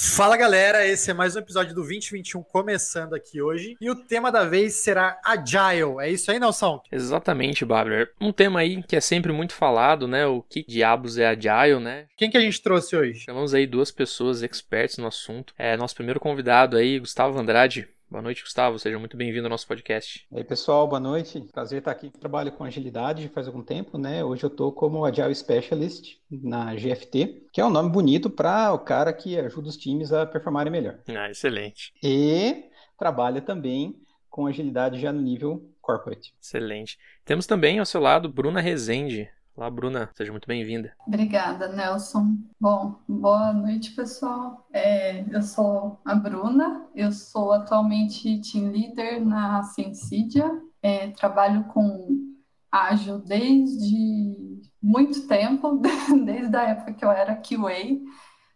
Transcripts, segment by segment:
Fala galera, esse é mais um episódio do 2021 começando aqui hoje. E o tema da vez será Agile. É isso aí, Nelson? Exatamente, Babler. Um tema aí que é sempre muito falado, né? O que diabos é Agile, né? Quem que a gente trouxe hoje? Chamamos aí duas pessoas expertas no assunto. É nosso primeiro convidado aí, Gustavo Andrade. Boa noite, Gustavo. Seja muito bem-vindo ao nosso podcast. E aí, pessoal, boa noite. Prazer estar aqui. Trabalho com agilidade faz algum tempo, né? Hoje eu estou como Agile Specialist na GFT, que é um nome bonito para o cara que ajuda os times a performarem melhor. Ah, excelente. E trabalha também com agilidade já no nível corporate. Excelente. Temos também ao seu lado Bruna Rezende. Olá, Bruna, seja muito bem-vinda. Obrigada, Nelson. Bom, boa noite, pessoal. É, eu sou a Bruna, eu sou atualmente team leader na Sensidia, é, trabalho com ágil desde muito tempo, desde a época que eu era QA,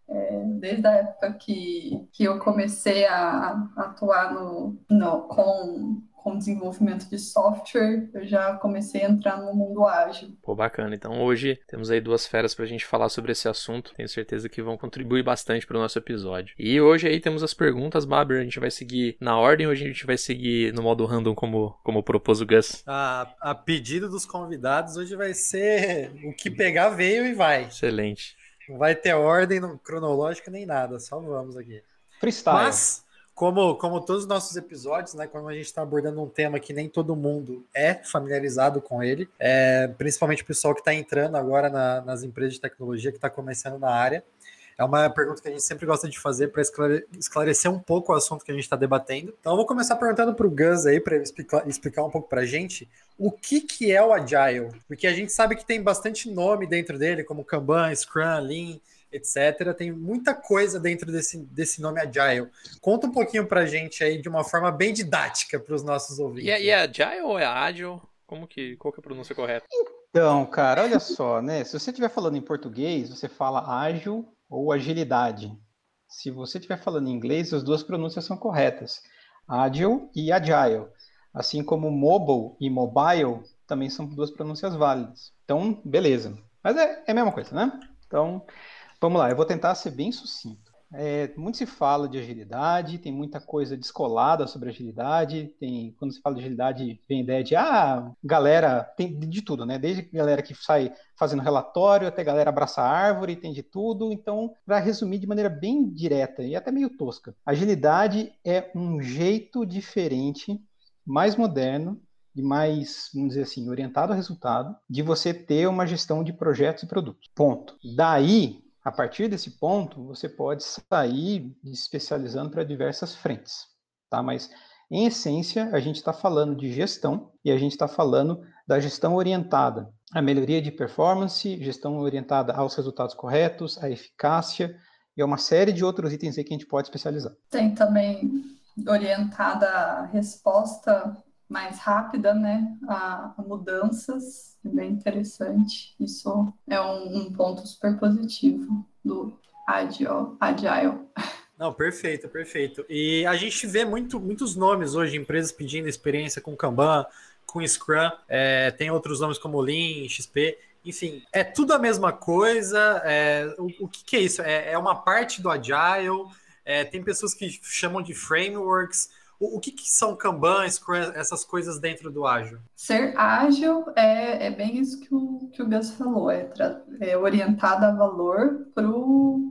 é, desde a época que, que eu comecei a, a atuar no, no, com com desenvolvimento de software, eu já comecei a entrar no mundo ágil. Pô, bacana. Então hoje temos aí duas feras para a gente falar sobre esse assunto. Tenho certeza que vão contribuir bastante para o nosso episódio. E hoje aí temos as perguntas, Baber. A gente vai seguir na ordem ou a gente vai seguir no modo random como, como propôs o Gus? A, a pedido dos convidados, hoje vai ser o que pegar veio e vai. Excelente. Não vai ter ordem cronológica nem nada, só vamos aqui. Freestyle. Mas como, como todos os nossos episódios, né, quando a gente está abordando um tema que nem todo mundo é familiarizado com ele, é, principalmente o pessoal que está entrando agora na, nas empresas de tecnologia, que está começando na área, é uma pergunta que a gente sempre gosta de fazer para esclarecer um pouco o assunto que a gente está debatendo. Então, eu vou começar perguntando para o Gus aí, para ele explicar, explicar um pouco para a gente o que, que é o Agile. Porque a gente sabe que tem bastante nome dentro dele, como Kanban, Scrum, Lean, etc. Tem muita coisa dentro desse, desse nome Agile. Conta um pouquinho pra gente aí de uma forma bem didática para os nossos ouvintes. E é, e é Agile ou é Agile? Como que, qual que é a pronúncia correta? Então, cara, olha só, né? Se você estiver falando em português, você fala ágil ou agilidade. Se você estiver falando em inglês, as duas pronúncias são corretas. Agile e agile. Assim como mobile e mobile também são duas pronúncias válidas. Então, beleza. Mas é, é a mesma coisa, né? Então, Vamos lá, eu vou tentar ser bem sucinto. É, muito se fala de agilidade, tem muita coisa descolada sobre agilidade. Tem, quando se fala de agilidade, vem a ideia de ah, galera, tem de tudo, né? Desde galera que sai fazendo relatório até galera abraçar árvore, tem de tudo. Então, para resumir de maneira bem direta e até meio tosca, agilidade é um jeito diferente, mais moderno e mais, vamos dizer assim, orientado ao resultado, de você ter uma gestão de projetos e produtos. Ponto. Daí a partir desse ponto, você pode sair especializando para diversas frentes, tá? Mas, em essência, a gente está falando de gestão e a gente está falando da gestão orientada à melhoria de performance, gestão orientada aos resultados corretos, à eficácia e a uma série de outros itens aí que a gente pode especializar. Tem também orientada à resposta mais rápida, né, a, a mudanças, é bem interessante. Isso é um, um ponto super positivo do Agile. Não, perfeito, perfeito. E a gente vê muito, muitos nomes hoje, empresas pedindo experiência com Kanban, com Scrum, é, tem outros nomes como Lean, XP, enfim, é tudo a mesma coisa. É, o, o que, que, é isso? É, é, uma parte do Agile, é, tem pessoas que chamam de frameworks. O, o que, que, são Kanban, Scrum, essas coisas dentro do ágil? Ser ágil é, é bem isso que o, que o Gus falou, é, é orientado a valor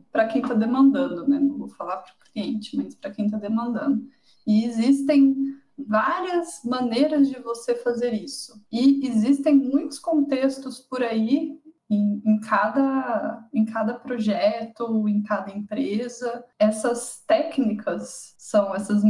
para quem está demandando, né? Não vou falar para o cliente, mas para quem está demandando. E existem várias maneiras de você fazer isso. E existem muitos contextos por aí em, em, cada, em cada projeto, em cada empresa. Essas técnicas são, essas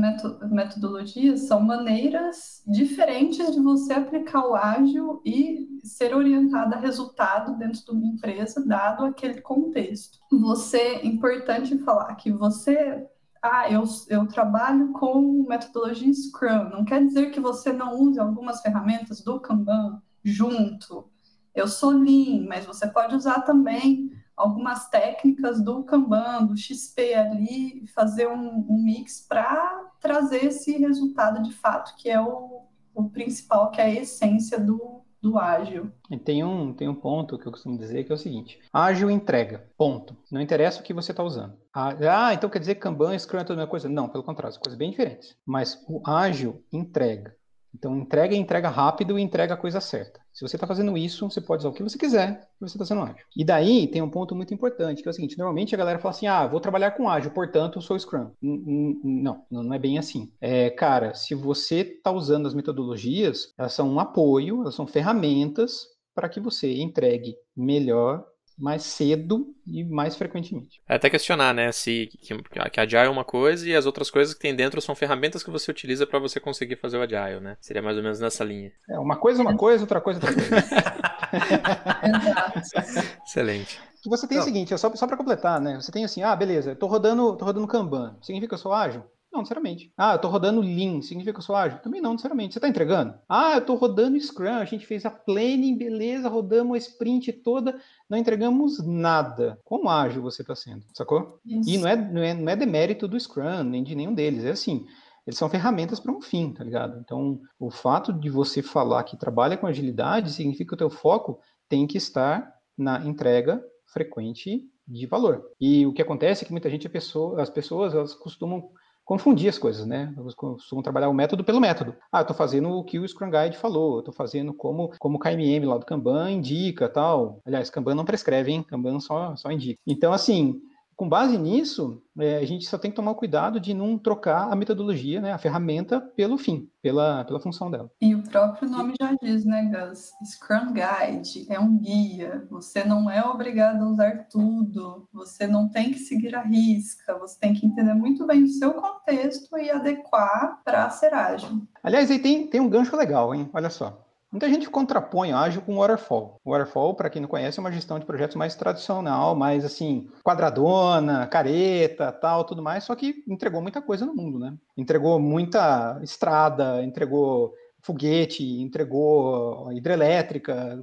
metodologias são maneiras diferentes de você aplicar o ágil e ser orientada a resultado dentro de uma empresa, dado aquele contexto. Você, é importante falar que você ah, eu, eu trabalho com metodologia Scrum. Não quer dizer que você não use algumas ferramentas do Kanban junto eu sou Lean, mas você pode usar também algumas técnicas do Kanban, do XP ali, fazer um, um mix para trazer esse resultado de fato, que é o, o principal, que é a essência do, do ágil. E tem um, tem um ponto que eu costumo dizer que é o seguinte: ágil entrega, ponto. Não interessa o que você está usando. Ah, então quer dizer que Kanban, Scrum é toda a mesma coisa? Não, pelo contrário, são coisas bem diferentes. Mas o ágil entrega. Então, entrega entrega rápido e entrega a coisa certa. Se você está fazendo isso, você pode usar o que você quiser você está sendo ágil. E daí tem um ponto muito importante, que é o seguinte: normalmente a galera fala assim, ah, vou trabalhar com ágil, portanto, sou Scrum. Não, não é bem assim. É, cara, se você está usando as metodologias, elas são um apoio, elas são ferramentas para que você entregue melhor mais cedo e mais frequentemente. É até questionar, né, se que, que Agile é uma coisa e as outras coisas que tem dentro são ferramentas que você utiliza para você conseguir fazer o Agile, né? Seria mais ou menos nessa linha. É, uma coisa é uma coisa, outra coisa é outra coisa. Excelente. Você tem Não. o seguinte, só, só para completar, né? Você tem assim, ah, beleza, tô rodando, tô rodando Kanban. Significa que eu sou ágil? Não, necessariamente. Ah, eu tô rodando Lean, significa que eu sou ágil? Também não, necessariamente. Você tá entregando? Ah, eu tô rodando Scrum, a gente fez a planning, beleza, rodamos a sprint toda, não entregamos nada. Como ágil você tá sendo, sacou? Isso. E não é, não, é, não é demérito do Scrum, nem de nenhum deles, é assim, eles são ferramentas para um fim, tá ligado? Então, o fato de você falar que trabalha com agilidade significa que o teu foco tem que estar na entrega frequente de valor. E o que acontece é que muita gente, pessoa, as pessoas, elas costumam confundir as coisas, né? Eu costumo trabalhar o método pelo método. Ah, eu estou fazendo o que o Scrum Guide falou, eu estou fazendo como, como o KMM lá do Kanban indica, tal. Aliás, Kanban não prescreve, hein? Kanban só, só indica. Então, assim, com base nisso, é, a gente só tem que tomar cuidado de não trocar a metodologia, né, a ferramenta, pelo fim, pela, pela função dela. E o próprio nome já diz, né, Gus? Scrum Guide é um guia. Você não é obrigado a usar tudo. Você não tem que seguir a risca. Você tem que entender muito bem o seu contexto e adequar para ser ágil. Aliás, aí tem, tem um gancho legal, hein? Olha só. Muita gente contrapõe ágil com waterfall. Waterfall, para quem não conhece, é uma gestão de projetos mais tradicional, mais assim, quadradona, careta, tal, tudo mais, só que entregou muita coisa no mundo, né? Entregou muita estrada, entregou foguete, entregou hidrelétrica,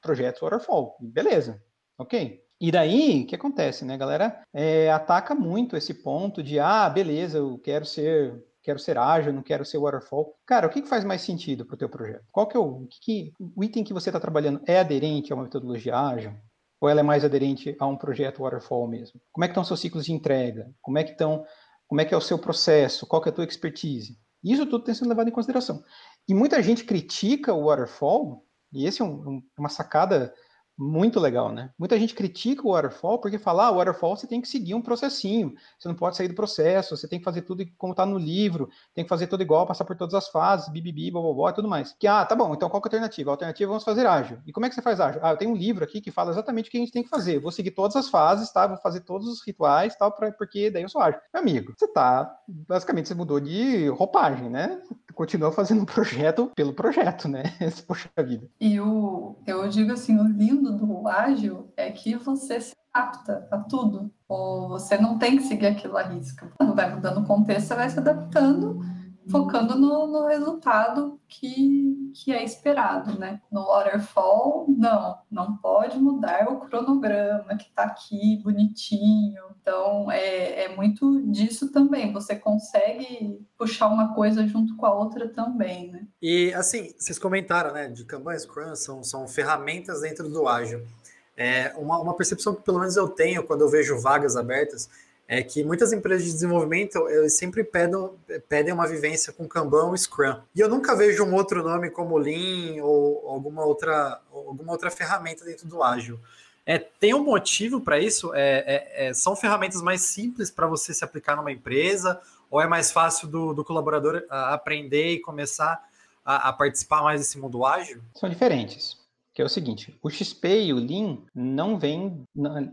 projetos waterfall. Beleza, ok. E daí, o que acontece, né, galera? É, ataca muito esse ponto de, ah, beleza, eu quero ser quero ser ágil, não quero ser waterfall. Cara, o que, faz mais sentido para o teu projeto? Qual que é o, que o item que você está trabalhando é aderente a uma metodologia ágil? Ou ela é mais aderente a um projeto waterfall mesmo? Como é que estão seus ciclos de entrega? Como é que estão, como é que é o seu processo? Qual que é a tua expertise? Isso tudo tem sido levado em consideração. E muita gente critica o waterfall, e esse é um, uma sacada muito legal, né? Muita gente critica o waterfall porque fala, ah, waterfall você tem que seguir um processinho, você não pode sair do processo, você tem que fazer tudo como está no livro, tem que fazer tudo igual, passar por todas as fases, bibibi, bobobó e tudo mais. Que, ah, tá bom, então qual é a alternativa? A alternativa vamos fazer ágil. E como é que você faz ágil? Ah, eu tenho um livro aqui que fala exatamente o que a gente tem que fazer. Vou seguir todas as fases, tá? Vou fazer todos os rituais, tal, pra, porque daí eu sou ágil. Meu amigo, você tá, basicamente você mudou de roupagem, né? continua fazendo um projeto pelo projeto, né? Poxa vida. E o, eu digo assim, o lindo do ágil é que você se adapta a tudo. Ou você não tem que seguir aquilo à risca. Quando vai mudando o contexto, você vai se adaptando focando no, no, resultado que, que é esperado, né? No waterfall, não, não pode mudar o cronograma que está aqui bonitinho. Então, é, é muito disso também. Você consegue puxar uma coisa junto com a outra também, né? E, assim, vocês comentaram, né, de Kanban e Scrum são, são ferramentas dentro do ágil. É, uma, uma percepção que pelo menos eu tenho quando eu vejo vagas abertas é que muitas empresas de desenvolvimento eles sempre pedem, pedem uma vivência com Kanban ou Scrum. E eu nunca vejo um outro nome como Lean ou alguma outra, alguma outra ferramenta dentro do Ágil. É, tem um motivo para isso? É, é, é, são ferramentas mais simples para você se aplicar numa empresa? Ou é mais fácil do, do colaborador aprender e começar a, a participar mais desse mundo ágil? São diferentes que é o seguinte, o XP e o Lean não vêm,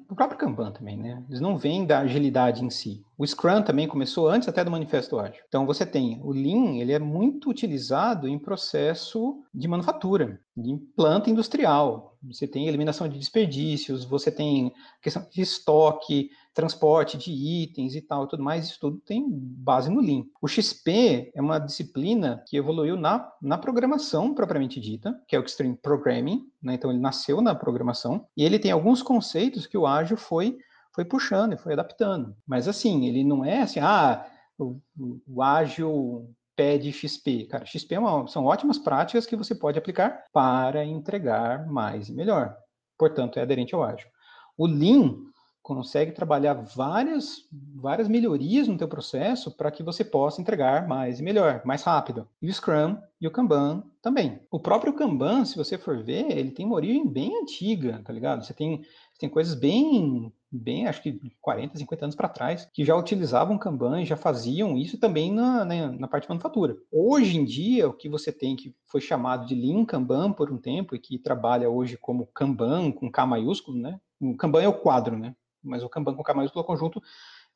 o próprio Kanban também, né? Eles não vêm da agilidade em si. O Scrum também começou antes até do Manifesto Ágil. Então você tem o Lean, ele é muito utilizado em processo de manufatura, de planta industrial. Você tem eliminação de desperdícios, você tem questão de estoque, transporte de itens e tal, tudo mais, isso tudo tem base no Lean. O XP é uma disciplina que evoluiu na, na programação propriamente dita, que é o Extreme Programming, né? então ele nasceu na programação, e ele tem alguns conceitos que o ágil foi foi puxando e foi adaptando. Mas assim, ele não é assim, ah, o, o ágil pede XP? Cara, XP é uma, são ótimas práticas que você pode aplicar para entregar mais e melhor. Portanto, é aderente ao ágil. O Lean consegue trabalhar várias, várias melhorias no teu processo para que você possa entregar mais e melhor, mais rápido. E o Scrum e o Kanban também. O próprio Kanban, se você for ver, ele tem uma origem bem antiga, tá ligado? Você tem, tem coisas bem, bem, acho que 40, 50 anos para trás, que já utilizavam Kanban já faziam isso também na, na, na, parte de manufatura. Hoje em dia, o que você tem que foi chamado de Lean Kanban por um tempo e que trabalha hoje como Kanban, com K maiúsculo, né? O Kanban é o quadro, né? mas o Kanban com K maiúsculo é o conjunto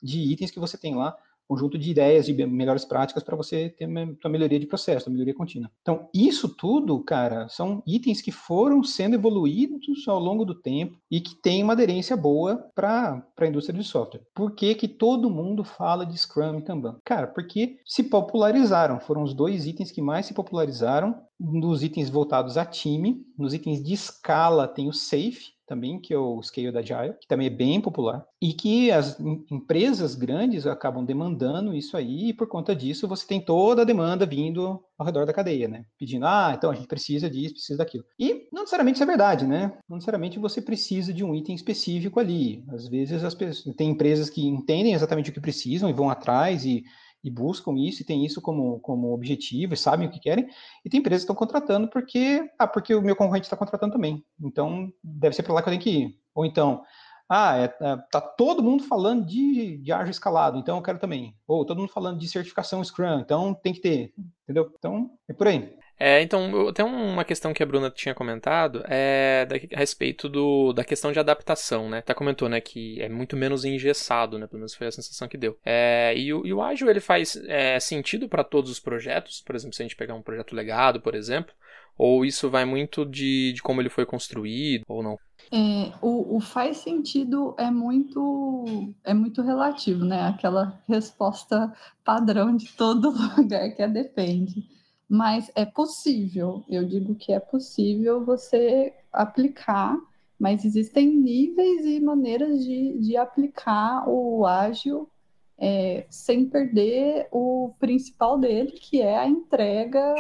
de itens que você tem lá, conjunto de ideias e melhores práticas para você ter uma melhoria de processo, uma melhoria contínua. Então, isso tudo, cara, são itens que foram sendo evoluídos ao longo do tempo e que têm uma aderência boa para a indústria de software. Por que, que todo mundo fala de Scrum e Kanban? Cara, porque se popularizaram, foram os dois itens que mais se popularizaram, nos itens voltados a time, nos itens de escala tem o SAFe, também, que é o Scale da Agile, que também é bem popular, e que as empresas grandes acabam demandando isso aí, e por conta disso você tem toda a demanda vindo ao redor da cadeia, né? Pedindo, ah, então a gente precisa disso, precisa daquilo. E não necessariamente isso é verdade, né? Não necessariamente você precisa de um item específico ali. Às vezes as pessoas, tem empresas que entendem exatamente o que precisam e vão atrás e e buscam isso e têm isso como, como objetivo e sabem o que querem, e tem empresas que estão contratando porque, ah, porque o meu concorrente está contratando também, então deve ser para lá que eu tenho que ir. Ou então, ah, é, é, tá todo mundo falando de, de ágil escalado, então eu quero também. Ou todo mundo falando de certificação Scrum, então tem que ter, entendeu? Então, é por aí. É, então, tem uma questão que a Bruna tinha comentado é da, a respeito do, da questão de adaptação, né? Até comentou, né, que é muito menos engessado, né? Pelo menos foi a sensação que deu. É, e, o, e o ágil, ele faz é, sentido para todos os projetos, por exemplo, se a gente pegar um projeto legado, por exemplo, ou isso vai muito de, de como ele foi construído, ou não? É, o, o, faz sentido é muito é muito relativo, né? Aquela resposta padrão de todo lugar que é depende mas é possível, eu digo que é possível você aplicar, mas existem níveis e maneiras de, de aplicar o ágil é, sem perder o principal dele, que é a entrega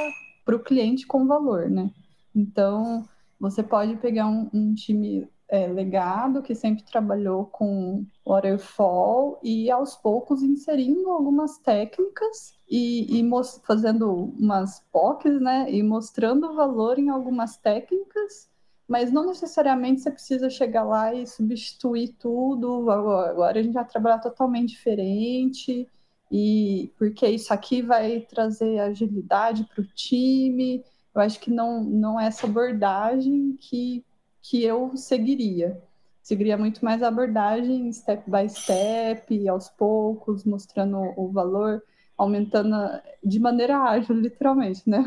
para o cliente com valor, né? Então, você pode pegar um, um time é, legado que sempre trabalhou com waterfall e aos poucos inserindo algumas técnicas e, e fazendo umas POCs, né? E mostrando valor em algumas técnicas, mas não necessariamente você precisa chegar lá e substituir tudo. Agora a gente vai trabalhar totalmente diferente, e porque isso aqui vai trazer agilidade para o time. Eu acho que não, não é essa abordagem que, que eu seguiria seguiria muito mais a abordagem step by step, aos poucos, mostrando o valor aumentando de maneira ágil, literalmente, né?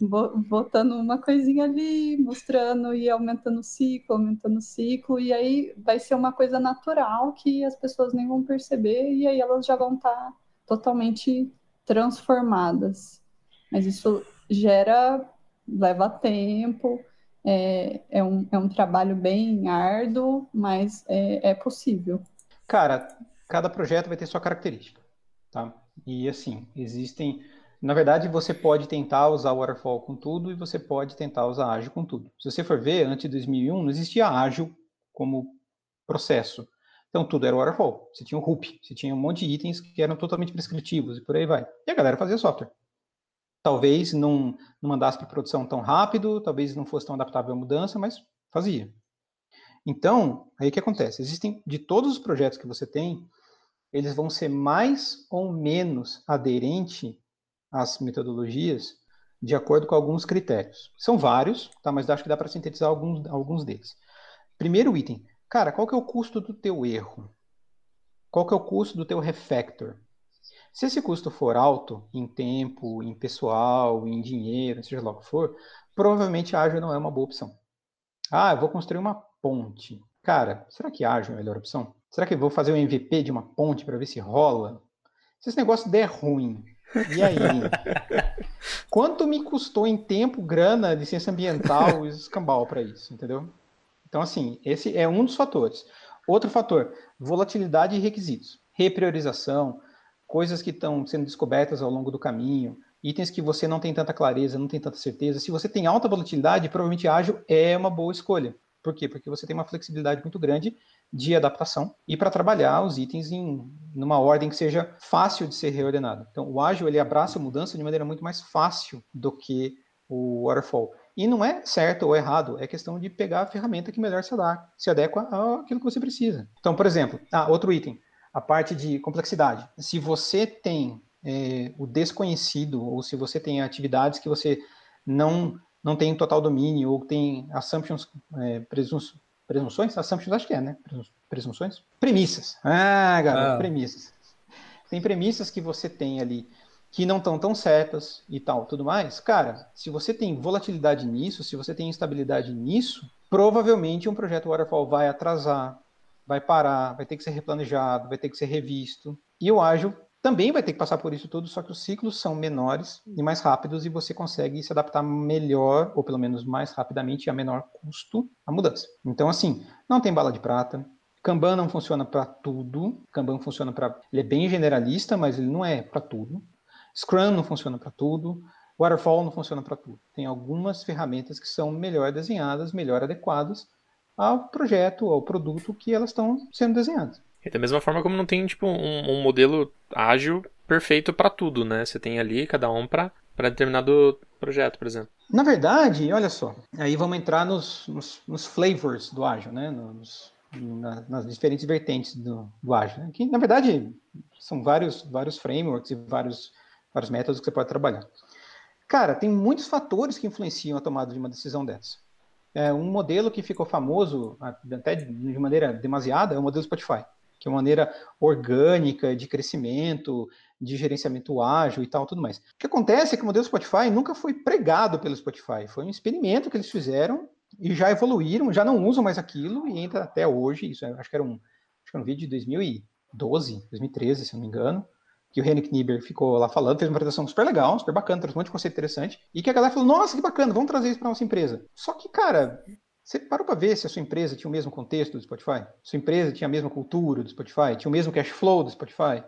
Uhum. Botando uma coisinha ali, mostrando e aumentando o ciclo, aumentando o ciclo, e aí vai ser uma coisa natural que as pessoas nem vão perceber, e aí elas já vão estar tá totalmente transformadas. Mas isso gera, leva tempo, é, é, um, é um trabalho bem árduo, mas é, é possível. Cara, cada projeto vai ter sua característica, tá? E assim, existem. Na verdade, você pode tentar usar o Waterfall com tudo e você pode tentar usar Ágil com tudo. Se você for ver, antes de 2001 não existia Ágil como processo. Então tudo era Waterfall. Você tinha o RUP, você tinha um monte de itens que eram totalmente prescritivos e por aí vai. E a galera fazia software. Talvez não, não mandasse para produção tão rápido, talvez não fosse tão adaptável à mudança, mas fazia. Então, aí o que acontece? Existem, de todos os projetos que você tem, eles vão ser mais ou menos aderente às metodologias de acordo com alguns critérios. São vários, tá? mas acho que dá para sintetizar alguns, alguns deles. Primeiro item, cara, qual que é o custo do teu erro? Qual que é o custo do teu refactor? Se esse custo for alto em tempo, em pessoal, em dinheiro, seja lá o que for, provavelmente ágil não é uma boa opção. Ah, eu vou construir uma ponte. Cara, será que ágil é a melhor opção? Será que eu vou fazer um MVP de uma ponte para ver se rola? Se esse negócio der ruim, e aí? Quanto me custou em tempo, grana, licença ambiental e escambau para isso, entendeu? Então, assim, esse é um dos fatores. Outro fator, volatilidade e requisitos. Repriorização, coisas que estão sendo descobertas ao longo do caminho, itens que você não tem tanta clareza, não tem tanta certeza. Se você tem alta volatilidade, provavelmente ágil é uma boa escolha. Por quê? Porque você tem uma flexibilidade muito grande de adaptação e para trabalhar os itens em numa ordem que seja fácil de ser reordenada. Então, o ágil ele abraça a mudança de maneira muito mais fácil do que o waterfall. E não é certo ou errado, é questão de pegar a ferramenta que melhor se, se adequa àquilo que você precisa. Então, por exemplo, ah, outro item, a parte de complexidade. Se você tem é, o desconhecido, ou se você tem atividades que você não, não tem total domínio, ou tem assumptions, é, presunções? Assumptions acho que é, né? Presunções? Premissas. Ah, garoto, ah. premissas. Tem premissas que você tem ali que não estão tão certas e tal, tudo mais. Cara, se você tem volatilidade nisso, se você tem instabilidade nisso, provavelmente um projeto waterfall vai atrasar, vai parar, vai ter que ser replanejado, vai ter que ser revisto. E o ágil também vai ter que passar por isso tudo, só que os ciclos são menores e mais rápidos e você consegue se adaptar melhor, ou pelo menos mais rapidamente a menor custo à mudança. Então, assim, não tem bala de prata. Kanban não funciona para tudo. Kanban funciona para. Ele é bem generalista, mas ele não é para tudo. Scrum não funciona para tudo. Waterfall não funciona para tudo. Tem algumas ferramentas que são melhor desenhadas, melhor adequadas ao projeto, ao produto que elas estão sendo desenhadas. E da mesma forma como não tem tipo um, um modelo ágil perfeito para tudo, né? Você tem ali cada um para determinado projeto, por exemplo. Na verdade, olha só, aí vamos entrar nos, nos, nos flavors do ágil, né? Nos, na, nas diferentes vertentes do, do ágil. Né? Que na verdade são vários vários frameworks e vários vários métodos que você pode trabalhar. Cara, tem muitos fatores que influenciam a tomada de uma decisão dessa. É, um modelo que ficou famoso até de maneira demasiada é o modelo Spotify que é uma maneira orgânica de crescimento, de gerenciamento ágil e tal, tudo mais. O que acontece é que o modelo Spotify nunca foi pregado pelo Spotify, foi um experimento que eles fizeram e já evoluíram, já não usam mais aquilo e ainda até hoje, isso acho que era um, acho que era um vídeo de 2012, 2013, se não me engano, que o Henrik Nieber ficou lá falando, fez uma apresentação super legal, super bacana, trouxe um monte de conceito interessante, e que a galera falou, nossa, que bacana, vamos trazer isso para nossa empresa. Só que, cara, você parou para ver se a sua empresa tinha o mesmo contexto do Spotify? Sua empresa tinha a mesma cultura do Spotify? Tinha o mesmo cash flow do Spotify?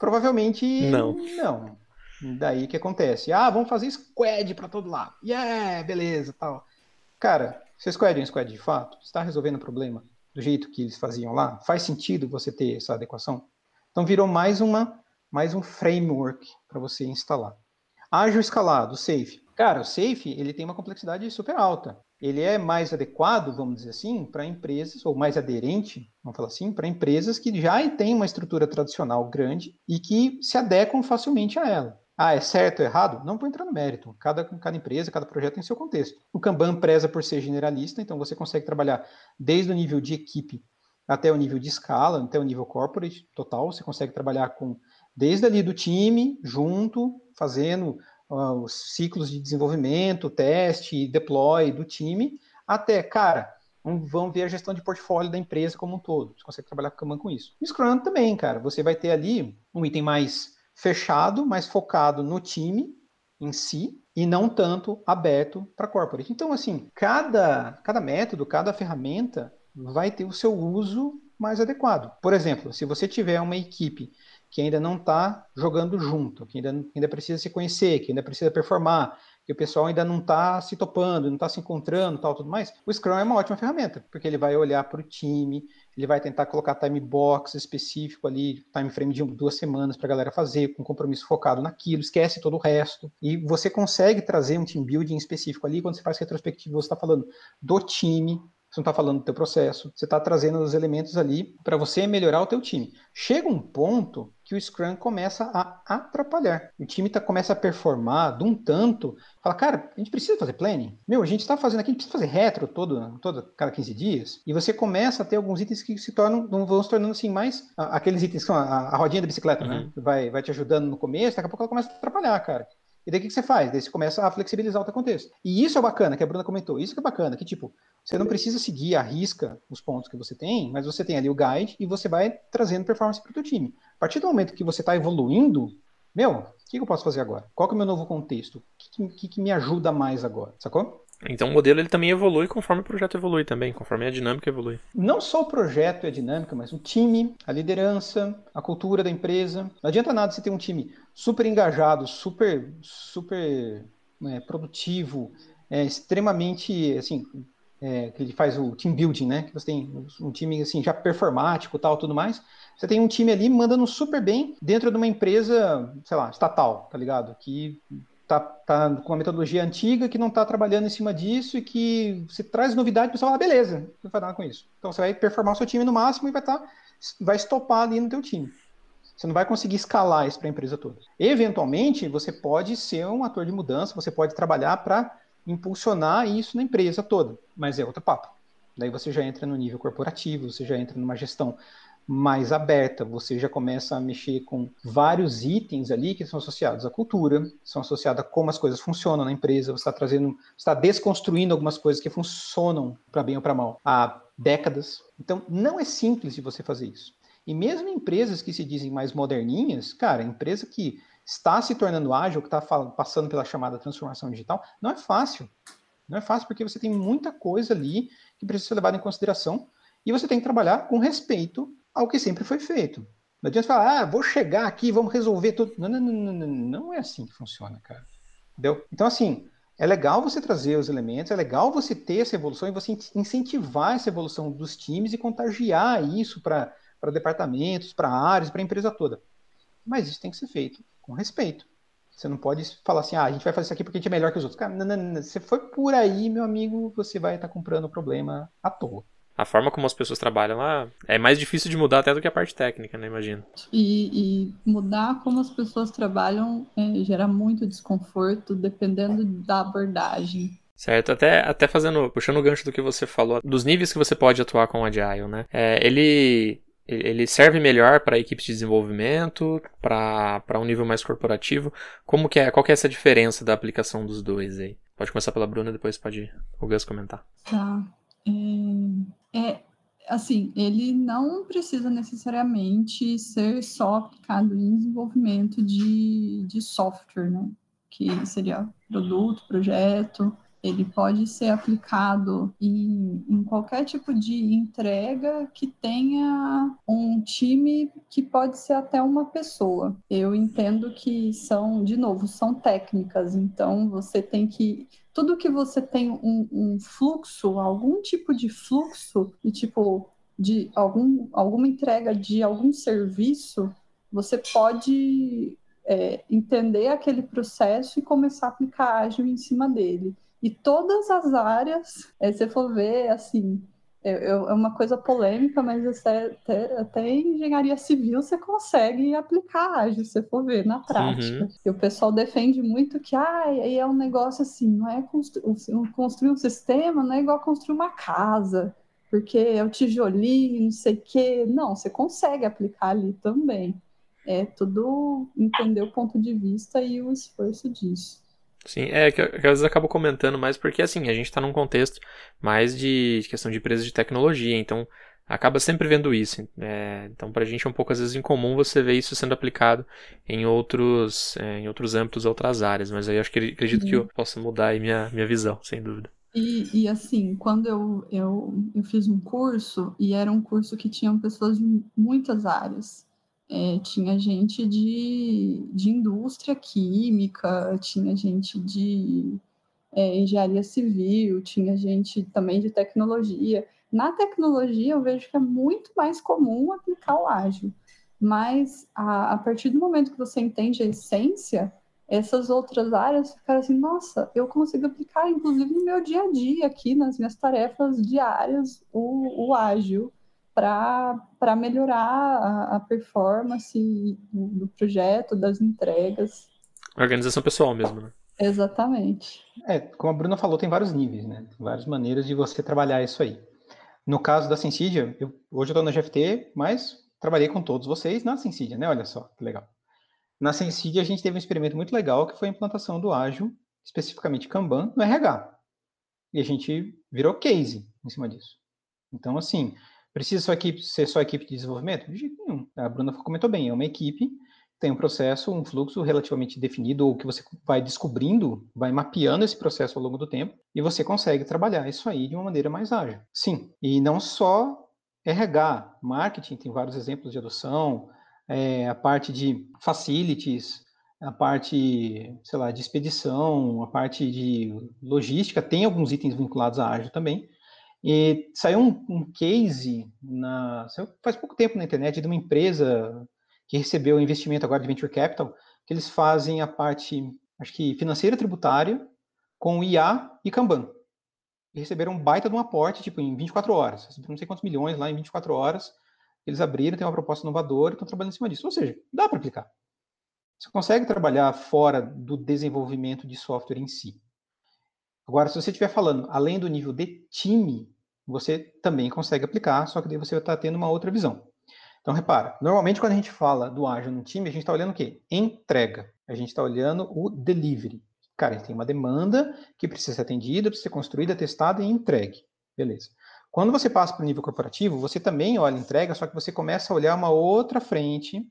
Provavelmente não. Não. Daí que acontece? Ah, vamos fazer squad para todo lado. Yeah, beleza, tal. Cara, se squad é um squad de fato, está resolvendo o problema do jeito que eles faziam lá? Faz sentido você ter essa adequação? Então virou mais uma mais um framework para você instalar. Ágil escalado, safe. Cara, o safe ele tem uma complexidade super alta ele é mais adequado, vamos dizer assim, para empresas, ou mais aderente, vamos falar assim, para empresas que já têm uma estrutura tradicional grande e que se adequam facilmente a ela. Ah, é certo ou errado? Não vou entrar no mérito. Cada, cada empresa, cada projeto tem seu contexto. O Kanban preza por ser generalista, então você consegue trabalhar desde o nível de equipe até o nível de escala, até o nível corporate total. Você consegue trabalhar com desde ali do time, junto, fazendo uh, os ciclos de desenvolvimento, teste, deploy do time, até, cara, vamos ver a gestão de portfólio da empresa como um todo. Você consegue trabalhar com Kanban com isso. E Scrum também, cara. Você vai ter ali um item mais fechado, mais focado no time em si e não tanto aberto para corporate. Então, assim, cada, cada método, cada ferramenta vai ter o seu uso mais adequado. Por exemplo, se você tiver uma equipe que ainda não está jogando junto, que ainda, ainda precisa se conhecer, que ainda precisa performar, que o pessoal ainda não está se topando, não está se encontrando, tal, tudo mais. O Scrum é uma ótima ferramenta, porque ele vai olhar para o time, ele vai tentar colocar time box específico ali, time frame de duas semanas para a galera fazer, com compromisso focado naquilo, esquece todo o resto. E você consegue trazer um team building específico ali, quando você faz retrospectiva, você está falando do time, você não está falando do teu processo, você está trazendo os elementos ali para você melhorar o teu time. Chega um ponto que o Scrum começa a atrapalhar. O time tá, começa a performar de um tanto, fala, cara, a gente precisa fazer planning? Meu, a gente está fazendo aqui, a gente precisa fazer retro todo, todo cada 15 dias, e você começa a ter alguns itens que se tornam, vão se tornando assim mais, aqueles itens que são a, a rodinha da bicicleta, né? uhum. né? Vai, vai te ajudando no começo, daqui a pouco ela começa a atrapalhar, cara. E daí o que, você faz? Daí você começa a flexibilizar o teu contexto. E isso é bacana, que a Bruna comentou. Isso que é bacana, que tipo, você não precisa seguir a risca os pontos que você tem, mas você tem ali o guide e você vai trazendo performance para o teu time. A partir do momento que você está evoluindo, meu, o que, eu posso fazer agora? Qual é o meu novo contexto? O que, que, que, me ajuda mais agora? Sacou? Então o modelo ele também evolui conforme o projeto evolui também, conforme a dinâmica evolui. Não só o projeto e a dinâmica, mas o time, a liderança, a cultura da empresa. Não adianta nada você ter um time super engajado, super, super é, produtivo, é, extremamente, assim, é, que ele faz o team building, né? Que você tem um time assim já performático, tal, tudo mais. Você tem um time ali mandando super bem dentro de uma empresa, sei lá, estatal, tá ligado? Que tá, tá com uma metodologia antiga que não está trabalhando em cima disso e que você traz novidade, o pessoal fala, ah, beleza, não vai nada com isso. Então você vai performar o seu time no máximo e vai estar, tá, vai estopar ali no teu time. Você não vai conseguir escalar isso para a empresa toda. Eventualmente, você pode ser um ator de mudança, você pode trabalhar para impulsionar isso na empresa toda, mas é outro papo. Daí você já entra no nível corporativo, você já entra numa gestão mais aberta, você já começa a mexer com vários itens ali que são associados à cultura, são associados a como as coisas funcionam na empresa, você está trazendo, está desconstruindo algumas coisas que funcionam para bem ou para mal há décadas. Então, não é simples de você fazer isso. E mesmo empresas que se dizem mais moderninhas, cara, empresa que está se tornando ágil, que está passando pela chamada transformação digital, não é fácil. Não é fácil porque você tem muita coisa ali que precisa ser levada em consideração e você tem que trabalhar com respeito ao que sempre foi feito. Não adianta falar, ah, vou chegar aqui, vamos resolver tudo. Não, não, não, não, não é assim que funciona, cara. Entendeu? Então, assim, é legal você trazer os elementos, é legal você ter essa evolução e você incentivar essa evolução dos times e contagiar isso para departamentos, para áreas, para a empresa toda. Mas isso tem que ser feito com respeito. Você não pode falar assim, ah, a gente vai fazer isso aqui porque a gente é melhor que os outros. Cara, não, não, não. Você foi por aí, meu amigo, você vai estar tá comprando o problema à toa a forma como as pessoas trabalham lá é mais difícil de mudar até do que a parte técnica, né? Imagino. E, e mudar como as pessoas trabalham é, gera muito desconforto, dependendo da abordagem. Certo, até, até fazendo, puxando o gancho do que você falou, dos níveis que você pode atuar com o Agile, né? É, ele, ele serve melhor para equipes de desenvolvimento, para um nível mais corporativo. Como que é? Qual que é essa diferença da aplicação dos dois aí? Pode começar pela Bruna, depois pode o Gus comentar. Tá. É, é, assim, ele não precisa necessariamente ser só aplicado em desenvolvimento de, de software, né? Que seria produto, projeto, ele pode ser aplicado em, em, qualquer tipo de entrega que tenha um time que pode ser até uma pessoa. Eu entendo que são, de novo, são técnicas, então você tem que tudo que você tem um, um fluxo, algum tipo de fluxo, de tipo de algum, alguma entrega de algum serviço, você pode é, entender aquele processo e começar a aplicar ágil em cima dele. E todas as áreas, é, se for ver, assim, é, é uma coisa polêmica, mas até, até em engenharia civil você consegue aplicar ágil, se for ver, na prática. Uhum. E o pessoal defende muito que ah, aí é um negócio assim, não é constru construir um sistema, não é igual construir uma casa, porque é o tijolinho, não sei o quê. Não, você consegue aplicar ali também. É tudo entender o ponto de vista e o esforço disso. Sim, é que, que às vezes eu acabo comentando mais porque assim, a gente está num contexto mais de questão de empresas de tecnologia, então acaba sempre vendo isso. É, então, para a gente é um pouco às vezes incomum você ver isso sendo aplicado em outros, é, em outros âmbitos, outras áreas. Mas aí eu acho que acredito uhum. que eu possa mudar aí minha, minha visão, sem dúvida. E, e assim, quando eu, eu, eu fiz um curso, e era um curso que tinham pessoas de muitas áreas. É, tinha gente de, de indústria química, tinha gente de é, engenharia civil, tinha gente também de tecnologia. Na tecnologia, eu vejo que é muito mais comum aplicar o ágil, mas a, a partir do momento que você entende a essência, essas outras áreas ficaram assim, nossa, eu consigo aplicar, inclusive no meu dia a dia aqui, nas minhas tarefas diárias, o, o ágil para melhorar a, a performance do, do, projeto, das entregas. Organização pessoal mesmo, né? Exatamente. É, como a Bruna falou, tem vários níveis, né? Tem várias maneiras de você trabalhar isso aí. No caso da Sensidia, eu, hoje eu estou na GFT, mas trabalhei com todos vocês na Sensidia, né? Olha só, que legal. Na Sensidia, a gente teve um experimento muito legal, que foi a implantação do ágil, especificamente Kanban, no RH. E a gente virou case em cima disso. Então, assim, Precisa sua equipe ser só equipe de desenvolvimento? De jeito nenhum. A Bruna comentou bem, é uma equipe tem um processo, um fluxo relativamente definido, ou que você vai descobrindo, vai mapeando esse processo ao longo do tempo, e você consegue trabalhar isso aí de uma maneira mais ágil. Sim, e não só RH, marketing, tem vários exemplos de adoção, é, a parte de facilities, a parte, sei lá, de expedição, a parte de logística, tem alguns itens vinculados à ágil também. E saiu um, um case, na, faz pouco tempo na internet, de uma empresa que recebeu investimento agora de Venture Capital, que eles fazem a parte, acho que financeira tributária, com IA e Kanban. E receberam um baita de um aporte, tipo, em 24 horas. Receberam não sei quantos milhões lá em 24 horas. Eles abriram, tem uma proposta inovadora e estão trabalhando em cima disso. Ou seja, dá para aplicar. Você consegue trabalhar fora do desenvolvimento de software em si. Agora, se você estiver falando além do nível de time, você também consegue aplicar, só que daí você vai estar tendo uma outra visão. Então, repara, normalmente quando a gente fala do ágil no time, a gente está olhando o quê? Entrega. A gente está olhando o delivery. Cara, gente tem uma demanda que precisa ser atendida, precisa ser construída, testada e entregue. Beleza. Quando você passa para o nível corporativo, você também olha entrega, só que você começa a olhar uma outra frente,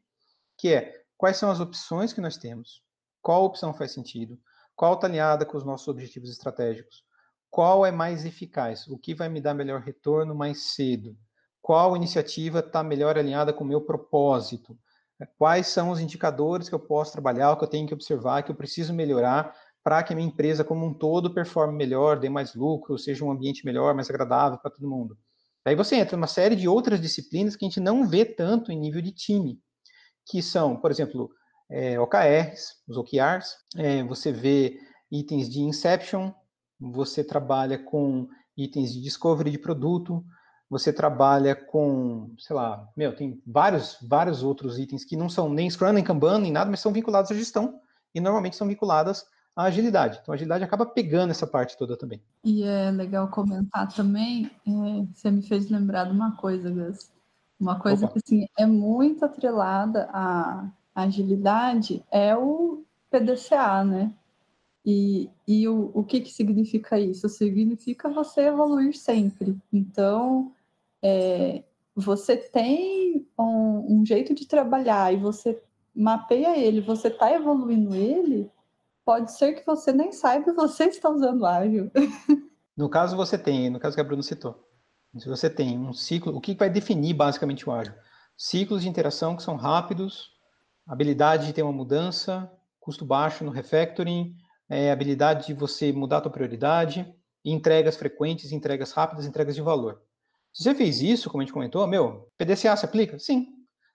que é quais são as opções que nós temos, qual opção faz sentido, qual está alinhada com os nossos objetivos estratégicos, qual é mais eficaz, o que vai me dar melhor retorno mais cedo, qual iniciativa está melhor alinhada com o meu propósito, quais são os indicadores que eu posso trabalhar, que eu tenho que observar, que eu preciso melhorar para que a minha empresa como um todo performe melhor, dê mais lucro, seja um ambiente melhor, mais agradável para todo mundo. Aí você entra em uma série de outras disciplinas que a gente não vê tanto em nível de time, que são, por exemplo, é, OKRs, os OKRs, é, você vê itens de Inception, você trabalha com itens de discovery de produto, você trabalha com, sei lá, meu, tem vários, vários outros itens que não são nem Scrum, nem Kanban, nem nada, mas são vinculados à gestão e normalmente são vinculadas à agilidade. Então, a agilidade acaba pegando essa parte toda também. E é legal comentar também, é, você me fez lembrar de uma coisa, Gus. Uma coisa Opa. que, assim, é muito atrelada à agilidade é o PDCA, né? E, e o, o que, que significa isso? Significa você evoluir sempre. Então, é, você tem um, um, jeito de trabalhar e você mapeia ele, você está evoluindo ele, pode ser que você nem saiba que você está usando ágil. No caso, você tem, no caso que a Bruna citou, se você tem um ciclo, o que vai definir basicamente o ágil? Ciclos de interação que são rápidos, habilidade de ter uma mudança, custo baixo no refactoring, é, habilidade de você mudar a tua prioridade, entregas frequentes, entregas rápidas, entregas de valor. Se você fez isso, como a gente comentou, meu, PDCA se aplica? Sim.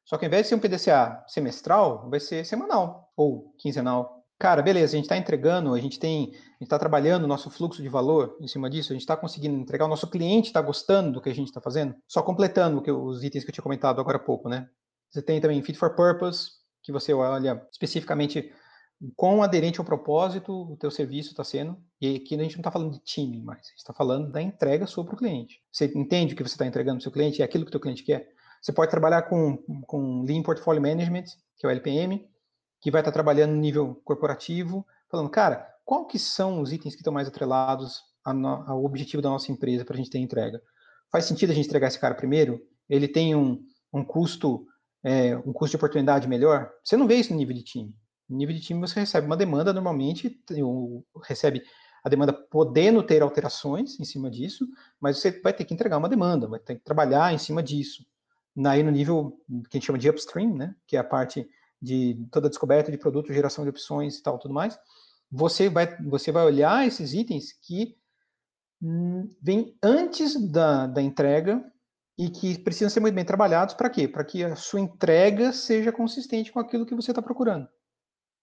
Só que ao invés de ser um PDCA semestral, vai ser semanal ou quinzenal. Cara, beleza, a gente está entregando, a gente tem, está trabalhando o nosso fluxo de valor em cima disso, a gente está conseguindo entregar, o nosso cliente está gostando do que a gente está fazendo. Só completando que, os itens que eu tinha comentado agora há pouco, né? Você tem também Fit for Purpose, que você olha especificamente quão aderente ao propósito o teu serviço está sendo, e aqui a gente não está falando de time mais, a gente está falando da entrega sua para o cliente. Você entende o que você está entregando para o seu cliente, é aquilo que o teu cliente quer. Você pode trabalhar com, com Lean Portfolio Management, que é o LPM, que vai estar tá trabalhando no nível corporativo, falando, cara, qual que são os itens que estão mais atrelados ao objetivo da nossa empresa para a gente ter entrega? Faz sentido a gente entregar esse cara primeiro? Ele tem um, um custo é, um custo de oportunidade melhor? Você não vê isso no nível de time. No nível de time, você recebe uma demanda, normalmente, recebe a demanda podendo ter alterações em cima disso, mas você vai ter que entregar uma demanda, vai ter que trabalhar em cima disso. Aí no nível que a gente chama de upstream, né, que é a parte de toda a descoberta de produto, geração de opções e tal, tudo mais, você vai, você vai olhar esses itens que hum, vêm antes da, da entrega e que precisam ser muito bem trabalhados para quê? Para que a sua entrega seja consistente com aquilo que você está procurando.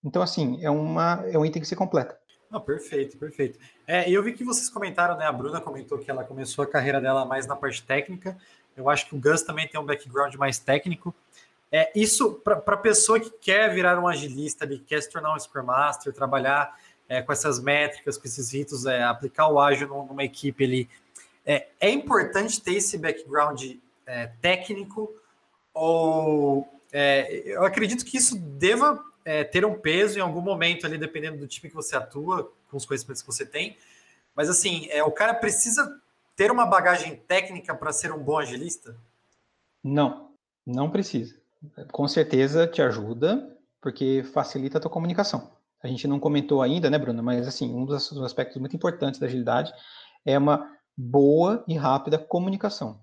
Então, assim, é, uma, é um item que se completa. Não, perfeito, perfeito. É, eu vi que vocês comentaram, né? A Bruna comentou que ela começou a carreira dela mais na parte técnica. Eu acho que o Gus também tem um background mais técnico. É, isso, para a pessoa que quer virar um agilista, que quer se tornar um Scrum Master, trabalhar é, com essas métricas, com esses ritos, é, aplicar o ágil numa equipe ali, é, é importante ter esse background é, técnico ou é, eu acredito que isso deva é, ter um peso em algum momento ali, dependendo do time que você atua, com os conhecimentos que você tem. Mas assim, é, o cara precisa ter uma bagagem técnica para ser um bom agilista? Não, não precisa. Com certeza te ajuda, porque facilita a tua comunicação. A gente não comentou ainda, né, Bruno? Mas assim, um dos aspectos muito importantes da agilidade é uma boa e rápida comunicação.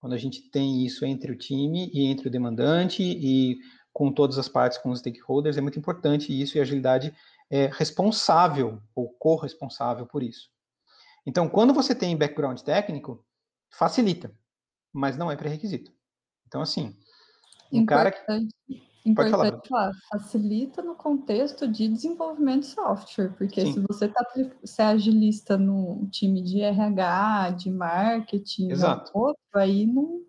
Quando a gente tem isso entre o time e entre o demandante e com todas as partes, com os stakeholders, é muito importante isso e a agilidade é responsável ou corresponsável por isso. Então, quando você tem background técnico, facilita, mas não é pré-requisito. Então, assim, um importante, cara que... Importante falar, facilita no contexto de desenvolvimento de software, porque Sim. se você está se é agilista no time de RH, de marketing, Exato. outro, aí não.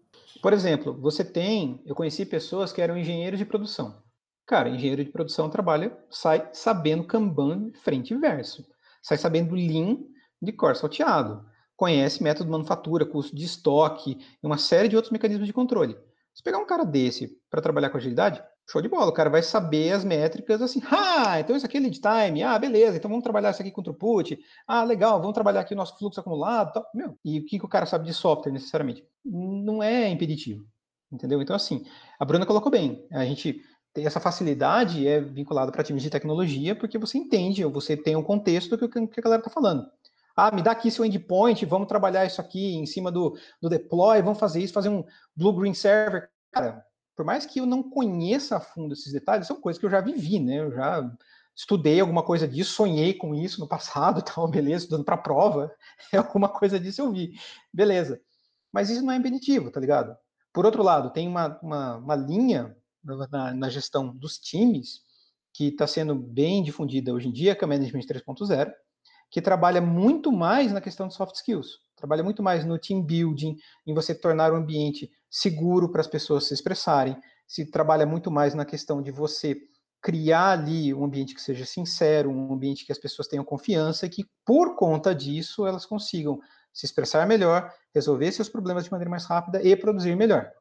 Por exemplo, você tem, eu conheci pessoas que eram engenheiros de produção. Cara, engenheiro de produção trabalha, sai sabendo Kanban frente e verso, sai sabendo Lean de cor salteado, conhece método de manufatura, custo de estoque e uma série de outros mecanismos de controle. Se pegar um cara desse para trabalhar com agilidade, show de bola, o cara vai saber as métricas assim, ah, então isso aqui é lead time, ah, beleza, então vamos trabalhar isso aqui com throughput, ah, legal, vamos trabalhar aqui o nosso fluxo acumulado, tal. meu, e o que, que o cara sabe de software necessariamente? Não é impeditivo, entendeu? Então, assim, a Bruna colocou bem, a gente tem essa facilidade é vinculada para times de tecnologia, porque você entende, ou você tem um contexto que, que a galera está falando. Ah, me dá aqui seu endpoint, vamos trabalhar isso aqui em cima do, do deploy, vamos fazer isso, fazer um blue-green server. Cara, por mais que eu não conheça a fundo esses detalhes, são coisas que eu já vivi, né? Eu já estudei alguma coisa disso, sonhei com isso no passado, tal, beleza, estudando para prova, alguma coisa disso eu vi, beleza. Mas isso não é impeditivo, tá ligado? Por outro lado, tem uma, uma, uma linha na, na, gestão dos times que está sendo bem difundida hoje em dia, que é o Management 3.0, que trabalha muito mais na questão de soft skills, trabalha muito mais no team building, em você tornar o ambiente seguro para as pessoas se expressarem, se trabalha muito mais na questão de você criar ali um ambiente que seja sincero, um ambiente que as pessoas tenham confiança e que, por conta disso, elas consigam se expressar melhor, resolver seus problemas de maneira mais rápida e produzir melhor.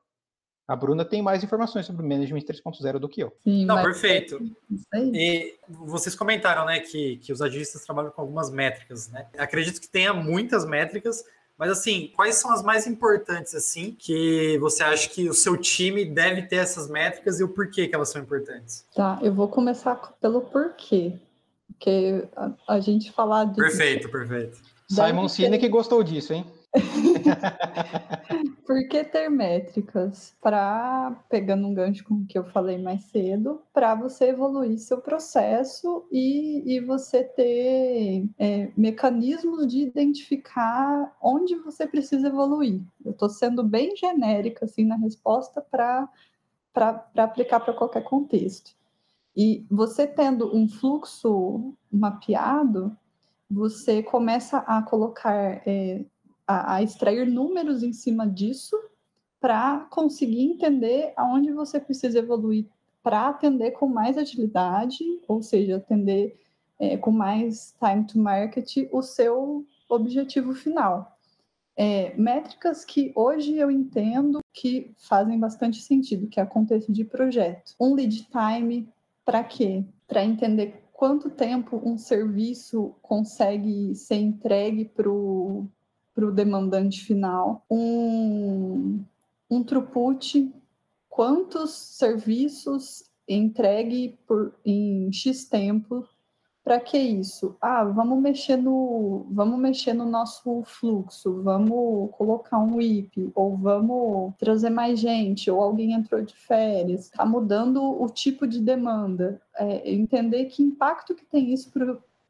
A Bruna tem mais informações sobre o Management 3.0 do que eu. Sim, Não, perfeito. É e vocês comentaram, né, que, que os agilistas trabalham com algumas métricas, né? Acredito que tenha muitas métricas, mas assim, quais são as mais importantes, assim, que você acha que o seu time deve ter essas métricas e o porquê que elas são importantes? Tá, eu vou começar pelo porquê. Porque a, a gente falar de. Perfeito, perfeito. Simon Sinek gostou disso, hein? Por que ter métricas? Para, pegando um gancho com o que eu falei mais cedo, para você evoluir seu processo e, e você ter é, mecanismos de identificar onde você precisa evoluir. Eu estou sendo bem genérica assim na resposta para aplicar para qualquer contexto. E você tendo um fluxo mapeado, você começa a colocar é, a, a extrair números em cima disso para conseguir entender aonde você precisa evoluir para atender com mais agilidade, ou seja, atender é, com mais time to market o seu objetivo final. É, métricas que hoje eu entendo que fazem bastante sentido, que é contexto de projeto. Um lead time, para quê? Para entender quanto tempo um serviço consegue ser entregue para o para o demandante final, um, um throughput, quantos serviços entregue por, em X tempo. Para que isso? Ah, vamos mexer no, vamos mexer no nosso fluxo, vamos colocar um WIP, ou vamos trazer mais gente, ou alguém entrou de férias. Está mudando o tipo de demanda. É, entender que impacto que tem isso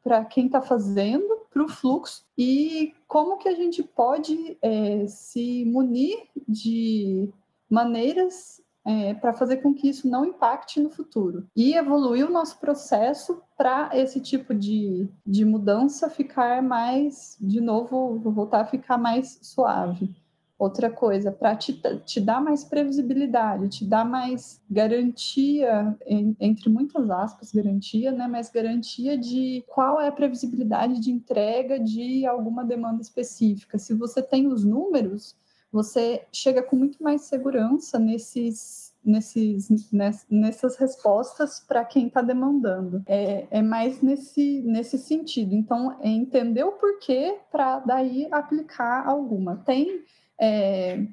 para quem está fazendo, para o fluxo e como que a gente pode é, se munir de maneiras é, para fazer com que isso não impacte no futuro e evoluir o nosso processo para esse tipo de, de mudança ficar mais, de novo, voltar a ficar mais suave. Outra coisa, para te, te dar mais previsibilidade, te dar mais garantia, entre muitas aspas, garantia, né? Mas garantia de qual é a previsibilidade de entrega de alguma demanda específica. Se você tem os números, você chega com muito mais segurança nesses nesses, nessas respostas para quem está demandando. É, é mais nesse, nesse sentido. Então, é entender o porquê para daí aplicar alguma. Tem é,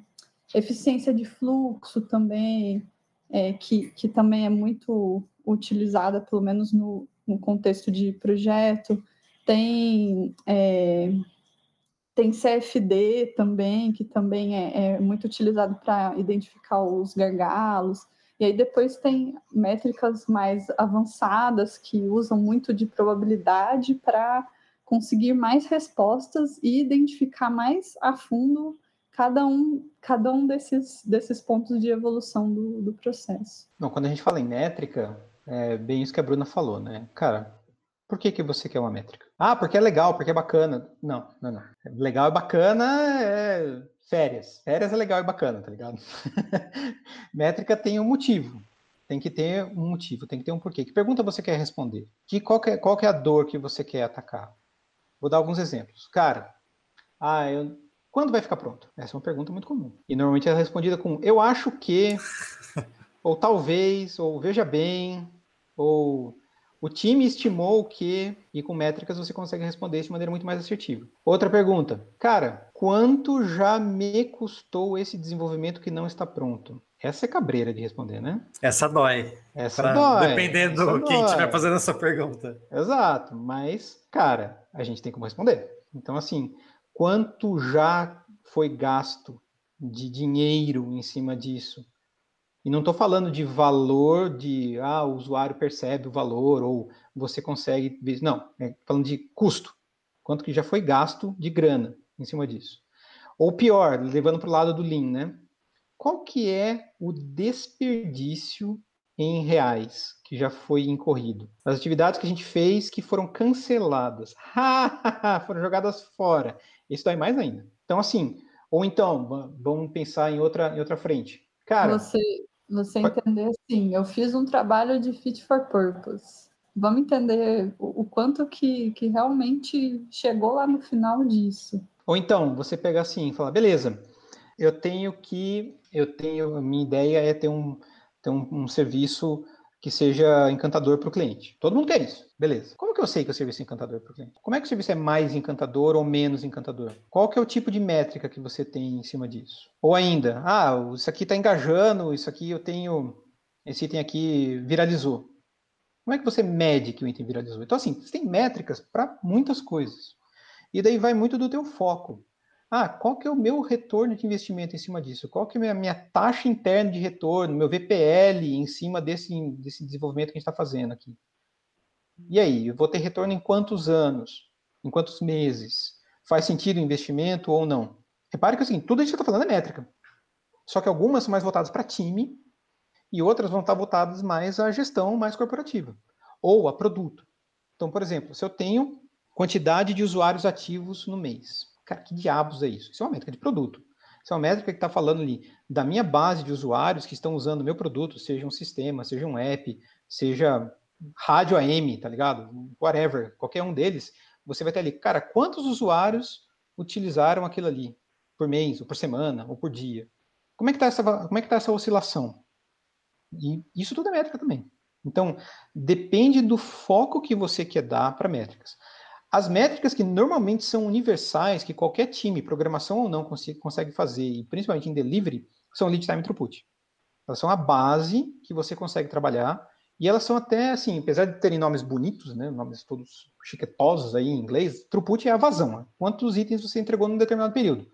eficiência de fluxo também, é, que, que também é muito utilizada, pelo menos no, no contexto de projeto. Tem, é, tem CFD também, que também é, é muito utilizado para identificar os gargalos. E aí depois tem métricas mais avançadas que usam muito de probabilidade para conseguir mais respostas e identificar mais a fundo cada um, cada um desses, desses pontos de evolução do, do processo. Bom, quando a gente fala em métrica, é bem isso que a Bruna falou, né? Cara, por que, que você quer uma métrica? Ah, porque é legal, porque é bacana. Não, não, não. Legal e bacana é férias. Férias é legal e bacana, tá ligado? métrica tem um motivo. Tem que ter um motivo, tem que ter um porquê. Que pergunta você quer responder? Que, qual, que é, qual que é a dor que você quer atacar? Vou dar alguns exemplos. Cara, ah, eu, quando vai ficar pronto? Essa é uma pergunta muito comum. E normalmente é respondida com eu acho que, ou talvez, ou veja bem, ou o time estimou que, e com métricas você consegue responder isso de maneira muito mais assertiva. Outra pergunta. Cara, quanto já me custou esse desenvolvimento que não está pronto? Essa é cabreira de responder, né? Essa dói. Essa pra, dói. Dependendo essa quem estiver fazendo essa pergunta. Exato. Mas, cara, a gente tem como responder. Então, assim, quanto já foi gasto de dinheiro em cima disso. E não estou falando de valor de ah, o usuário percebe o valor ou você consegue. Não, é falando de custo. Quanto que já foi gasto de grana em cima disso. Ou pior, levando para o lado do Lean, né? Qual que é o desperdício em reais que já foi incorrido? As atividades que a gente fez que foram canceladas, foram jogadas fora. Isso dói mais ainda. Então, assim, ou então, vamos pensar em outra, em outra frente. Cara. Você, você entender assim, eu fiz um trabalho de fit for purpose. Vamos entender o, o quanto que, que realmente chegou lá no final disso. Ou então, você pegar assim e falar, beleza, eu tenho que, eu tenho, minha ideia é ter um, ter um, um serviço que seja encantador para o cliente. Todo mundo quer isso, beleza. Como que eu sei que o serviço é encantador para o cliente? Como é que o serviço é mais encantador ou menos encantador? Qual que é o tipo de métrica que você tem em cima disso? Ou ainda, ah, isso aqui está engajando, isso aqui eu tenho, esse item aqui viralizou. Como é que você mede que o item viralizou? Então, assim, você tem métricas para muitas coisas. E daí vai muito do teu foco. Ah, qual que é o meu retorno de investimento em cima disso? Qual que é a minha, minha taxa interna de retorno, meu VPL em cima desse, desse desenvolvimento que a gente está fazendo aqui? E aí, eu vou ter retorno em quantos anos? Em quantos meses? Faz sentido o investimento ou não? Repare que assim, tudo isso que está falando é métrica. Só que algumas são mais voltadas para time e outras vão estar voltadas mais à gestão mais corporativa ou a produto. Então, por exemplo, se eu tenho quantidade de usuários ativos no mês, Cara, que diabos é isso? Isso é uma métrica de produto. Isso é uma métrica que está falando ali da minha base de usuários que estão usando o meu produto, seja um sistema, seja um app, seja rádio AM, tá ligado? Whatever, qualquer um deles, você vai ter ali, cara, quantos usuários utilizaram aquilo ali por mês, ou por semana, ou por dia? Como é que está essa, como é que tá essa oscilação? E isso tudo é métrica também. Então, depende do foco que você quer dar para métricas. As métricas que normalmente são universais, que qualquer time, programação ou não, consegue fazer, e principalmente em delivery, são lead time e throughput. Elas são a base que você consegue trabalhar, e elas são até, assim, apesar de terem nomes bonitos, né, nomes todos chiquetosos aí em inglês, throughput é a vazão. Né? Quantos itens você entregou num determinado período?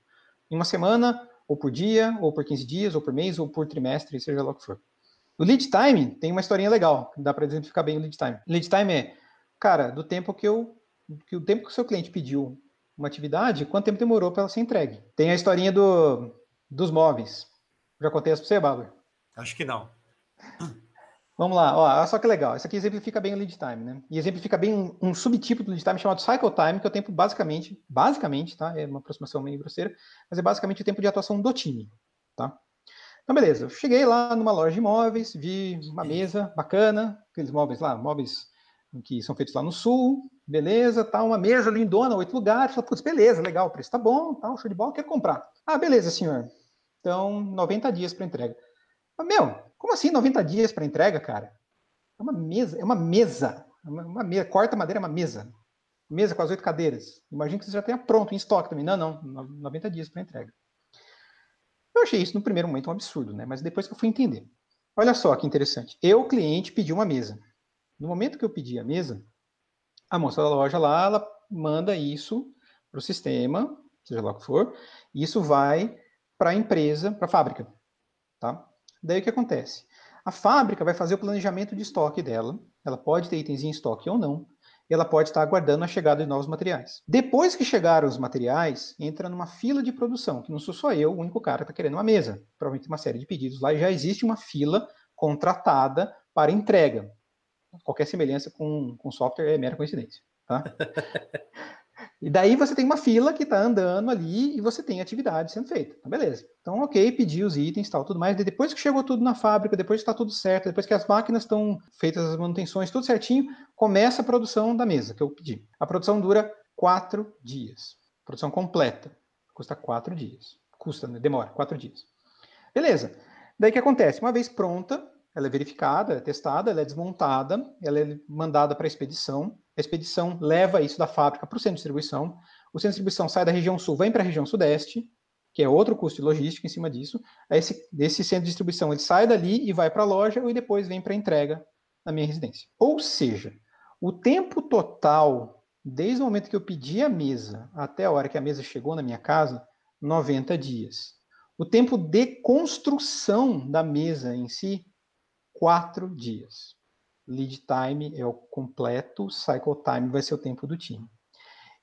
Em uma semana, ou por dia, ou por 15 dias, ou por mês, ou por trimestre, seja lá o que for. O lead time tem uma historinha legal, dá para exemplificar bem o lead time. Lead time é, cara, do tempo que eu que o tempo que o seu cliente pediu uma atividade, quanto tempo demorou para ela ser entregue. Tem a historinha do, dos móveis. Já contei essa para você, Bárbara? Acho que não. Vamos lá, ó, olha só que legal. Isso aqui exemplifica bem o lead time, né? E exemplifica bem um, um, subtipo do lead time chamado cycle time, que é o tempo basicamente, basicamente, tá? É uma aproximação meio grosseira, mas é basicamente o tempo de atuação do time, tá? Então, beleza. Eu cheguei lá numa loja de imóveis, vi uma mesa bacana, aqueles móveis lá, móveis que são feitos lá no sul, beleza, tá uma mesa lindona, oito lugares, fala, putz, beleza, legal, o preço tá bom, tá, show de bola, quero comprar. Ah, beleza, senhor. Então, 90 dias para entrega. Mas, meu, como assim 90 dias para entrega, cara? É uma mesa, é uma mesa, é uma, uma mesa, corta madeira é uma mesa. Mesa com as oito cadeiras. Imagina que você já tenha pronto em estoque também. Não, não, 90 dias para entrega. Eu achei isso no primeiro momento um absurdo, né? Mas depois que eu fui entender. Olha só que interessante. Eu, cliente, pedi uma mesa. No momento que eu pedi a mesa, a moça da loja lá, ela manda isso para o sistema, seja lá o que for, e isso vai para a empresa, para a fábrica. Tá? Daí o que acontece? A fábrica vai fazer o planejamento de estoque dela, ela pode ter itens em estoque ou não, e ela pode estar aguardando a chegada de novos materiais. Depois que chegaram os materiais, entra numa fila de produção, que não sou só eu, o único cara que está querendo uma mesa. Provavelmente uma série de pedidos lá já existe uma fila contratada para entrega. Qualquer semelhança com, com software é mera coincidência. Tá? E daí você tem uma fila que está andando ali e você tem atividade sendo feita. Então, beleza. Então, ok, pedi os itens tal, tudo mais. Depois que chegou tudo na fábrica, depois que está tudo certo, depois que as máquinas estão feitas as manutenções, tudo certinho, começa a produção da mesa que eu pedi. A produção dura quatro dias. Produção completa. Custa quatro dias. Custa, né? demora quatro dias. Beleza. Daí o que acontece? Uma vez pronta, ela é verificada, é testada, ela é desmontada, ela é mandada para a expedição. A expedição leva isso da fábrica para o centro de distribuição. O centro de distribuição sai da região sul, vem para a região sudeste, que é outro custo de logística em cima disso. Esse, desse centro de distribuição, ele sai dali e vai para a loja e depois vem para a entrega na minha residência. Ou seja, o tempo total, desde o momento que eu pedi a mesa até a hora que a mesa chegou na minha casa, 90 dias. O tempo de construção da mesa em si, quatro dias. Lead time é o completo, cycle time vai ser o tempo do time.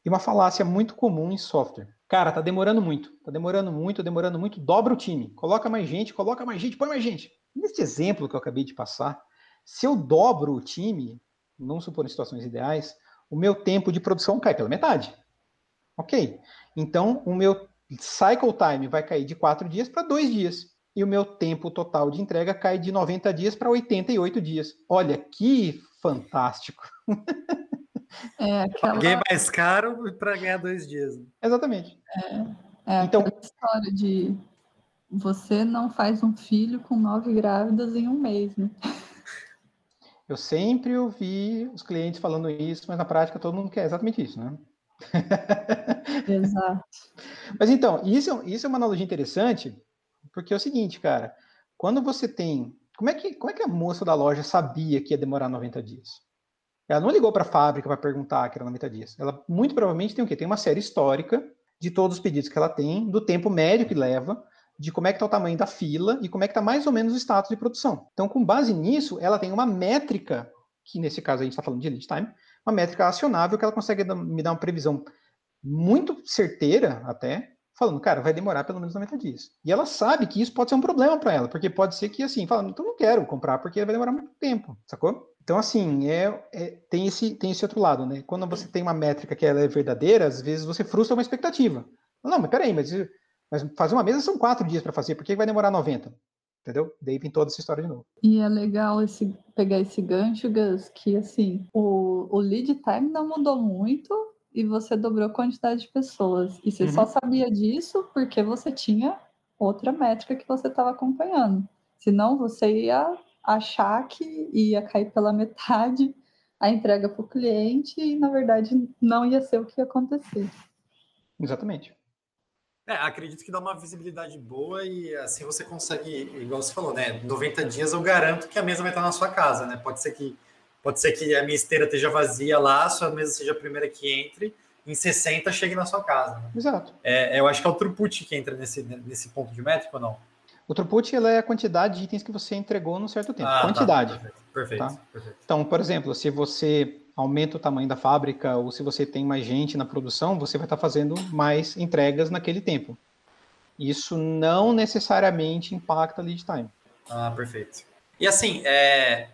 E uma falácia muito comum em software. Cara, tá demorando muito, tá demorando muito, demorando muito, dobra o time. Coloca mais gente, coloca mais gente, põe mais gente. Nesse exemplo que eu acabei de passar, se eu dobro o time, não supor em situações ideais, o meu tempo de produção cai pela metade. Ok. Então, o meu cycle time vai cair de quatro dias para dois dias e o meu tempo total de entrega cai de 90 dias para 88 dias. Olha que fantástico! É aquela... Paguei mais caro para ganhar dois dias. Exatamente. É, é então, história de você não faz um filho com nove grávidas em um mês, né? Eu sempre ouvi os clientes falando isso, mas na prática todo mundo quer exatamente isso, né? Exato. Mas então, isso, isso é uma analogia interessante, porque é o seguinte, cara, quando você tem. Como é que, como é que a moça da loja sabia que ia demorar 90 dias? Ela não ligou para a fábrica para perguntar que era 90 dias. Ela muito provavelmente tem o quê? Tem uma série histórica de todos os pedidos que ela tem, do tempo médio que leva, de como é que está o tamanho da fila e como é que está mais ou menos o status de produção. Então, com base nisso, ela tem uma métrica, que nesse caso a gente está falando de lead time, uma métrica acionável que ela consegue me dar uma previsão muito certeira até falando, cara, vai demorar pelo menos 90 dias. E ela sabe que isso pode ser um problema para ela, porque pode ser que, assim, fala, então não quero comprar porque vai demorar muito tempo, sacou? Então, assim, é, é, tem, esse, tem esse outro lado, né? Quando você tem uma métrica que ela é verdadeira, às vezes você frustra uma expectativa. Não, mas peraí, mas, mas fazer uma mesa são quatro dias para fazer, por que vai demorar 90? Entendeu? Daí vem toda essa história de novo. E é legal esse, pegar esse gancho, Gus, que assim, o, o lead time não mudou muito, e você dobrou a quantidade de pessoas. E você uhum. só sabia disso porque você tinha outra métrica que você estava acompanhando. Senão você ia achar que ia cair pela metade a entrega para o cliente e, na verdade, não ia ser o que ia acontecer. Exatamente. É, acredito que dá uma visibilidade boa e assim você consegue, igual você falou, né? 90 dias eu garanto que a mesa vai estar na sua casa, né? Pode ser que Pode ser que a minha esteira esteja vazia lá, sua mesa seja a primeira que entre, em 60 chegue na sua casa. Né? Exato. É, eu acho que é o throughput que entra nesse, nesse ponto de métrico ou não? O throughput é a quantidade de itens que você entregou num certo tempo. Ah, tá. quantidade. Tá, perfeito, perfeito, tá? perfeito, Então, por exemplo, se você aumenta o tamanho da fábrica ou se você tem mais gente na produção, você vai estar fazendo mais entregas naquele tempo. Isso não necessariamente impacta lead time. Ah, perfeito. E assim, é,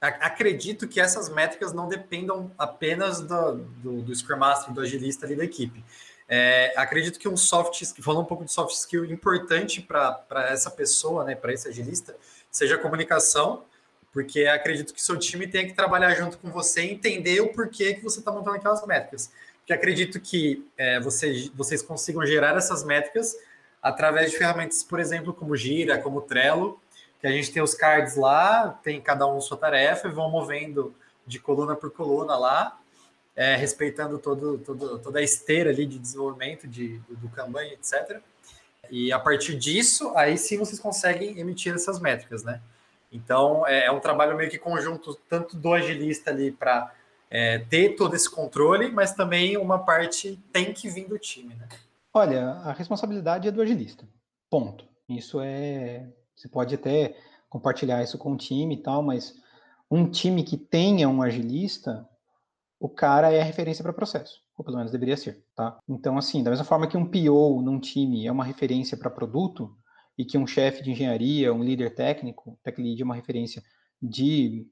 acredito que essas métricas não dependam apenas do, do, do Scrum Master, do agilista ali da equipe. É, acredito que um soft falando um pouco de soft skill importante para essa pessoa, né, para esse agilista, seja a comunicação, porque acredito que seu time tem que trabalhar junto com você e entender o porquê que você está montando aquelas métricas. Porque acredito que é, você, vocês consigam gerar essas métricas através de ferramentas, por exemplo, como Gira, como Trello, que a gente tem os cards lá, tem cada um sua tarefa e vão movendo de coluna por coluna lá, é, respeitando todo, todo, toda a esteira ali de desenvolvimento de, do, Kanban, etc. E a partir disso, aí sim vocês conseguem emitir essas métricas, né? Então, é, é um trabalho meio que conjunto, tanto do agilista ali para é, ter todo esse controle, mas também uma parte tem que vir do time, né? Olha, a responsabilidade é do agilista. Ponto. Isso é. Você pode até compartilhar isso com o time e tal, mas um time que tenha um agilista, o cara é a referência para processo, ou pelo menos deveria ser, tá? Então, assim, da mesma forma que um PO num time é uma referência para produto, e que um chefe de engenharia, um líder técnico, tech lead é uma referência de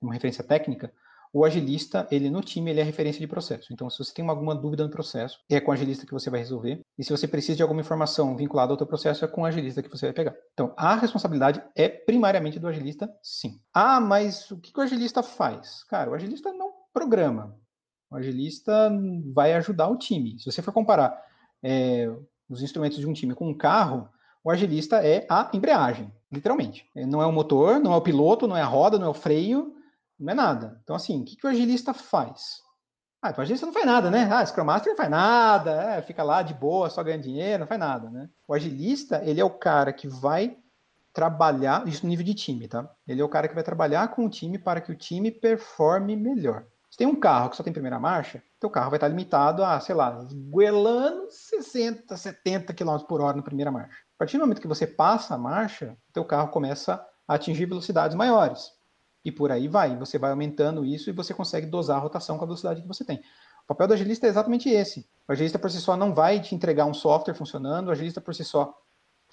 uma referência técnica, o agilista, ele no time, ele é referência de processo. Então, se você tem alguma dúvida no processo, é com o agilista que você vai resolver. E se você precisa de alguma informação vinculada ao teu processo, é com o agilista que você vai pegar. Então, a responsabilidade é primariamente do agilista, sim. Ah, mas o que, o agilista faz? Cara, o agilista não programa. O agilista vai ajudar o time. Se você for comparar é, os instrumentos de um time com um carro, o agilista é a embreagem, literalmente. Não é o motor, não é o piloto, não é a roda, não é o freio, não é nada. Então, assim, o que, que o agilista faz? Ah, então o agilista não faz nada, né? Ah, Scrum Master não faz nada, é, fica lá de boa, só ganha dinheiro, não faz nada, né? O agilista, ele é o cara que vai trabalhar, isso no nível de time, tá? Ele é o cara que vai trabalhar com o time para que o time performe melhor. Se tem um carro que só tem primeira marcha, teu carro vai estar limitado a, sei lá, goelando 60, 70 km por hora na primeira marcha. A partir do momento que você passa a marcha, teu carro começa a atingir velocidades maiores. E por aí vai, você vai aumentando isso e você consegue dosar a rotação com a velocidade que você tem. O papel do agilista é exatamente esse. O agilista por si só não vai te entregar um software funcionando, o agilista por si só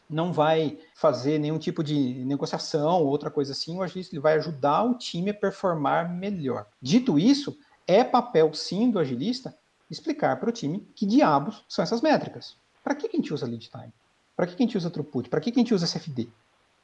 não vai fazer nenhum tipo de negociação ou outra coisa assim, o agilista ele vai ajudar o time a performar melhor. Dito isso, é papel sim do agilista explicar para o time que diabos são essas métricas. Para que a gente usa lead time? Para que a gente usa throughput? Para que a gente usa CFD?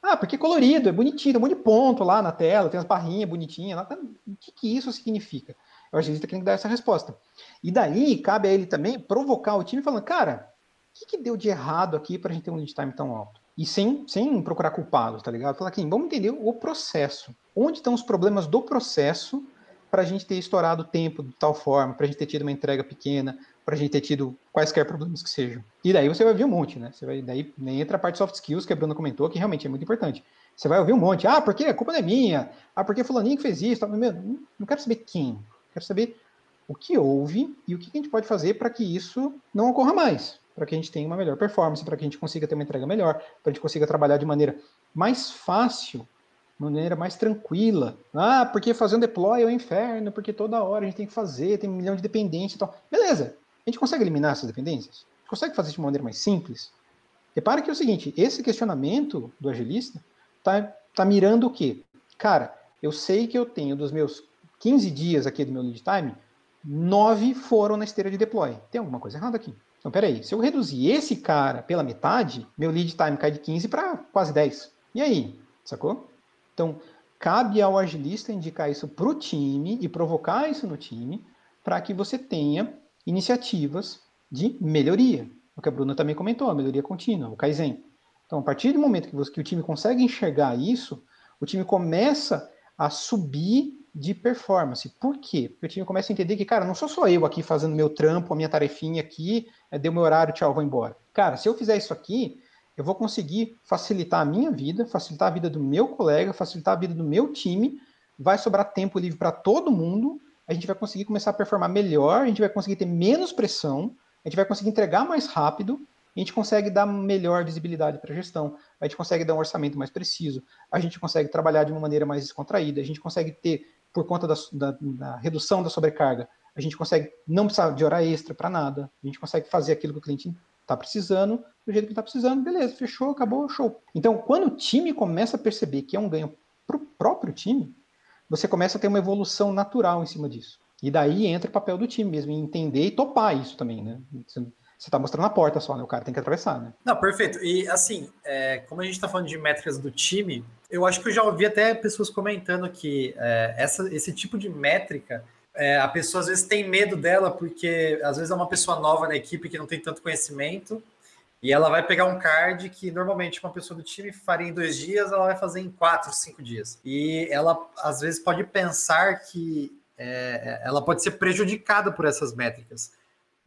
Ah, porque é colorido, é bonitinho, tem um monte de ponto lá na tela, tem as barrinhas bonitinhas lá. Tá, o que, que isso significa? O agilista tem que dar essa resposta. E daí, cabe a ele também provocar o time falando, cara, o que, que deu de errado aqui para a gente ter um lead time tão alto? E sem, sem procurar culpados, tá ligado? Falar aqui, vamos entender o processo. Onde estão os problemas do processo para a gente ter estourado o tempo de tal forma, para a gente ter tido uma entrega pequena, para a gente ter tido quaisquer problemas que sejam. E daí você vai ouvir um monte, né? Você vai, daí nem entra a parte soft skills que a Bruna comentou, que realmente é muito importante. Você vai ouvir um monte. Ah, porque a culpa não é minha. Ah, porque fulaninho que fez isso. Meu, não quero saber quem. Quero saber o que houve e o que a gente pode fazer para que isso não ocorra mais. Para que a gente tenha uma melhor performance, para que a gente consiga ter uma entrega melhor, para a gente consiga trabalhar de maneira mais fácil, de maneira mais tranquila. Ah, porque fazer um deploy é o um inferno, porque toda hora a gente tem que fazer, tem um milhão de dependências e tal. Beleza, a gente consegue eliminar essas dependências? A gente consegue fazer de uma maneira mais simples? Repara que é o seguinte, esse questionamento do agilista tá, tá mirando o quê? Cara, eu sei que eu tenho dos meus 15 dias aqui do meu lead time, 9 foram na esteira de deploy. Tem alguma coisa errada aqui. Então, peraí, se eu reduzir esse cara pela metade, meu lead time cai de 15 para quase 10. E aí? Sacou? Então, cabe ao agilista indicar isso para o time e provocar isso no time para que você tenha iniciativas de melhoria. O que a Bruna também comentou, a melhoria contínua, o Kaizen. Então, a partir do momento que, você, que o time consegue enxergar isso, o time começa a subir de performance. Por quê? Porque o time começa a entender que, cara, não sou só eu aqui fazendo meu trampo, a minha tarefinha aqui, é, deu meu horário, tchau, vou embora. Cara, se eu fizer isso aqui, eu vou conseguir facilitar a minha vida, facilitar a vida do meu colega, facilitar a vida do meu time, vai sobrar tempo livre para todo mundo a gente vai conseguir começar a performar melhor, a gente vai conseguir ter menos pressão, a gente vai conseguir entregar mais rápido, a gente consegue dar melhor visibilidade para a gestão, a gente consegue dar um orçamento mais preciso, a gente consegue trabalhar de uma maneira mais descontraída, a gente consegue ter, por conta da, da, da redução da sobrecarga, a gente consegue não precisar de hora extra para nada, a gente consegue fazer aquilo que o cliente está precisando, do jeito que está precisando, beleza, fechou, acabou, show. Então, quando o time começa a perceber que é um ganho para o próprio time, você começa a ter uma evolução natural em cima disso. E daí entra o papel do time mesmo, em entender e topar isso também, né? Você está mostrando a porta só, né? O cara tem que atravessar, né? Não, perfeito. E assim, é, como a gente está falando de métricas do time, eu acho que eu já ouvi até pessoas comentando que é, essa, esse tipo de métrica, é, a pessoa às vezes tem medo dela, porque às vezes é uma pessoa nova na equipe que não tem tanto conhecimento, e ela vai pegar um card que normalmente uma pessoa do time faria em dois dias, ela vai fazer em quatro, cinco dias. E ela às vezes pode pensar que é, ela pode ser prejudicada por essas métricas.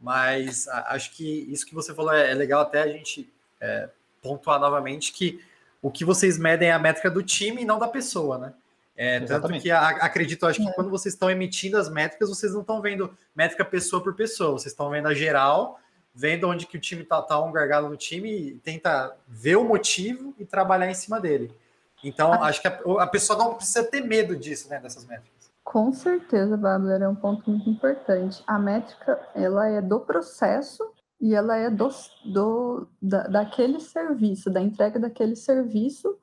Mas acho que isso que você falou é, é legal até a gente é, pontuar novamente que o que vocês medem é a métrica do time e não da pessoa, né? É, tanto que a, acredito, acho que é. quando vocês estão emitindo as métricas, vocês não estão vendo métrica pessoa por pessoa, vocês estão vendo a geral, vendo onde que o time está tá um gargalo no time e tenta ver o motivo e trabalhar em cima dele. Então, ah. acho que a, a, pessoa não precisa ter medo disso, né, dessas métricas. Com certeza, Bárbara, é um ponto muito importante. A métrica, ela é do processo e ela é do, do da, daquele serviço, da entrega daquele serviço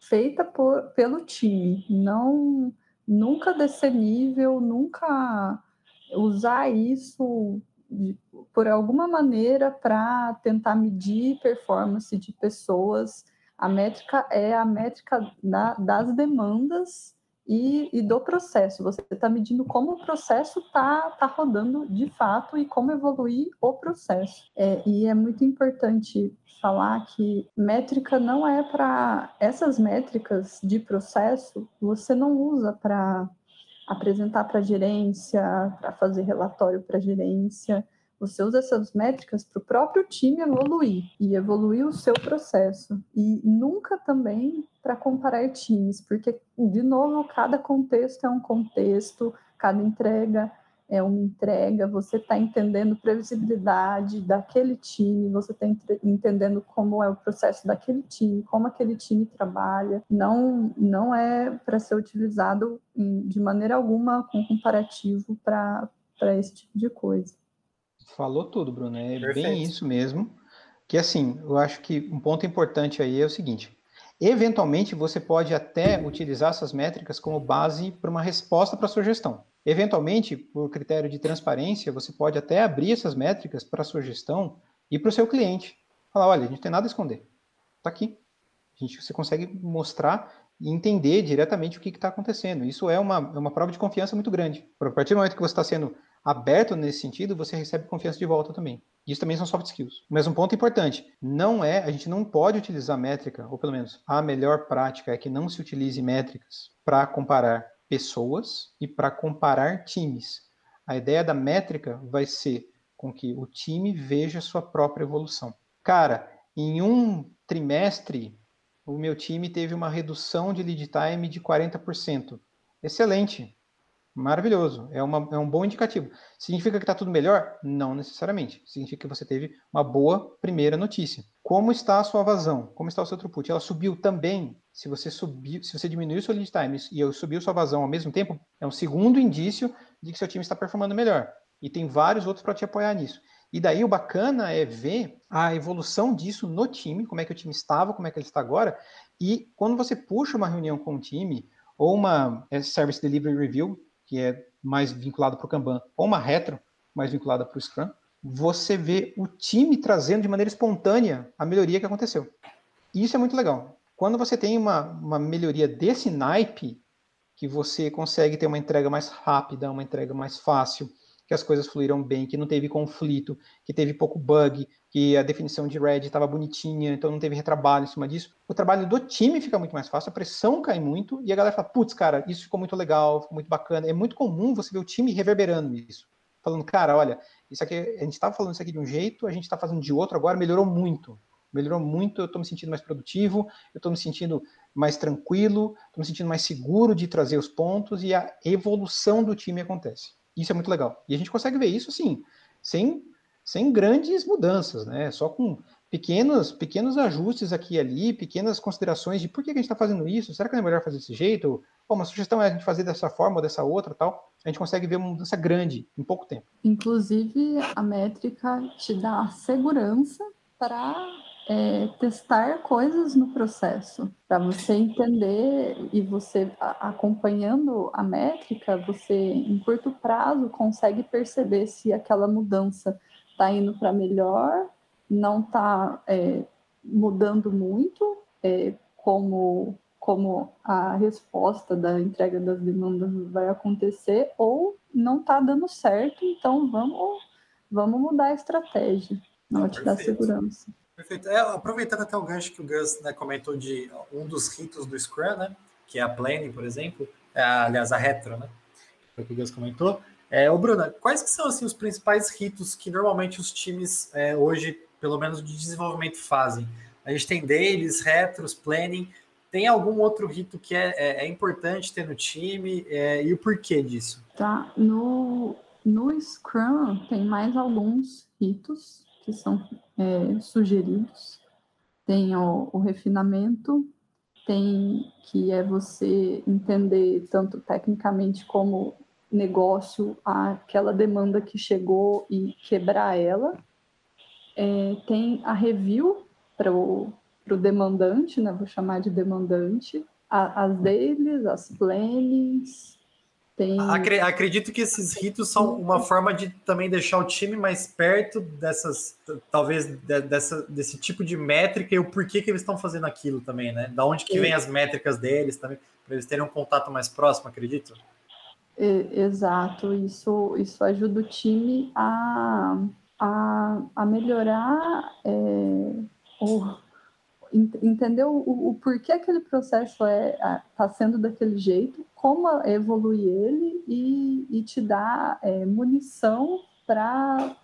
feita por, pelo time. Não, nunca desse nível, nunca usar isso de, por alguma maneira para tentar medir performance de pessoas. A métrica é a métrica da, das demandas e, e, do processo. Você está medindo como o processo está tá rodando de fato e como evoluir o processo. É, e é muito importante falar que métrica não é para essas métricas de processo, você não usa para apresentar para a gerência, para fazer relatório para a gerência. Você usa essas métricas para o próprio time evoluir e evoluir o seu processo. E nunca também para comparar times, porque, de novo, cada contexto é um contexto, cada entrega é uma entrega, você está entendendo previsibilidade daquele time, você está entendendo como é o processo daquele time, como aquele time trabalha. Não, não é para ser utilizado em, de maneira alguma com comparativo para esse tipo de coisa. Falou tudo, Bruno. É Perfeito. bem isso mesmo. Que assim, eu acho que um ponto importante aí é o seguinte: eventualmente você pode até utilizar essas métricas como base para uma resposta para a sua gestão. Eventualmente, por critério de transparência, você pode até abrir essas métricas para a sua gestão e para o seu cliente. Falar, olha, a gente tem nada a esconder. Está aqui. A gente, você consegue mostrar e entender diretamente o que está acontecendo. Isso é uma, é uma prova de confiança muito grande. A partir do momento que você está sendo aberto nesse sentido, você recebe confiança de volta também. Isso também são soft skills. Mas um ponto importante, não é, a gente não pode utilizar métrica, ou pelo menos a melhor prática é que não se utilize métricas para comparar pessoas e para comparar times. A ideia da métrica vai ser com que o time veja sua própria evolução. Cara, em um trimestre, o meu time teve uma redução de lead time de 40%. Excelente. Maravilhoso, é, uma, é um bom indicativo. Significa que está tudo melhor? Não necessariamente. Significa que você teve uma boa primeira notícia. Como está a sua vazão? Como está o seu throughput? Ela subiu também. Se você subiu, se você diminuiu seu lead time e eu subiu sua vazão ao mesmo tempo, é um segundo indício de que seu time está performando melhor. E tem vários outros para te apoiar nisso. E daí o bacana é ver a evolução disso no time, como é que o time estava, como é que ele está agora. E quando você puxa uma reunião com o time, ou uma é, Service Delivery Review, que é mais vinculado para o Kanban, ou uma retro, mais vinculada para o Scrum, você vê o time trazendo de maneira espontânea a melhoria que aconteceu. E isso é muito legal. Quando você tem uma, uma melhoria desse naipe, que você consegue ter uma entrega mais rápida, uma entrega mais fácil, que as coisas fluíram bem, que não teve conflito, que teve pouco bug, que a definição de red estava bonitinha, então não teve retrabalho em cima disso. O trabalho do time fica muito mais fácil, a pressão cai muito, e a galera fala, putz, cara, isso ficou muito legal, ficou muito bacana. É muito comum você ver o time reverberando isso. Falando, cara, olha, isso aqui, a gente estava falando isso aqui de um jeito, a gente está fazendo de outro agora, melhorou muito. Melhorou muito, eu estou me sentindo mais produtivo, eu estou me sentindo mais tranquilo, estou me sentindo mais seguro de trazer os pontos e a evolução do time acontece. Isso é muito legal. E a gente consegue ver isso, assim, sem, sem grandes mudanças, né? Só com pequenos, pequenos ajustes aqui e ali, pequenas considerações de por que a gente está fazendo isso, será que não é melhor fazer desse jeito? Pô, uma sugestão é a gente fazer dessa forma ou dessa outra tal. A gente consegue ver uma mudança grande em pouco tempo. Inclusive, a métrica te dá segurança para é, testar coisas no processo, para você entender e você acompanhando a métrica, você em curto prazo consegue perceber se aquela mudança está indo para melhor, não está é, mudando muito, é, como como a resposta da entrega das demandas vai acontecer, ou não está dando certo, então vamos, vamos mudar a estratégia. Não, te dá segurança. Perfeito. É, aproveitando até o gancho que o Gus né, comentou de um dos ritos do Scrum, né, que é a planning, por exemplo, é, aliás, a retro, né, foi o que o Gus comentou. É, ô, Bruna, quais que são assim, os principais ritos que normalmente os times é, hoje, pelo menos de desenvolvimento, fazem? A gente tem dailies, retros, planning. Tem algum outro rito que é, é, é importante ter no time é, e o porquê disso? Tá, no, no Scrum tem mais alguns ritos que são é, sugeridos. Tem o, o refinamento, tem que é você entender tanto tecnicamente como negócio aquela demanda que chegou e quebrar ela. É, tem a review para o demandante, né? Vou chamar de demandante. A, as deles, as plannings, tem... Acredito que esses ritos são uma forma de também deixar o time mais perto dessas, talvez dessa, desse tipo de métrica e o porquê que eles estão fazendo aquilo também, né? Da onde que vem as métricas deles também, para eles terem um contato mais próximo, acredito. Exato, isso, isso ajuda o time a, a, a melhorar é, o, entender o, o porquê aquele processo é está sendo daquele jeito, como evoluir ele e, e te dar é, munição para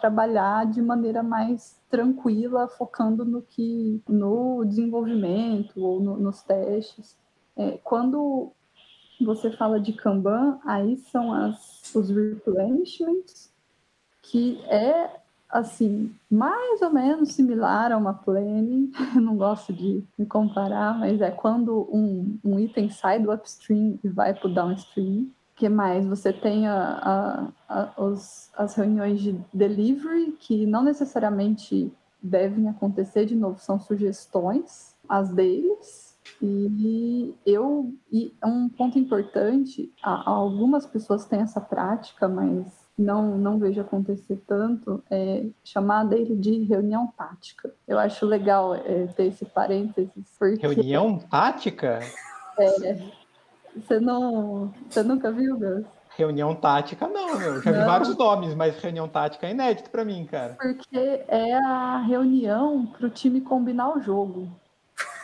trabalhar de maneira mais tranquila, focando no que no desenvolvimento ou no, nos testes. É, quando você fala de Kanban, aí são as, os replenishments, que é assim, mais ou menos similar a uma planning, não gosto de me comparar, mas é quando um, um item sai do upstream e vai para o downstream. que mais? Você tem a, a, a, os, as reuniões de delivery, que não necessariamente devem acontecer, de novo, são sugestões, as deles. E eu, e um ponto importante, algumas pessoas têm essa prática, mas não, não vejo acontecer tanto, é chamar dele de reunião tática. Eu acho legal é, ter esse parênteses. Porque, reunião tática? É, você, não, você nunca viu, Gus? Reunião tática, não, meu. Já não. vi vários nomes, mas reunião tática é inédito para mim, cara. Porque é a reunião para o time combinar o jogo.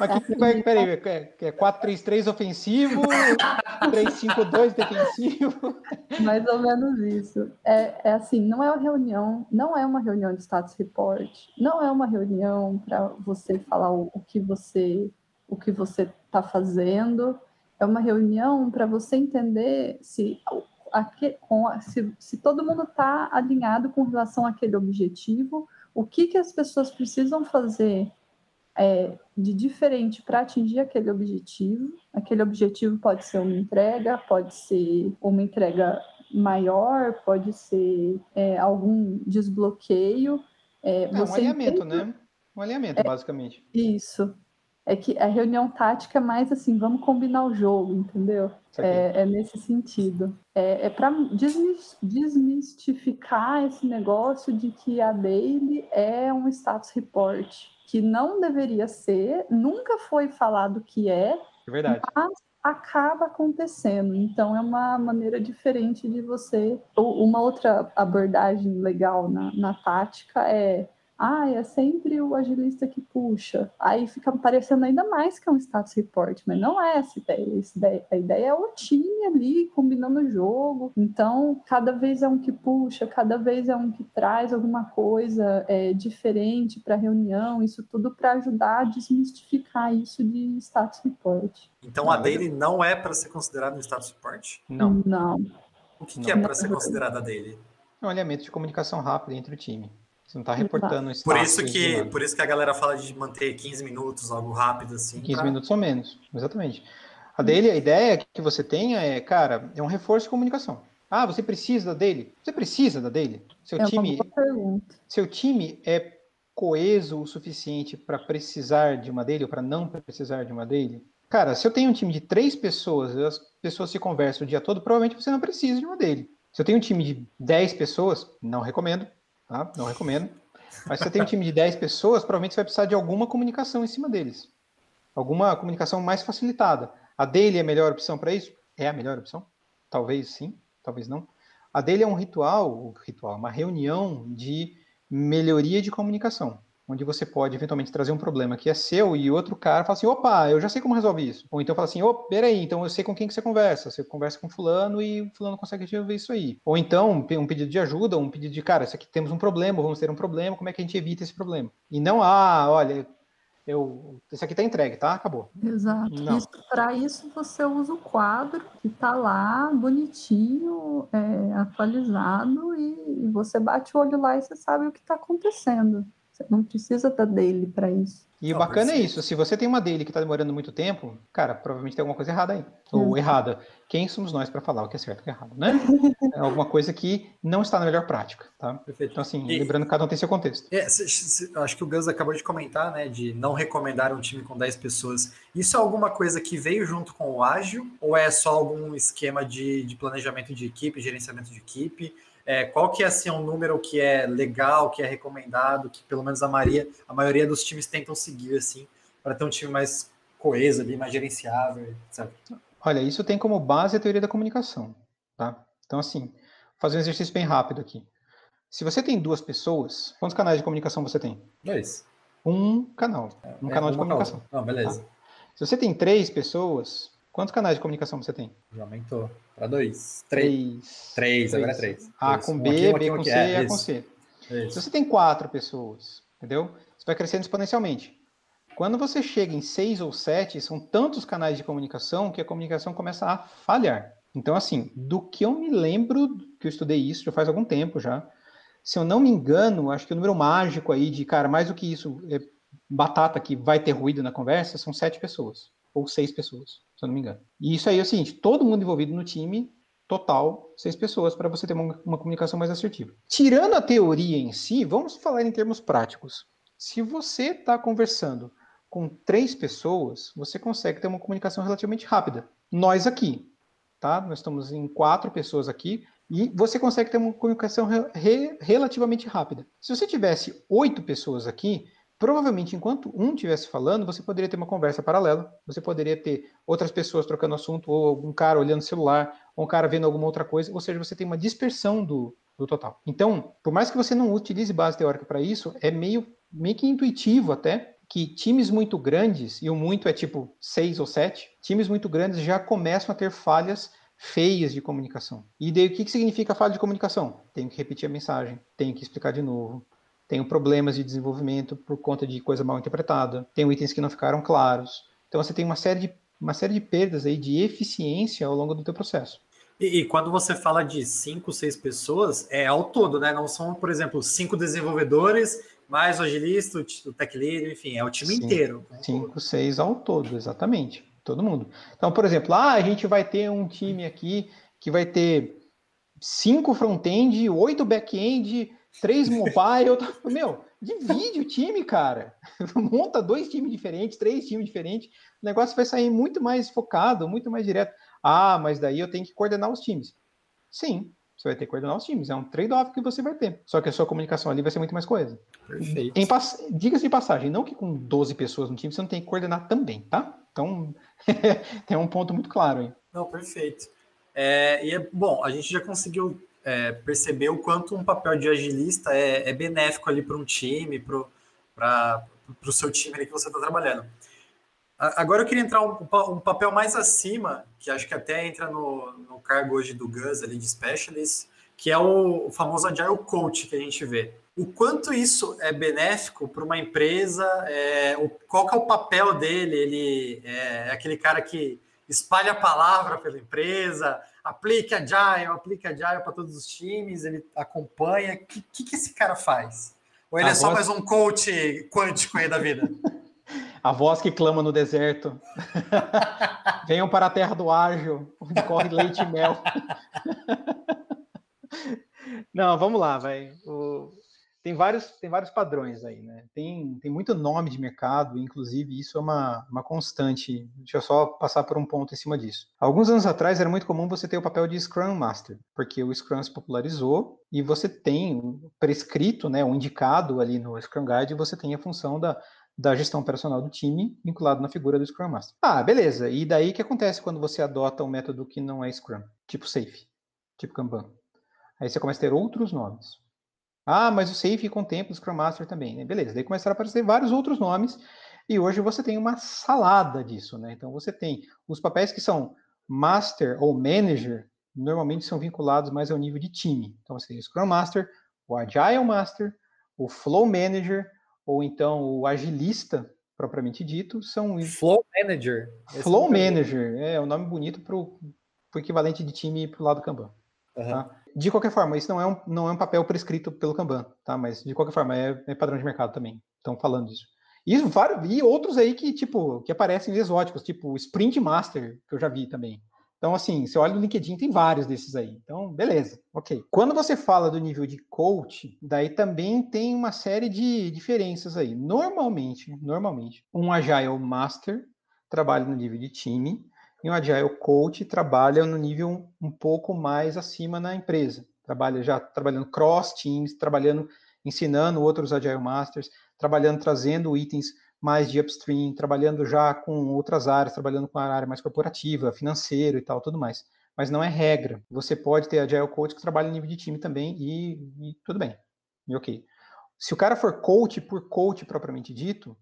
Mas que, é, peraí, é 4-3-3 ofensivo, 3-5-2 defensivo? Mais ou menos isso. É, é assim, não é uma reunião, não é uma reunião de status report, não é uma reunião para você falar o, o, que você o que você está fazendo, é uma reunião para você entender se, aqui, com, se, se todo mundo está alinhado com relação àquele objetivo, o que, que as pessoas precisam fazer é, de diferente para atingir aquele objetivo. Aquele objetivo pode ser uma entrega, pode ser uma entrega maior, pode ser é, algum desbloqueio. É, é um alinhamento, entende... né? Um alinhamento, é, basicamente. Isso. É que a reunião tática é mais assim, vamos combinar o jogo, entendeu? É, é, nesse sentido. É, é para desmistificar esse negócio de que a daily é um status report que não deveria ser, nunca foi falado que é, é verdade. mas acaba acontecendo. Então é uma maneira diferente de você. Uma outra abordagem legal na, na tática é ah, é sempre o agilista que puxa. Aí fica parecendo ainda mais que é um status report, mas não é essa ideia. Essa ideia a ideia é o time ali combinando o jogo. Então, cada vez é um que puxa, cada vez é um que traz alguma coisa é, diferente para a reunião. Isso tudo para ajudar a desmistificar isso de status report. Então, a daily não é para ser considerada um status report? Não. Não. O que, que é para ser considerada a daily? É um alinhamento de comunicação rápida entre o time. Você não está reportando isso. Por isso que por isso que a galera fala de manter 15 minutos, algo rápido assim. 15 pra... minutos ou menos, exatamente. A dele, a ideia que você tenha é, cara, é um reforço de comunicação. Ah, você precisa dele? Você precisa da dele? Seu é time Seu time é coeso o suficiente para precisar de uma dele ou para não precisar de uma dele? Cara, se eu tenho um time de três pessoas, as pessoas se conversam o dia todo, provavelmente você não precisa de uma dele. Se eu tenho um time de 10 pessoas, não recomendo, tá? Não recomendo. Mas se você tem um time de 10 pessoas, provavelmente você vai precisar de alguma comunicação em cima deles. Alguma comunicação mais facilitada. A dele é a melhor opção para isso? É a melhor opção? Talvez sim, talvez não. A dele é um ritual, ritual, uma reunião de melhoria de comunicação. Onde você pode eventualmente trazer um problema que é seu e outro cara fala assim, opa, eu já sei como resolve isso. Ou então fala assim, ô, peraí, então eu sei com quem que você conversa. Você conversa com fulano e fulano consegue resolver isso aí. Ou então, um pedido de ajuda, um pedido de, cara, isso aqui temos um problema, vamos ter um problema, como é que a gente evita esse problema? E não, ah, olha, eu, esse aqui está entregue, tá? Acabou. Exato. Para isso você usa o quadro que está lá, bonitinho, é, atualizado, e, e, você bate o olho lá e você sabe o que está acontecendo. Você não precisa da dele para isso. E o bacana é isso, se você tem uma dele que está demorando muito tempo, cara, provavelmente tem alguma coisa errada aí. Ou errada. Quem somos nós para falar o que é certo e o que é errado, né? é alguma coisa que não está na melhor prática, tá? Perfeito. Então, assim, e, lembrando que cada um tem seu contexto. É, se, se, acho que o Gus acabou de comentar, né, de não recomendar um time com 10 pessoas. Isso é alguma coisa que veio junto com o ágil? Ou é só algum esquema de, de planejamento de equipe, gerenciamento de equipe? É, qual que é assim, um número que é legal, que é recomendado, que pelo menos a maioria, a maioria dos times tentam seguir assim, para ter um time mais coeso ali, mais gerenciável, etc. Olha, isso tem como base a teoria da comunicação, tá? Então, assim, fazer um exercício bem rápido aqui. Se você tem duas pessoas, quantos canais de comunicação você tem? Dois. Um canal. Um é, canal de comunicação. Não, beleza. Tá? Se você tem três pessoas, Quantos canais de comunicação você tem? Já aumentou. Para dois. Três. Três, agora é três. A com B, B com C e A com C. Se você tem quatro pessoas, entendeu? Você vai crescendo exponencialmente. Quando você chega em seis ou sete, são tantos canais de comunicação que a comunicação começa a falhar. Então, assim, do que eu me lembro, que eu estudei isso já faz algum tempo já, se eu não me engano, acho que o número mágico aí de, cara, mais do que isso, é batata que vai ter ruído na conversa, são sete pessoas ou seis pessoas, se eu não me engano. E isso aí é o seguinte: todo mundo envolvido no time, total, seis pessoas, para você ter uma, uma comunicação mais assertiva. Tirando a teoria em si, vamos falar em termos práticos. Se você está conversando com três pessoas, você consegue ter uma comunicação relativamente rápida. Nós aqui, tá? Nós estamos em quatro pessoas aqui e você consegue ter uma comunicação re, re, relativamente rápida. Se você tivesse oito pessoas aqui, Provavelmente, enquanto um estivesse falando, você poderia ter uma conversa paralela, você poderia ter outras pessoas trocando assunto, ou algum cara olhando o celular, ou um cara vendo alguma outra coisa, ou seja, você tem uma dispersão do, do total. Então, por mais que você não utilize base teórica para isso, é meio, meio que intuitivo até que times muito grandes, e o muito é tipo seis ou sete, times muito grandes já começam a ter falhas feias de comunicação. E daí o que, que significa falha de comunicação? Tenho que repetir a mensagem, tenho que explicar de novo, tenho problemas de desenvolvimento por conta de coisa mal interpretada, tenho itens que não ficaram claros. Então você tem uma série de, uma série de perdas aí de eficiência ao longo do teu processo. E, e, quando você fala de cinco, seis pessoas, é ao todo, né? Não são, por exemplo, cinco desenvolvedores, mais o agilista, o tech lead, enfim, é o time Sim, inteiro. Cinco, seis ao todo, exatamente. Todo mundo. Então, por exemplo, ah, a gente vai ter um time aqui que vai ter cinco front-end, oito back-end, três mobile. Meu, divide o time, cara. Monta dois times diferentes, três times diferentes. O negócio vai sair muito mais focado, muito mais direto. Ah, mas daí eu tenho que coordenar os times. Sim, você vai ter que coordenar os times. É um trade-off que você vai ter. Só que a sua comunicação ali vai ser muito mais coesa. Perfeito. Pass... Diga-se de passagem, não que com 12 pessoas no time você não tem que coordenar também, tá? Então, tem um ponto muito claro aí. Não, perfeito. É, e é bom, a gente já conseguiu é, perceber o quanto um papel de agilista é, é benéfico ali para um time, para o seu time ali que você está trabalhando. Agora eu queria entrar um, um, papel mais acima, que acho que até entra no, no cargo hoje do Gus ali de specialist, que é o, o famoso Agile Coach que a gente vê. O quanto isso é benéfico para uma empresa, é, o, qual que é o papel dele? Ele é, é aquele cara que espalha a palavra pela empresa, aplica Agile, aplica Agile para todos os times, ele acompanha. O que, que, que, esse cara faz? Ou ele a é só mais um coach quântico aí da vida? a voz que clama no deserto. Venham para a terra do ágil, onde corre leite e mel. Não, vamos lá, vai. O, tem vários, tem vários padrões aí, né? Tem, tem muito nome de mercado, inclusive isso é uma, uma constante. Deixa eu só passar por um ponto em cima disso. Alguns anos atrás era muito comum você ter o papel de Scrum Master, porque o Scrum se popularizou e você tem prescrito, né, um indicado ali no Scrum Guide, você tem a função da, da gestão operacional do time vinculado na figura do Scrum Master. Ah, beleza. E daí o que acontece quando você adota um método que não é Scrum, tipo Safe, tipo Kanban? Aí você começa a ter outros nomes. Ah, mas o Safe contempla o Scrum Master também, né? Beleza, daí começaram a aparecer vários outros nomes, e hoje você tem uma salada disso, né? Então você tem os papéis que são Master ou Manager, normalmente são vinculados mais ao nível de time. Então você tem o Scrum Master, o Agile Master, o Flow Manager, ou então o Agilista, propriamente dito, são... Flow Manager. Flow Manager, é o um nome bonito para o equivalente de time para o lado Kanban. Uhum. Tá? De qualquer forma, isso não é, um, não é um papel prescrito pelo Kanban, tá? Mas de qualquer forma, é, é padrão de mercado também. Estão falando disso. E, e outros aí que, tipo, que aparecem exóticos, tipo Sprint Master, que eu já vi também. Então, assim, você olha no LinkedIn, tem vários desses aí. Então, beleza, ok. Quando você fala do nível de coach, daí também tem uma série de diferenças aí. Normalmente, normalmente, um Agile Master trabalha no nível de time e um Agile Coach trabalha no nível um pouco mais acima na empresa. Trabalha já trabalhando cross teams, trabalhando, ensinando outros Agile Masters, trabalhando, trazendo itens mais de upstream, trabalhando já com outras áreas, trabalhando com a área mais corporativa, financeiro e tal, tudo mais. Mas não é regra. Você pode ter Agile Coach que trabalha em nível de time também e, e tudo bem. E ok. Se o cara for coach por coach propriamente dito,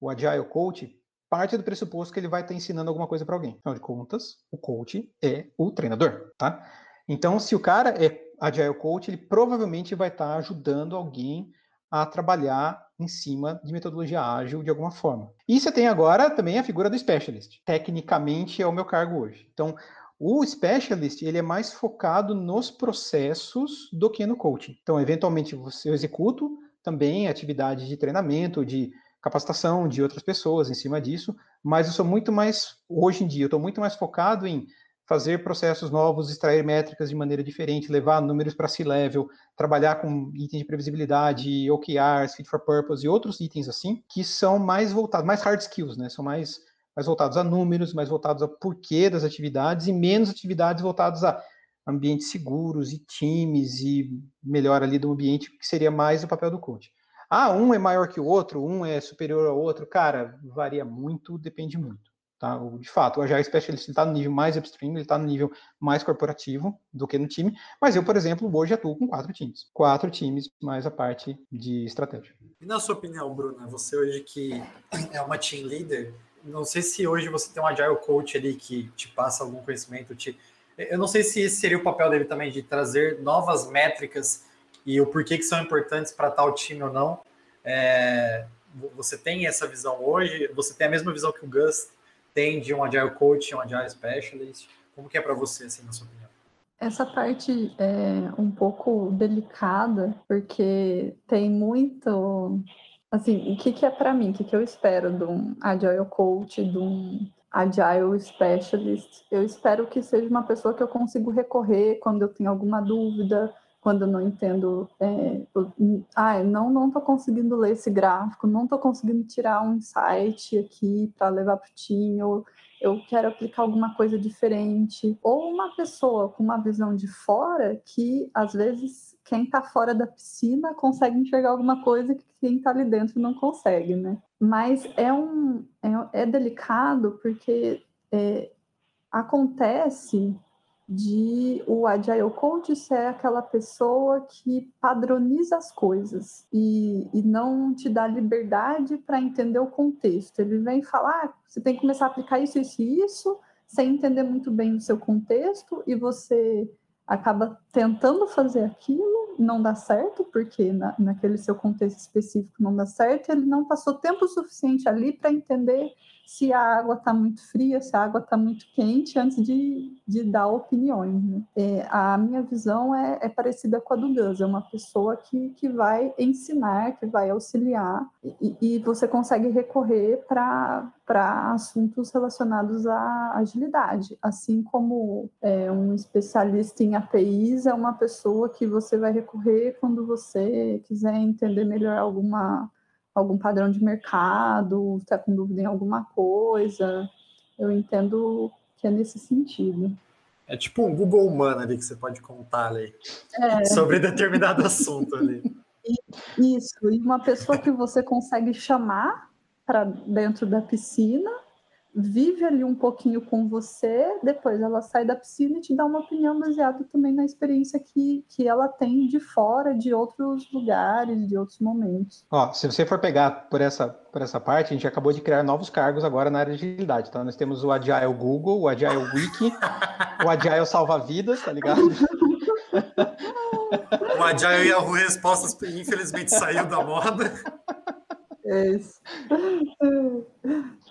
o Agile Coach parte do pressuposto que ele vai estar ensinando alguma coisa para alguém. Afinal de contas, o coach é o treinador, tá? Então, se o cara é Agile Coach, ele provavelmente vai estar ajudando alguém a trabalhar em cima de metodologia ágil de alguma forma. E você tem agora também a figura do specialist. Tecnicamente é o meu cargo hoje. Então, o specialist ele é mais focado nos processos do que no coaching. Então, eventualmente, eu executo também atividades de treinamento, de capacitação de outras pessoas em cima disso, mas eu sou muito mais, hoje em dia, eu estou muito mais focado em fazer processos novos, extrair métricas de maneira diferente, levar números para C-level, trabalhar com itens de previsibilidade, OKRs, fit for purpose e outros itens assim, que são mais voltados, mais hard skills, né? São mais, mais voltados a números, mais voltados ao porquê das atividades e menos atividades voltadas a ambientes seguros e times e melhor ali do ambiente, que seria mais o papel do coach. Ah, um é maior que o outro, um é superior ao outro, cara, varia muito, depende muito. Tá? De fato, o Agile Specialist está no nível mais upstream, ele está no nível mais corporativo do que no time, mas eu, por exemplo, hoje atuo com quatro times. Quatro times, mais a parte de estratégia. E na sua opinião, Bruna, você hoje que é uma team leader, não sei se hoje você tem um Agile Coach ali que te passa algum conhecimento, te... eu não sei se esse seria o papel dele também, de trazer novas métricas e o porquê que são importantes para tal time ou não. É... Você tem essa visão hoje? Você tem a mesma visão que o Gus tem de um Agile Coach, um Agile Specialist? Como que é para você, assim, na sua opinião? Essa parte é um pouco delicada, porque tem muito... Assim, o que, que é para mim? O que, que eu espero de um Agile Coach, de um Agile Specialist? Eu espero que seja uma pessoa que eu consigo recorrer quando eu tenho alguma dúvida, quando eu não entendo, é, eu, ah, não não estou conseguindo ler esse gráfico, não estou conseguindo tirar um insight aqui para levar para o time, ou eu quero aplicar alguma coisa diferente, ou uma pessoa com uma visão de fora que às vezes quem está fora da piscina consegue enxergar alguma coisa que quem está ali dentro não consegue, né? Mas é um é, é delicado porque é, acontece de o Agile Coach ser aquela pessoa que padroniza as coisas e, e não te dá liberdade para entender o contexto. Ele vem falar, ah, você tem que começar a aplicar isso, isso e isso, sem entender muito bem o seu contexto, e você acaba tentando fazer aquilo, não dá certo, porque na, naquele seu contexto específico não dá certo, ele não passou tempo suficiente ali para entender se a água está muito fria, se a água está muito quente, antes de, de dar opiniões. Né? É, a minha visão é, é, parecida com a do Gus, é uma pessoa que, que vai ensinar, que vai auxiliar, e, e você consegue recorrer para assuntos relacionados à agilidade, assim como é, um especialista em APIs é uma pessoa que você vai recorrer quando você quiser entender melhor alguma algum padrão de mercado, está com dúvida em alguma coisa. Eu entendo que é nesse sentido. É tipo um Google humano ali que você pode contar ali é. sobre determinado assunto ali. Isso, e uma pessoa que você consegue chamar para dentro da piscina vive ali um pouquinho com você, depois ela sai da piscina e te dá uma opinião baseada também na experiência que, que ela tem de fora, de outros lugares, de outros momentos. Ó, se você for pegar por essa, por essa parte, a gente acabou de criar novos cargos agora na área de agilidade, tá? Nós temos o Agile Google, o Agile Wiki, o Agile Salva Vidas, tá ligado? o Agile Yahoo Respostas, infelizmente, saiu da moda. É isso.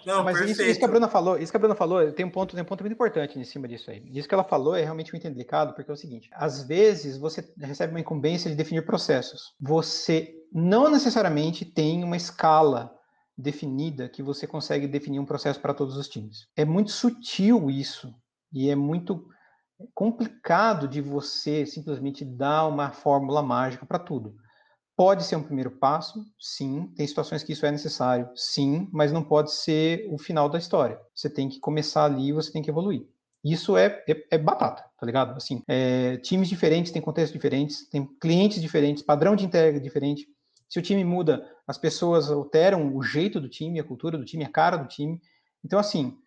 Não, Mas isso, isso, que a Bruna falou, isso que a Bruna falou, tem um ponto, tem um ponto muito importante em cima disso aí. Isso que ela falou é realmente muito delicado, porque é o seguinte: às vezes você recebe uma incumbência de definir processos. Você não necessariamente tem uma escala definida que você consegue definir um processo para todos os times. É muito sutil isso e é muito complicado de você simplesmente dar uma fórmula mágica para tudo. Pode ser um primeiro passo, sim. Tem situações que isso é necessário, sim, mas não pode ser o final da história. Você tem que começar ali e você tem que evoluir. Isso é, é, é batata, tá ligado? Assim, é, times diferentes têm contextos diferentes, tem clientes diferentes, padrão de entrega diferente. Se o time muda, as pessoas alteram o jeito do time, a cultura do time, a cara do time. Então, assim,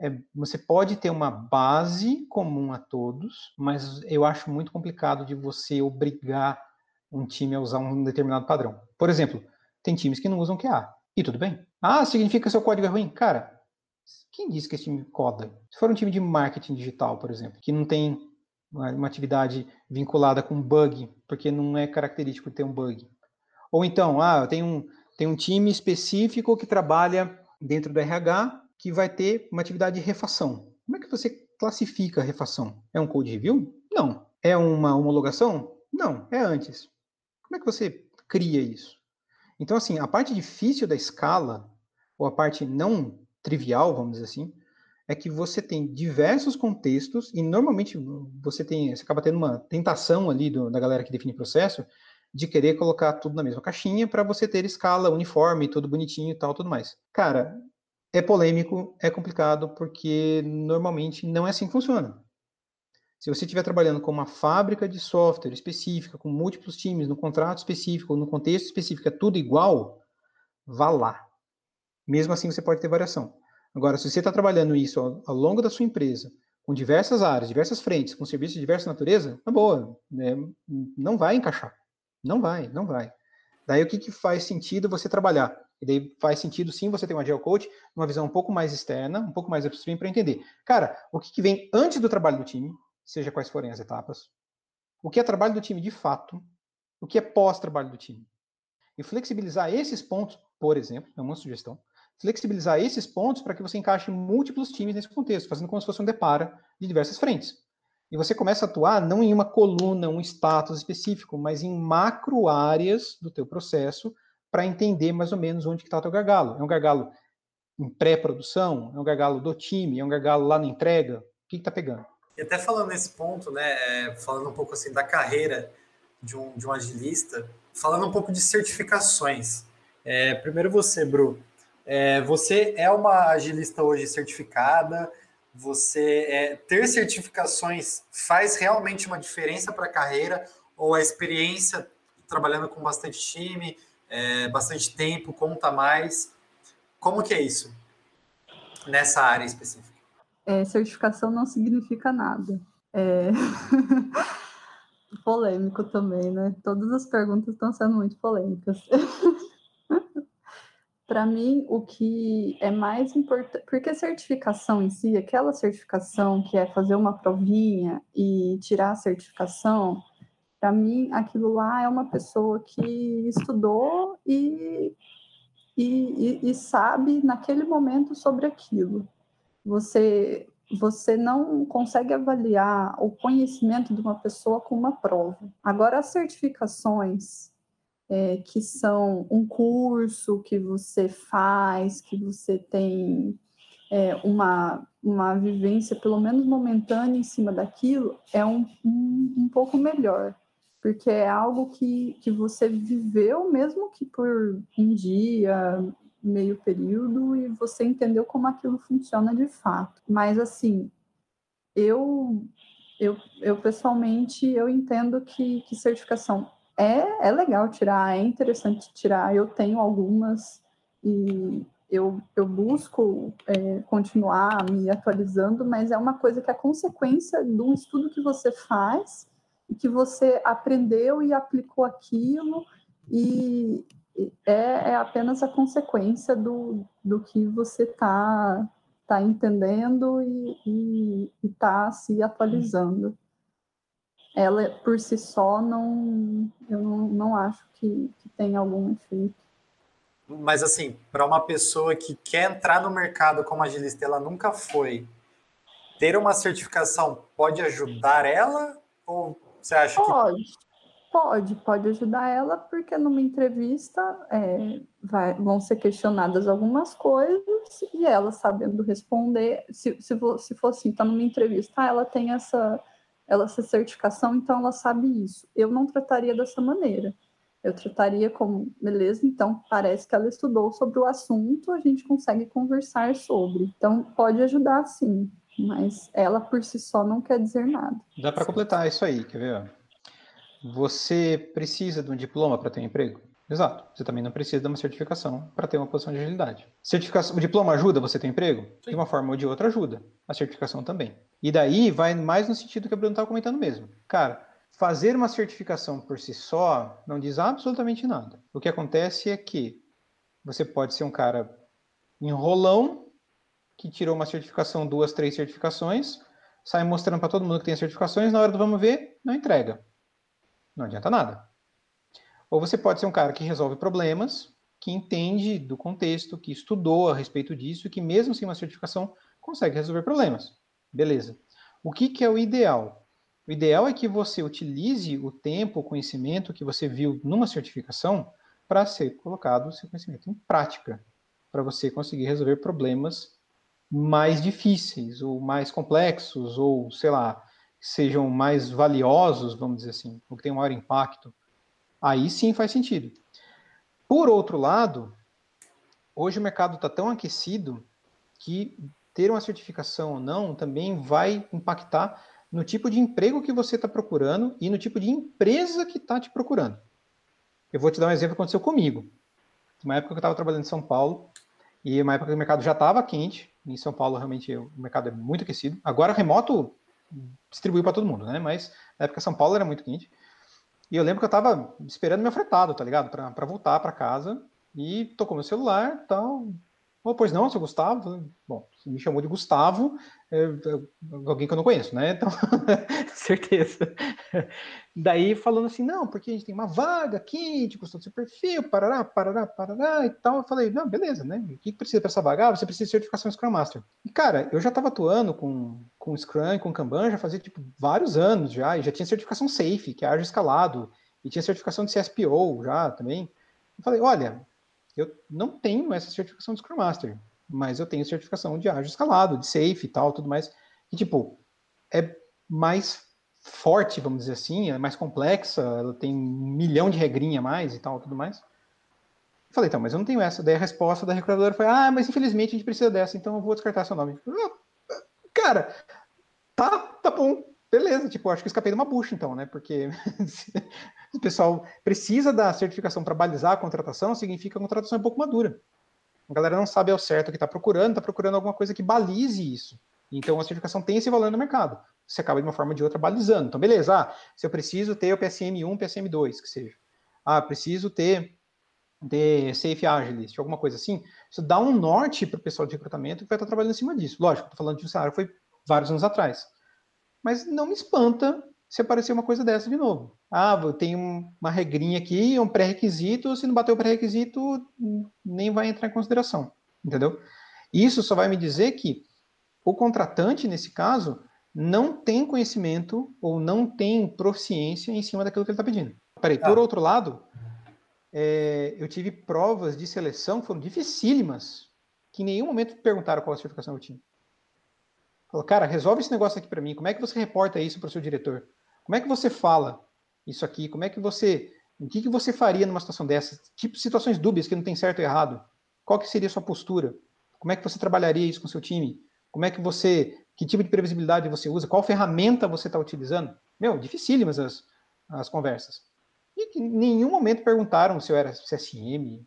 é, você pode ter uma base comum a todos, mas eu acho muito complicado de você obrigar um time a usar um determinado padrão. Por exemplo, tem times que não usam QA. E tudo bem. Ah, significa que seu código é ruim? Cara, quem disse que esse time coda? Se for um time de marketing digital, por exemplo, que não tem uma atividade vinculada com bug, porque não é característico ter um bug. Ou então, ah, tem um, tem um time específico que trabalha dentro do RH que vai ter uma atividade de refação. Como é que você classifica a refação? É um code review? Não. É uma homologação? Não, é antes. Como é que você cria isso? Então, assim, a parte difícil da escala, ou a parte não trivial, vamos dizer assim, é que você tem diversos contextos e normalmente você tem, você acaba tendo uma tentação ali do, da galera que define processo de querer colocar tudo na mesma caixinha para você ter escala uniforme, tudo bonitinho e tal, tudo mais. Cara, é polêmico, é complicado porque normalmente não é assim que funciona. Se você estiver trabalhando com uma fábrica de software específica, com múltiplos times, no contrato específico, no contexto específico, é tudo igual, vá lá. Mesmo assim, você pode ter variação. Agora, se você está trabalhando isso ao, ao, longo da sua empresa, com diversas áreas, diversas frentes, com serviços de diversa natureza, tá boa. Né? Não vai encaixar. Não vai, não vai. Daí o que, que faz sentido você trabalhar? E daí faz sentido sim você ter um agile coach, uma visão um pouco mais externa, um pouco mais upstream para entender. Cara, o que, que vem antes do trabalho do time, seja quais forem as etapas, o que é trabalho do time de fato, o que é pós-trabalho do time. E flexibilizar esses pontos, por exemplo, é uma sugestão, flexibilizar esses pontos para que você encaixe múltiplos times nesse contexto, fazendo como se fosse um depara de diversas frentes. E você começa a atuar não em uma coluna, um status específico, mas em macro áreas do teu processo para entender mais ou menos onde está o teu gargalo. É um gargalo em pré-produção? É um gargalo do time? É um gargalo lá na entrega? O que está pegando? E até falando nesse ponto, né, é, falando um pouco assim da carreira de um, de um agilista, falando um pouco de certificações. É, primeiro você, Bru, é, você é uma agilista hoje certificada, você é, ter certificações faz realmente uma diferença para a carreira ou a experiência trabalhando com bastante time, é, bastante tempo, conta mais? Como que é isso nessa área específica? É, certificação não significa nada. É... Polêmico também, né? Todas as perguntas estão sendo muito polêmicas. Para mim, o que é mais importante, porque certificação em si, aquela certificação que é fazer uma provinha e tirar a certificação, para mim, aquilo lá é uma pessoa que estudou e, e, e, e sabe naquele momento sobre aquilo você você não consegue avaliar o conhecimento de uma pessoa com uma prova. Agora, as certificações, é, que são um curso que você faz, que você tem é, uma, uma vivência, pelo menos momentânea, em cima daquilo, é um, um, um pouco melhor. Porque é algo que, que você viveu, mesmo que por um dia, meio período e você entendeu como aquilo funciona de fato. Mas assim, eu eu, eu pessoalmente eu entendo que, que certificação é, é legal tirar, é interessante tirar. Eu tenho algumas e, eu, eu busco é, continuar me atualizando, mas é uma coisa que é consequência de um estudo que você faz, e que você aprendeu e aplicou aquilo, e é, é apenas a consequência do, do que você está tá entendendo e está se atualizando. Ela, por si só, não, eu não, não acho que, que tem algum efeito. Mas, assim, para uma pessoa que quer entrar no mercado como agilista, ela nunca foi, ter uma certificação pode ajudar ela? Ou você acha pode, que. Pode, pode ajudar ela, porque numa entrevista é, vai, vão ser questionadas algumas coisas e ela sabendo responder, se, se, se for assim, está numa entrevista, ah, ela tem essa, ela, essa certificação, então ela sabe isso. Eu não trataria dessa maneira eu trataria como, beleza, então parece que ela estudou sobre o assunto, a gente consegue conversar sobre. Então, pode ajudar sim, mas ela por si só não quer dizer nada. Dá para completar isso aí, quer ver? Você precisa de um diploma para ter um emprego? Exato. Você também não precisa de uma certificação para ter uma posição de agilidade. Certificação, o diploma ajuda você a ter emprego? Sim. De uma forma ou de outra ajuda. A certificação também. E daí vai mais no sentido que a Bruno estava comentando mesmo. Cara, fazer uma certificação por si só não diz absolutamente nada. O que acontece é que você pode ser um cara enrolão que tirou uma certificação, duas, três certificações, sai mostrando para todo mundo que tem certificações, na hora do vamos ver, não entrega. Não adianta nada. Ou você pode ser um cara que resolve problemas, que entende do contexto, que estudou a respeito disso, que mesmo sem uma certificação consegue resolver problemas. Beleza. O que, que é o ideal? O ideal é que você utilize o tempo, o conhecimento que você viu numa certificação para ser colocado o seu conhecimento em prática, para você conseguir resolver problemas mais difíceis ou mais complexos ou, sei lá, sejam mais valiosos, vamos dizer assim, ou que tenham maior impacto. Aí sim faz sentido. Por outro lado, hoje o mercado está tão aquecido que ter uma certificação ou não também vai impactar no tipo de emprego que você está procurando e no tipo de empresa que está te procurando. Eu vou te dar um exemplo que aconteceu comigo. Uma época que eu estava trabalhando em São Paulo, e uma época que o mercado já estava quente, em São Paulo realmente o mercado é muito aquecido. Agora remoto distribuiu para todo mundo, né? Mas na época São Paulo era muito quente. E eu lembro que eu estava esperando meu fretado, tá ligado? Para voltar para casa. E tocou meu celular, tal, Oh, pois não, seu Gustavo? Bom, me chamou de Gustavo, é, é, alguém que eu não conheço, né? Então, certeza. Daí falando assim, não, porque a gente tem uma vaga aqui, tipo, do seu perfil, parará, parará, parará e tal. Eu falei, não, beleza, né? O que precisa para essa vaga? Ah, você precisa de certificação Scrum Master. E, cara, eu já estava atuando com, com Scrum e com Kanban já fazia, tipo, vários anos já, e já tinha certificação Safe, que é ágil escalado, e tinha certificação de CSPO já também. Eu falei, olha, eu não tenho essa certificação de Scrum Master, mas eu tenho certificação de ágil escalado, de safe e tal, tudo mais. E, tipo, é mais forte, vamos dizer assim, é mais complexa, ela tem um milhão de regrinha a mais e tal, tudo mais. Eu falei, então, mas eu não tenho essa. Daí a resposta da recrutadora foi, ah, mas infelizmente a gente precisa dessa, então eu vou descartar seu nome. Cara, tá, tá bom, beleza, tipo, acho que escapei de uma bucha, então, né? Porque o pessoal precisa da certificação para balizar a contratação, significa que a contratação é um pouco madura. A galera não sabe ao certo o que está procurando, está procurando alguma coisa que balize isso. Então a certificação tem esse valor no mercado. Você acaba de uma forma ou de outra balizando. Então, beleza, ah, se eu preciso ter o PSM1, PSM2, que seja. Ah, preciso ter, ter Safe Agilist, alguma coisa assim. Isso dá um norte para o pessoal de recrutamento que vai estar trabalhando em cima disso. Lógico, estou falando de um cenário que foi vários anos atrás. Mas não me espanta se aparecer uma coisa dessa de novo. Ah, tem uma regrinha aqui, um pré-requisito, se não bater o pré-requisito, nem vai entrar em consideração, entendeu? Isso só vai me dizer que o contratante, nesse caso, não tem conhecimento ou não tem proficiência em cima daquilo que ele está pedindo. Peraí, por ah. outro lado, é, eu tive provas de seleção que foram dificílimas, que em nenhum momento perguntaram qual a certificação eu tinha. Falou, cara, resolve esse negócio aqui para mim. Como é que você reporta isso para o seu diretor? Como é que você fala isso aqui? Como é que você. O que, que você faria numa situação dessa? Tipo situações dúbias que não tem certo ou errado. Qual que seria a sua postura? Como é que você trabalharia isso com o seu time? Como é que você. Que tipo de previsibilidade você usa? Qual ferramenta você está utilizando? Meu, dificílimas as, as conversas. E que em nenhum momento perguntaram se eu era CSM,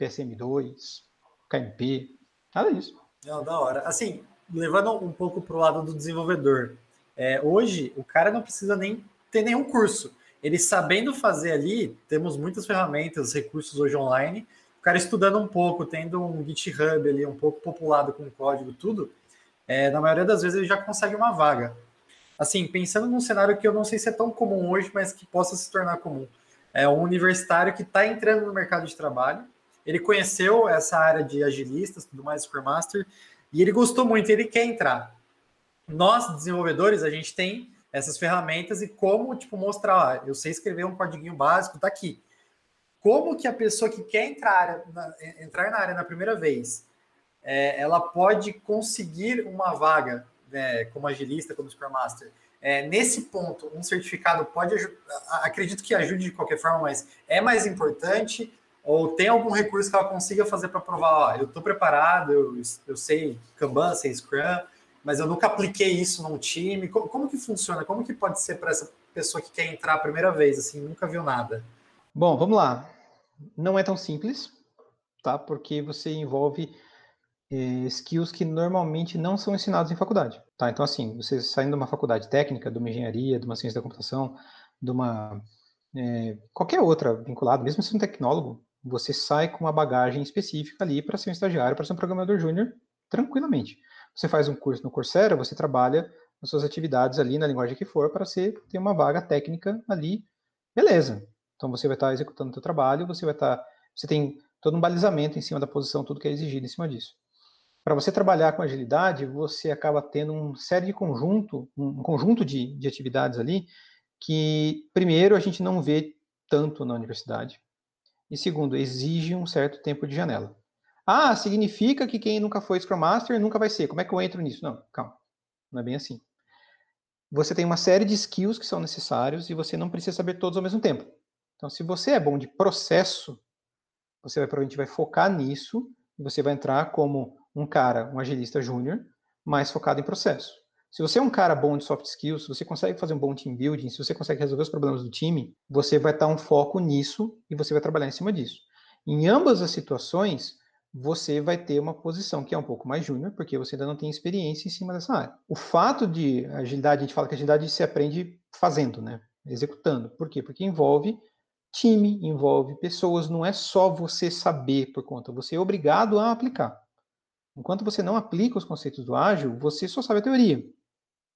PSM2, KMP, nada disso. Não, da hora. Assim, levando um pouco para o lado do desenvolvedor, é, hoje o cara não precisa nem ter nenhum curso. Ele sabendo fazer ali, temos muitas ferramentas, recursos hoje online. O cara estudando um pouco, tendo um GitHub ali um pouco populado com código, tudo, é, na maioria das vezes ele já consegue uma vaga. Assim, pensando num cenário que eu não sei se é tão comum hoje, mas que possa se tornar comum. É um universitário que está entrando no mercado de trabalho. Ele conheceu essa área de agilistas, tudo mais, Scrum Master, e ele gostou muito, ele quer entrar. Nós, desenvolvedores, a gente tem essas ferramentas e como, tipo, mostrar, ó, eu sei escrever um código básico, tá aqui. Como que a pessoa que quer entrar na, entrar na área na primeira vez, é, ela pode conseguir uma vaga né, como agilista, como Scrum Master? É, nesse ponto, um certificado pode acredito que ajude de qualquer forma, mas é mais importante ou tem algum recurso que ela consiga fazer para provar, ó, eu estou preparado, eu, eu sei Kanban, sei Scrum, mas eu nunca apliquei isso num time. Como, como que funciona? Como que pode ser para essa pessoa que quer entrar a primeira vez, assim, nunca viu nada? Bom, vamos lá. Não é tão simples, tá? Porque você envolve skills que normalmente não são ensinados em faculdade, tá? Então, assim, você saindo de uma faculdade técnica, de uma engenharia, de uma ciência da computação, de uma eh, qualquer outra vinculada, mesmo sendo tecnólogo, você sai com uma bagagem específica ali para ser um estagiário, para ser um programador júnior, tranquilamente. Você faz um curso no Coursera, você trabalha as suas atividades ali na linguagem que for para você ter uma vaga técnica ali, beleza. Então você vai estar executando o seu trabalho, você vai estar, você tem todo um balizamento em cima da posição, tudo que é exigido em cima disso. Para você trabalhar com agilidade, você acaba tendo um série de conjunto, um conjunto de, de atividades ali que primeiro a gente não vê tanto na universidade e segundo exige um certo tempo de janela. Ah, significa que quem nunca foi Scrum Master nunca vai ser. Como é que eu entro nisso? Não, calma. Não é bem assim. Você tem uma série de skills que são necessários e você não precisa saber todos ao mesmo tempo. Então, se você é bom de processo, você vai, provavelmente vai focar nisso e você vai entrar como um cara, um agilista júnior, mais focado em processo. Se você é um cara bom de soft skills, se você consegue fazer um bom team building, se você consegue resolver os problemas do time, você vai estar um foco nisso e você vai trabalhar em cima disso. Em ambas as situações, você vai ter uma posição que é um pouco mais júnior, porque você ainda não tem experiência em cima dessa área. O fato de agilidade, a gente fala que agilidade se aprende fazendo, né? Executando. Por quê? Porque envolve time, envolve pessoas, não é só você saber por conta, você é obrigado a aplicar. Enquanto você não aplica os conceitos do ágil, você só sabe a teoria.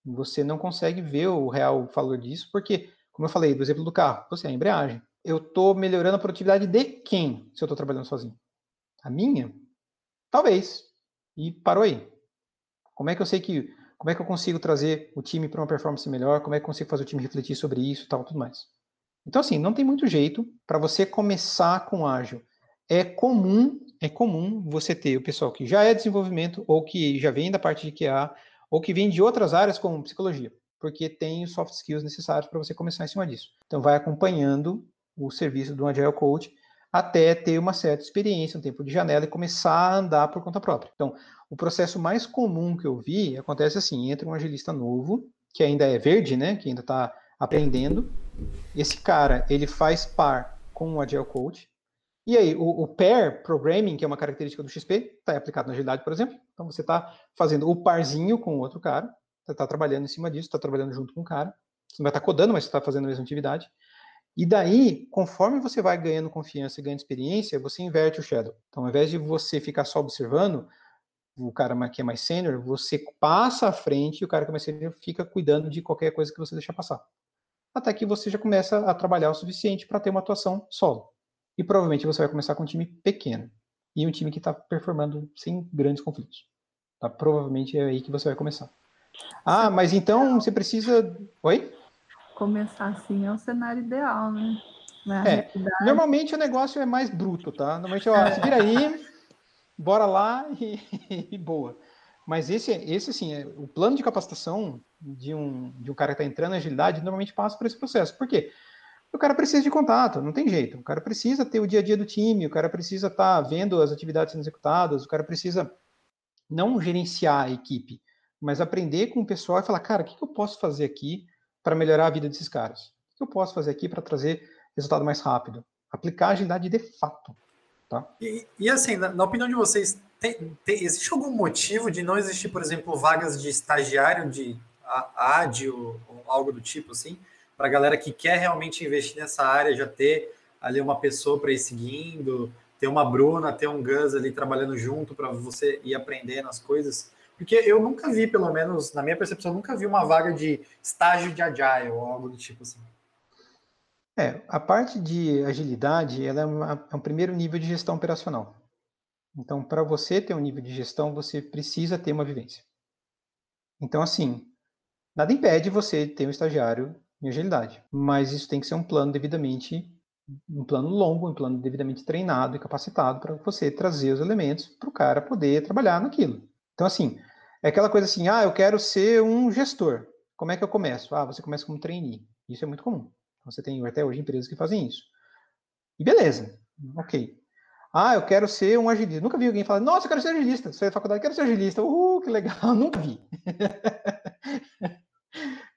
Você não consegue ver o real valor disso, porque, como eu falei, do exemplo do carro, você é a embreagem. Eu estou melhorando a produtividade de quem se eu estou trabalhando sozinho? A minha? Talvez. E parou aí. Como é que eu sei que. Como é que eu consigo trazer o time para uma performance melhor? Como é que eu consigo fazer o time refletir sobre isso e tal, tudo mais. Então, assim, não tem muito jeito para você começar com ágil. É comum, é comum você ter o pessoal que já é desenvolvimento, ou que já vem da parte de QA, ou que vem de outras áreas como psicologia, porque tem os soft skills necessários para você começar em cima disso. Então, vai acompanhando o serviço do Agile Coach até ter uma certa experiência, um tempo de janela e começar a andar por conta própria. Então, o processo mais comum que eu vi acontece assim: entra um agilista novo, que ainda é verde, né, que ainda está aprendendo. Esse cara, ele faz par com o Agile Coach. E aí, o, o pair programming, que é uma característica do XP, está aplicado na agilidade, por exemplo. Então, você está fazendo o parzinho com o outro cara, você está trabalhando em cima disso, está trabalhando junto com o cara. Você não vai estar tá codando, mas você está fazendo a mesma atividade. E daí, conforme você vai ganhando confiança e ganhando experiência, você inverte o shadow. Então, ao invés de você ficar só observando, o cara que é mais sênior, você passa à frente e o cara que é mais sênior fica cuidando de qualquer coisa que você deixar passar. Até que você já começa a trabalhar o suficiente para ter uma atuação solo. E provavelmente você vai começar com um time pequeno. E um time que está performando sem grandes conflitos. Tá? Provavelmente é aí que você vai começar. Ah, mas então você precisa. Oi? começar assim é o cenário ideal, né? É, normalmente o negócio é mais bruto, tá? Normalmente, ó, se vira aí, bora lá e, e, boa. Mas esse, esse assim, é, o plano de capacitação de um, de um cara que está entrando na agilidade normalmente passa por esse processo. Por quê? O cara precisa de contato, não tem jeito. O cara precisa ter o dia a dia do time, o cara precisa estar tá vendo as atividades sendo executadas, o cara precisa não gerenciar a equipe, mas aprender com o pessoal e falar, cara, o que, eu posso fazer aqui para melhorar a vida desses caras? O que eu posso fazer aqui para trazer resultado mais rápido? Aplicar agilidade de fato. Tá? E, e assim, na, na, opinião de vocês, tem, tem, existe algum motivo de não existir, por exemplo, vagas de estagiário de AD ou algo do tipo assim, para a galera que quer realmente investir nessa área, já ter ali uma pessoa para ir seguindo, ter uma Bruna, ter um Gus ali trabalhando junto para você ir aprendendo as coisas? Porque eu nunca vi, pelo menos na minha percepção, nunca vi uma vaga de estágio de agile ou algo do tipo assim. É, a parte de agilidade, ela é, uma, é um primeiro nível de gestão operacional. Então, para você ter um nível de gestão, você precisa ter uma vivência. Então, assim, nada impede você ter um estagiário em agilidade, mas isso tem que ser um plano devidamente, um plano longo, um plano devidamente treinado e capacitado para você trazer os elementos para o cara poder trabalhar naquilo. Então, assim, é aquela coisa assim, ah, eu quero ser um gestor. Como é que eu começo? Ah, você começa como trainee. Isso é muito comum. Você tem até hoje empresas que fazem isso. E beleza, ok. Ah, eu quero ser um agilista. Nunca vi alguém falar, nossa, eu quero ser agilista. Saí da faculdade, quero ser agilista. Uhul, que legal. Nunca vi.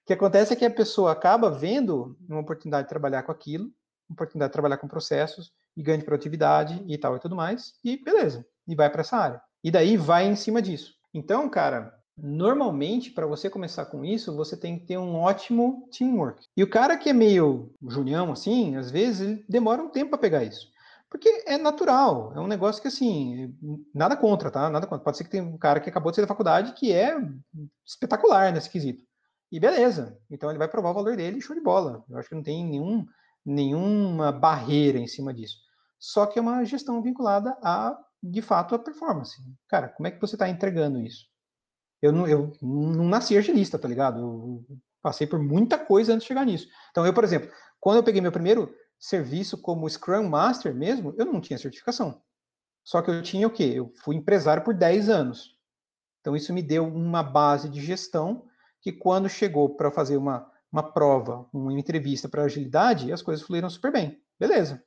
o que acontece é que a pessoa acaba vendo uma oportunidade de trabalhar com aquilo, uma oportunidade de trabalhar com processos, e ganha de produtividade e tal e tudo mais, e beleza. E vai para essa área. E daí vai em cima disso. Então, cara, Normalmente, para você começar com isso, você tem que ter um ótimo teamwork. E o cara que é meio junião, assim, às vezes demora um tempo para pegar isso. Porque é natural, é um negócio que, assim, nada contra, tá? Nada contra. Pode ser que tem um cara que acabou de sair da faculdade que é espetacular nesse quesito. E beleza, então ele vai provar o valor dele, show de bola. Eu acho que não tem nenhum, nenhuma barreira em cima disso. Só que é uma gestão vinculada a, de fato, a performance. Cara, como é que você está entregando isso? eu não, eu não nasci agilista, tá ligado? Eu passei por muita coisa antes de chegar nisso. Então, eu, por exemplo, quando eu peguei meu primeiro serviço como Scrum Master mesmo, eu não tinha certificação. Só que eu tinha o quê? Eu fui empresário por 10 anos. Então, isso me deu uma base de gestão que quando chegou para fazer uma, uma prova, uma entrevista para agilidade, as coisas fluíram super bem. Beleza.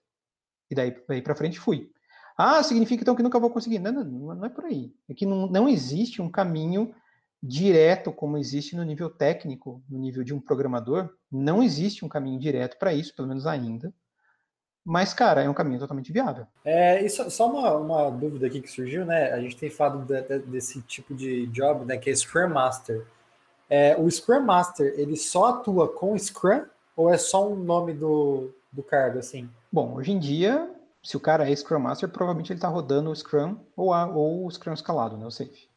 E daí, daí para frente fui. Ah, significa então que nunca vou conseguir. Não, não, não é por aí. É que não, não existe um caminho direto como existe no nível técnico, no nível de um programador, não existe um caminho direto para isso, pelo menos ainda. Mas, cara, é um caminho totalmente viável. É, isso, só uma, uma dúvida aqui que surgiu, né? A gente tem falado de, de, desse tipo de job, né? Que é Scrum Master. É, o Scrum Master, ele só atua com Scrum ou é só um nome do, do cargo, assim? Bom, hoje em dia, se o cara é Scrum Master, provavelmente ele está rodando o Scrum ou, a, ou o Scrum escalado, né? O Safe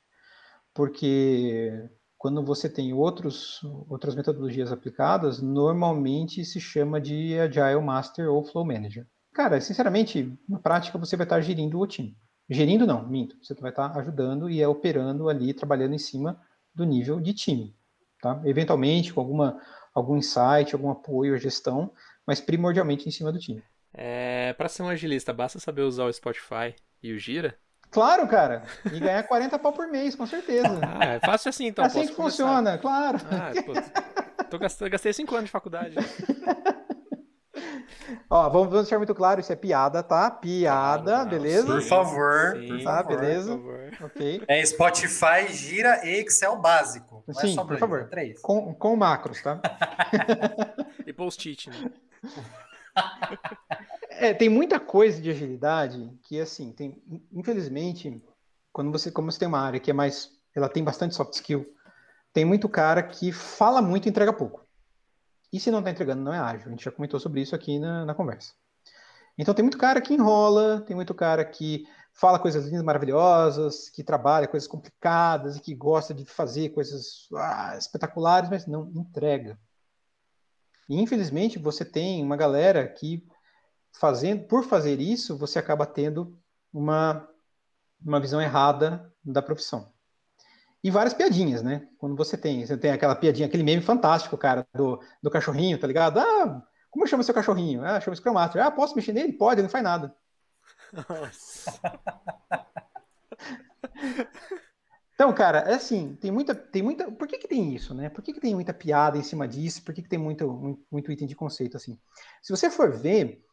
porque quando você tem outros, outras metodologias aplicadas, normalmente se chama de Agile Master ou Flow Manager. Cara, sinceramente, na prática você vai estar gerindo o time. Gerindo não, minto. Você vai estar ajudando e é operando ali, trabalhando em cima do nível de time. Tá? Eventualmente com alguma, algum insight, algum apoio à gestão, mas primordialmente em cima do time. É, Para ser um agilista, basta saber usar o Spotify e o Gira? Claro, cara. E ganhar 40 pau por mês, com certeza. Ah, é fácil assim, então. É assim que começar. funciona, claro. Ah, pô, tô gastando, gastei 5 anos de faculdade. Ó, vamos, vamos deixar muito claro, isso é piada, tá? Piada, claro, beleza? Por favor, sim, por tá, beleza? Ok. É Spotify, gira e Excel básico. Não é sim, é por favor. Três. Com, com macros, tá? e post-it, né? É, tem muita coisa de agilidade que, assim, tem, infelizmente, quando você, como você tem uma área que é mais, ela tem bastante soft skill, tem muito cara que fala muito e entrega pouco. E se não está entregando, não é ágil. A gente já comentou sobre isso aqui na, na conversa. Então tem muito cara que enrola, tem muito cara que fala coisas lindas, maravilhosas, que trabalha coisas complicadas e que gosta de fazer coisas ah, espetaculares, mas não entrega. E infelizmente você tem uma galera que fazendo, por fazer isso, você acaba tendo uma, uma visão errada da profissão. E várias piadinhas, né? Quando você tem, você tem aquela piadinha, aquele meme fantástico, cara, do, do cachorrinho, tá ligado? Ah, como chama seu cachorrinho? Ah, chama Scrum Master. Ah, posso mexer nele? Pode, não faz nada. então, cara, é assim, tem muita, tem muita. Por que, que tem isso, né? Por que, que tem muita piada em cima disso? Por que, que tem muito, muito, muito item de conceito assim? Se você for ver,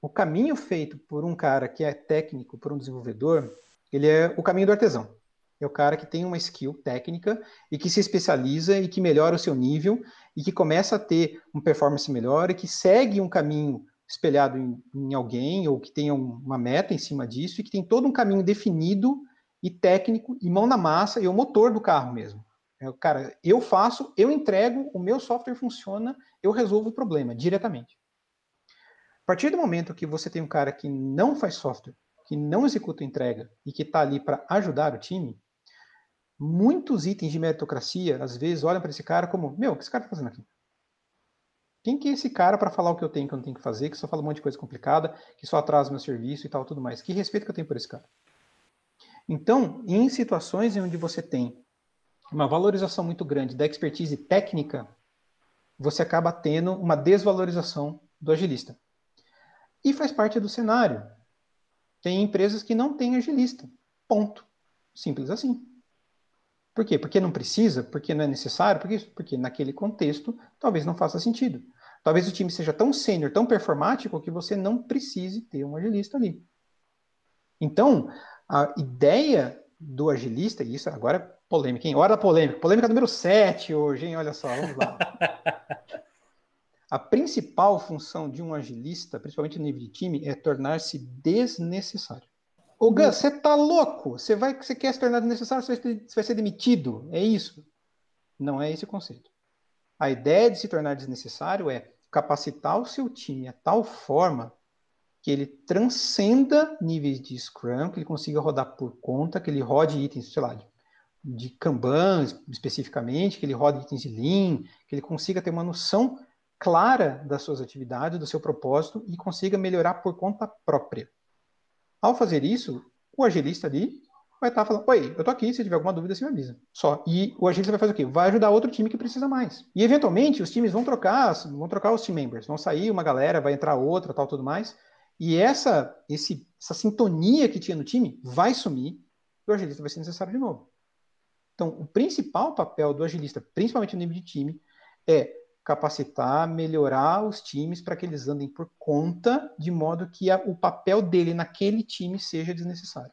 o caminho feito por um cara que é técnico, por um desenvolvedor, ele é o caminho do artesão. É o cara que tem uma skill técnica e que se especializa e que melhora o seu nível e que começa a ter uma performance melhor e que segue um caminho espelhado em, em alguém ou que tenha uma meta em cima disso e que tem todo um caminho definido e técnico e mão na massa e o motor do carro mesmo. É, cara, eu faço, eu entrego, o meu software funciona, eu resolvo o problema diretamente. A partir do momento que você tem um cara que não faz software, que não executa entrega e que está ali para ajudar o time, muitos itens de meritocracia, às vezes, olham para esse cara como: Meu, o que esse cara está fazendo aqui? Quem que é esse cara para falar o que eu tenho que eu não tenho que fazer, que só fala um monte de coisa complicada, que só atrasa meu serviço e tal, tudo mais? Que respeito que eu tenho por esse cara? Então, em situações onde você tem uma valorização muito grande da expertise técnica, você acaba tendo uma desvalorização do agilista. E faz parte do cenário. Tem empresas que não têm agilista. Ponto. Simples assim. Por quê? Porque não precisa? Porque não é necessário? Porque, porque naquele contexto talvez não faça sentido. Talvez o time seja tão sênior, tão performático, que você não precise ter um agilista ali. Então, a ideia do agilista, e isso agora é polêmica, hein? Hora da polêmica. Polêmica número 7 hoje, hein? Olha só, vamos lá. a principal função de um agilista, principalmente no nível de time, é tornar-se desnecessário. Ô Gus, você tá louco? Você vai, você quer se tornar desnecessário, você vai, você vai ser demitido? É isso? Não é esse o conceito. A ideia de se tornar desnecessário é capacitar o seu time a tal forma que ele transcenda níveis de Scrum, que ele consiga rodar por conta, que ele rode itens, sei lá, de, de Kanban especificamente, que ele rode itens de Lean, que ele consiga ter uma noção clara das suas atividades, do seu propósito e consiga melhorar por conta própria. Ao fazer isso, o agilista ali vai estar falando, oi, eu tô aqui, se tiver alguma dúvida, você me avisa. Só. E o agilista vai fazer o quê? Vai ajudar outro time que precisa mais. E eventualmente os times vão trocar, vão trocar os team members, vão sair uma galera, vai entrar outra, tal, tudo mais. E essa, esse, essa sintonia que tinha no time vai sumir e o agilista vai ser necessário de novo. Então, o principal papel do agilista, principalmente no nível de time, é capacitar, melhorar os times para que eles andem por conta, de modo que a, o papel dele naquele time seja desnecessário.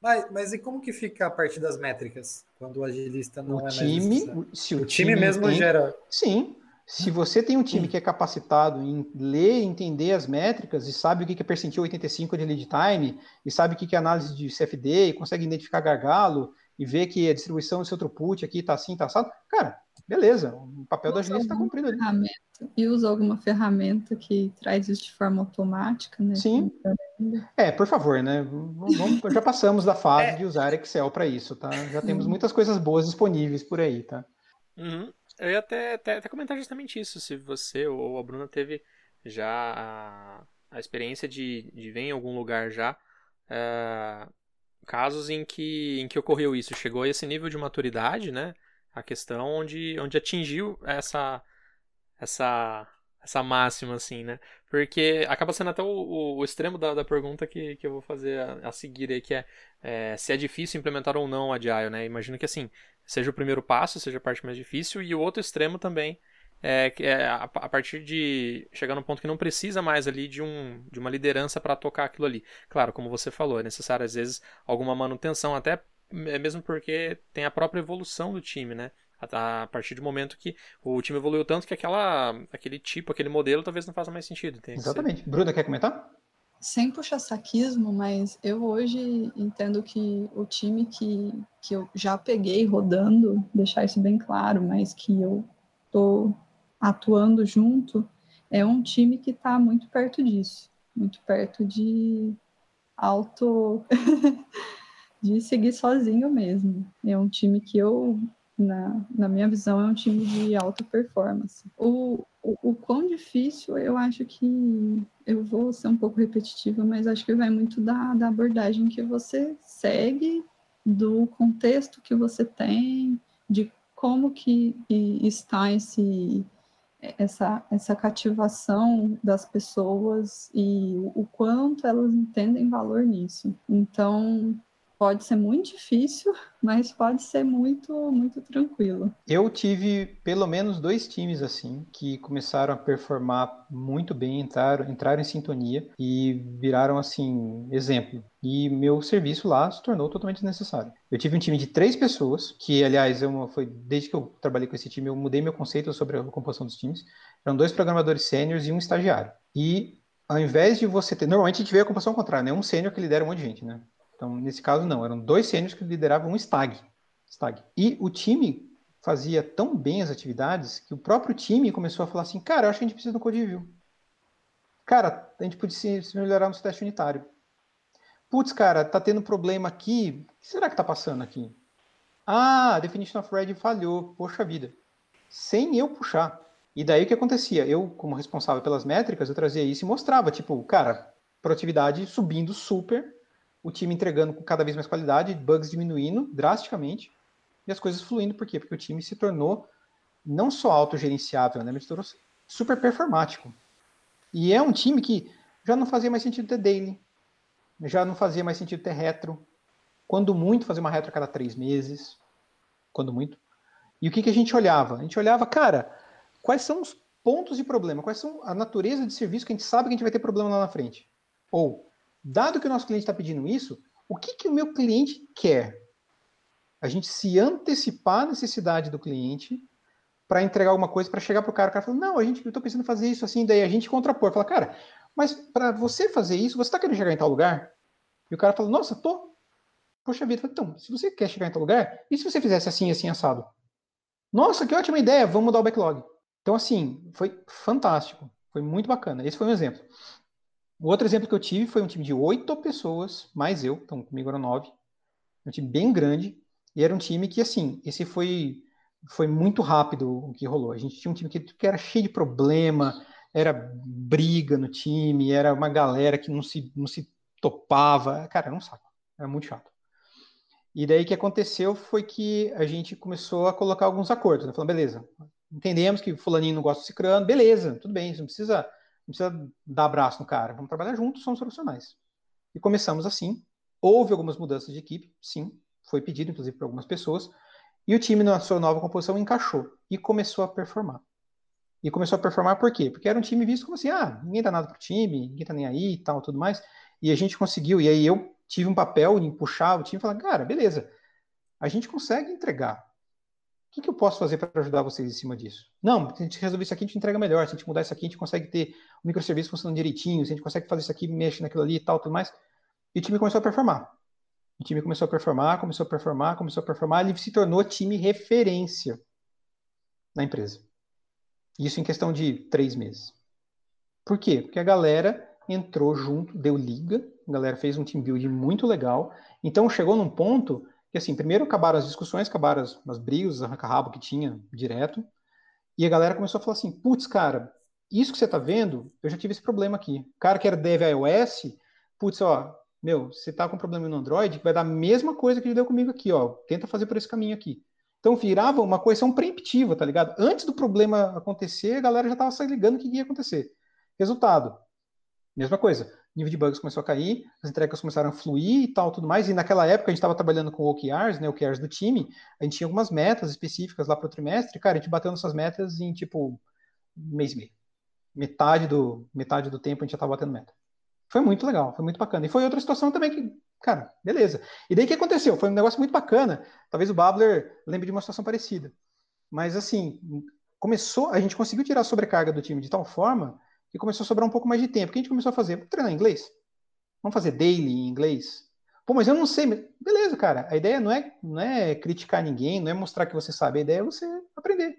Mas, mas e como que fica a parte das métricas quando o agilista não o é time, se o, o time, time mesmo tem, gera. Sim. Se você tem um time que é capacitado em ler e entender as métricas e sabe o que é percentil 85 de lead time e sabe o que é análise de CFD e consegue identificar gargalo e ver que a distribuição seu throughput aqui está assim, está assado, cara, beleza, o papel do agilista está cumprido ali. E usa alguma ferramenta que traz isso de forma automática, né? Sim. É, por favor, né? Vamos, já passamos da fase é. de usar Excel para isso, tá? Já temos muitas coisas boas disponíveis por aí, tá? Uhum. Eu ia até, até, até, comentar justamente isso, se você ou a Bruna teve já a, a experiência de, de ver em algum lugar já uh, casos em que, em que ocorreu isso, chegou a esse nível de maturidade, né? a questão onde, onde atingiu essa essa essa máxima assim, né? Porque acaba sendo até o, o, extremo da, da pergunta que, que eu vou fazer a, a seguir aí, que é, é, se é difícil implementar ou não a Agile, né? Imagino que assim, seja o primeiro passo, seja a parte mais difícil, e o outro extremo também é, é a, a, partir de chegar no ponto que não precisa mais ali de, um, de uma liderança para tocar aquilo ali. Claro, como você falou, é necessário às vezes alguma manutenção, até é mesmo porque tem a própria evolução do time, né? A, a partir do momento que o time evoluiu tanto que aquela, aquele tipo, aquele modelo talvez não faça mais sentido. Exatamente. Que Bruna, quer comentar? Sem puxar saquismo, mas eu hoje entendo que o time que, que eu já peguei rodando, deixar isso bem claro, mas que eu tô atuando junto, é um time que está muito perto disso, muito perto de auto de seguir sozinho mesmo. É um time que eu, na, na minha visão, é um time de alta performance. O, o, o quão difícil, eu acho que eu vou ser um pouco repetitiva, mas acho que vai muito da, da abordagem que você segue, do contexto que você tem, de como que está esse essa, essa cativação das pessoas e o, o quanto elas entendem valor nisso. Então, pode ser muito difícil, mas pode ser muito, muito tranquilo. Eu tive pelo menos dois times assim que começaram a performar muito bem, entraram, entraram em sintonia e viraram assim exemplo. E meu serviço lá se tornou totalmente desnecessário. Eu tive um time de três pessoas, que aliás eu, foi desde que eu trabalhei com esse time eu mudei meu conceito sobre a composição dos times. Eram dois programadores sêniores e um estagiário. E ao invés de você ter. Normalmente a gente vê a composição contrária, né? Um sênior que lidera um monte de gente, né? Então, nesse caso, não. Eram dois sêniores que lideravam um stag. stag. E o time fazia tão bem as atividades que o próprio time começou a falar assim: cara, eu acho que a gente precisa de um code review. Cara, a gente podia se melhorar no teste unitário. Putz, cara, tá tendo problema aqui. O que será que tá passando aqui? Ah, a definition of red falhou. Poxa vida. Sem eu puxar. E daí o que acontecia? Eu, como responsável pelas métricas, eu trazia isso e mostrava, tipo, cara, produtividade subindo super, o time entregando com cada vez mais qualidade, bugs diminuindo drasticamente, e as coisas fluindo. Por quê? Porque o time se tornou não só autogerenciável, né, mas se tornou super performático. E é um time que já não fazia mais sentido ter daily, já não fazia mais sentido ter retro, quando muito fazer uma retro a cada três meses, quando muito. E o que, que a gente olhava? A gente olhava, cara, quais são os pontos de problema, quais são a natureza de serviço que a gente sabe que a gente vai ter problema lá na frente. Ou, dado que o nosso cliente está pedindo isso, o que, que o meu cliente quer? A gente se antecipar à necessidade do cliente para entregar alguma coisa, para chegar para o cara, o cara fala, não, a gente, eu estou pensando em fazer isso assim, daí a gente contrapor, fala, cara, mas para você fazer isso, você está querendo chegar em tal lugar? E o cara fala, nossa, tô. Poxa vida, então, se você quer chegar em tal lugar, e se você fizesse assim, assim, assado? Nossa, que ótima ideia, vamos mudar o backlog. Então, assim, foi fantástico. Foi muito bacana. Esse foi um exemplo. O outro exemplo que eu tive foi um time de oito pessoas, mais eu, então comigo eram nove. Um time bem grande. E era um time que, assim, esse foi, foi muito rápido o que rolou. A gente tinha um time que, que era cheio de problema, era briga no time, era uma galera que não se, não se topava. Cara, era um saco. Era muito chato. E daí o que aconteceu foi que a gente começou a colocar alguns acordos. Né? Falando, beleza, entendemos que fulaninho não gosta de cicrano, beleza, tudo bem, você não precisa, não precisa dar abraço no cara, vamos trabalhar juntos, somos profissionais. E começamos assim. Houve algumas mudanças de equipe, sim, foi pedido inclusive por algumas pessoas, e o time na sua nova composição encaixou e começou a performar. E começou a performar por quê? Porque era um time visto como assim, ah, ninguém dá nada pro time, ninguém tá nem aí e tal, tudo mais. E a gente conseguiu, e aí eu tive um papel em puxar o time e falar, cara, beleza, a gente consegue entregar. O que, que eu posso fazer para ajudar vocês em cima disso? Não, se a gente resolver isso aqui, a gente entrega melhor. Se a gente mudar isso aqui, a gente consegue ter o microserviço funcionando direitinho. Se a gente consegue fazer isso aqui, mexe naquilo ali e tal, tudo mais. E o time começou a performar. O time começou a performar, começou a performar, começou a performar. Ele se tornou time referência na empresa. Isso em questão de três meses. Por quê? Porque a galera entrou junto, deu liga, a galera fez um team building muito legal. Então chegou num ponto que, assim, primeiro acabaram as discussões, acabaram as, as brigas, arranca-rabo que tinha direto, e a galera começou a falar assim: putz, cara, isso que você tá vendo, eu já tive esse problema aqui. O cara que era dev iOS, putz, ó, meu, você tá com problema no Android, vai dar a mesma coisa que deu comigo aqui, ó, tenta fazer por esse caminho aqui. Então virava uma correção preemptiva, tá ligado? Antes do problema acontecer, a galera já tava se ligando o que ia acontecer. Resultado, mesma coisa. Nível de bugs começou a cair, as entregas começaram a fluir e tal, tudo mais. E naquela época a gente estava trabalhando com OKRs, né, OKRs do time. A gente tinha algumas metas específicas lá para o trimestre. Cara, a gente bateu nessas metas em tipo mês e meio. Metade do, metade do tempo a gente já estava batendo meta. Foi muito legal, foi muito bacana. E foi outra situação também que, cara, beleza. E daí o que aconteceu? Foi um negócio muito bacana. Talvez o Babler lembre de uma situação parecida. Mas assim, começou, a gente conseguiu tirar a sobrecarga do time de tal forma que começou a sobrar um pouco mais de tempo. O que a gente começou a fazer? Vamos treinar inglês? Vamos fazer daily em inglês? Pô, mas eu não sei. Beleza, cara. A ideia não é, não é criticar ninguém, não é mostrar que você sabe. A ideia é você aprender.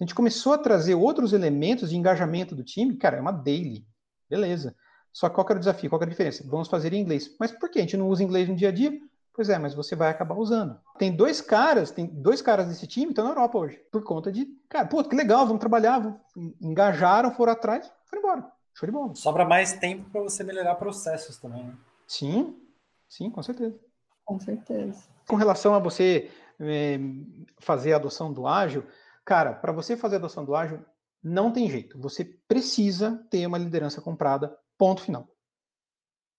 A gente começou a trazer outros elementos de engajamento do time. Cara, é uma daily. Beleza. Só que qual era o desafio? Qual era a diferença? Vamos fazer em inglês. Mas por que? A gente não usa inglês no dia a dia? Pois é, mas você vai acabar usando. Tem dois caras, tem dois caras desse time que estão na Europa hoje. Por conta de, cara, pô, que legal, vamos trabalhar. Engajaram, foram atrás, foram embora. Show de bola. Sobra mais tempo para você melhorar processos também, né? Sim, sim, com certeza. Com certeza. Com relação a você é, fazer a adoção do ágil, cara, para você fazer a adoção do ágil, não tem jeito. Você precisa ter uma liderança comprada, ponto final.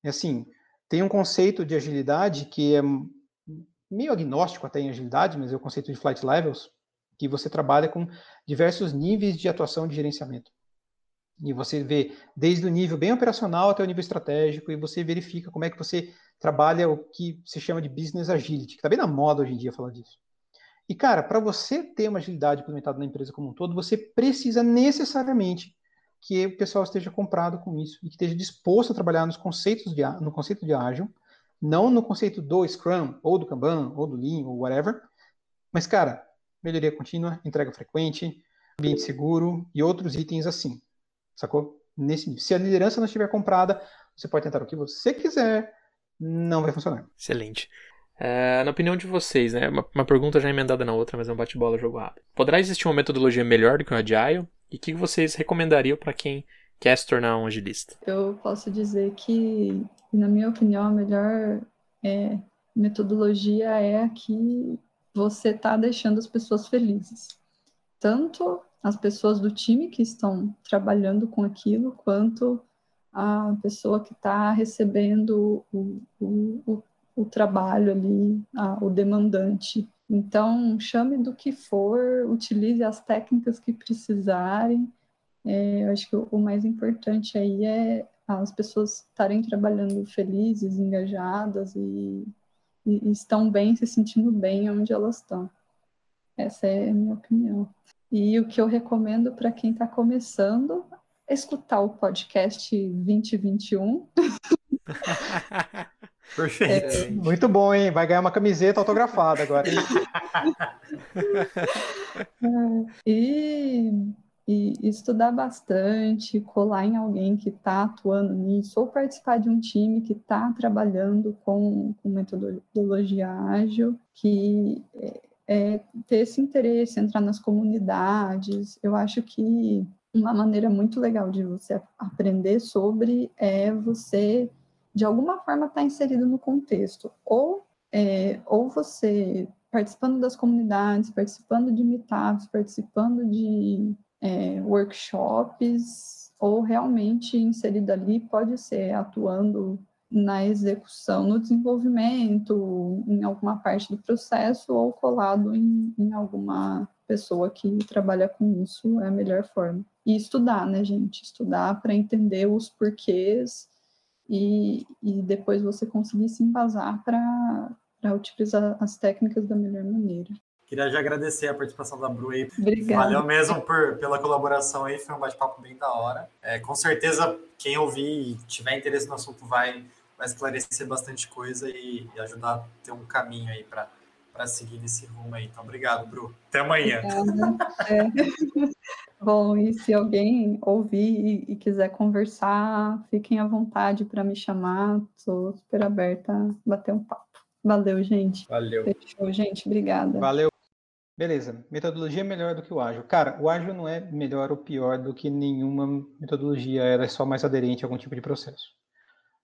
É assim, tem um conceito de agilidade que é meio agnóstico até em agilidade, mas é o conceito de flight levels, que você trabalha com diversos níveis de atuação de gerenciamento. E você vê desde o nível bem operacional até o nível estratégico, e você verifica como é que você trabalha o que se chama de business agility, que está bem na moda hoje em dia falar disso. E, cara, para você ter uma agilidade implementada na empresa como um todo, você precisa necessariamente que o pessoal esteja comprado com isso e que esteja disposto a trabalhar nos conceitos de, no conceito de ágil, não no conceito do Scrum, ou do Kanban, ou do Lean, ou whatever, mas, cara, melhoria contínua, entrega frequente, ambiente seguro e outros itens assim, sacou? Nesse Se a liderança não estiver comprada, você pode tentar o que você quiser, não vai funcionar. Excelente. É, na opinião de vocês, né? Uma, uma, pergunta já emendada na outra, mas é um bate-bola jogo rápido. Poderá existir uma metodologia melhor do que o Agile? E o que vocês recomendariam para quem quer se tornar um agilista? Eu posso dizer que, na minha opinião, a melhor é, metodologia é a que você está deixando as pessoas felizes. Tanto as pessoas do time que estão trabalhando com aquilo, quanto a pessoa que está recebendo o, o, o, o, trabalho ali, a, o demandante. Então, chame do que for, utilize as técnicas que precisarem. É, eu acho que o, mais importante aí é as pessoas estarem trabalhando felizes, engajadas e, e estão bem, se sentindo bem onde elas estão. Essa é a minha opinião. E o que eu recomendo para quem está começando escutar o podcast 2021. Perfeito. É, muito bom, hein? Vai ganhar uma camiseta autografada agora. é, e, e, estudar bastante, colar em alguém que está atuando nisso, ou participar de um time que está trabalhando com, com, metodologia ágil, que é, ter esse interesse, entrar nas comunidades. Eu acho que uma maneira muito legal de você aprender sobre é você, de alguma forma, estar tá inserido no contexto. Ou, é, ou você participando das comunidades, participando de meetups, participando de é, workshops, ou realmente inserido ali, pode ser atuando na execução, no desenvolvimento, em alguma parte do processo, ou colado em, em alguma pessoa que trabalha com isso, é a melhor forma. E estudar, né, gente? Estudar para entender os porquês e, e depois você conseguir se embasar para utilizar as técnicas da melhor maneira. Queria já agradecer a participação da Bru aí. Obrigada. Valeu mesmo por, pela colaboração aí, foi um bate-papo bem da hora. É, com certeza, quem ouvir e tiver interesse no assunto vai, vai esclarecer bastante coisa e, e ajudar a ter um caminho aí para para seguir nesse rumo aí. Então, obrigado, Bru. Até amanhã. É. Bom, e se alguém ouvir e, quiser conversar, fiquem à vontade para me chamar. Estou super aberta a bater um papo. Valeu, gente. Valeu. Fechou, gente. Obrigada. Valeu. Beleza. Metodologia é melhor do que o ágil. Cara, o ágil não é melhor ou pior do que nenhuma metodologia, ela é só mais aderente a algum tipo de processo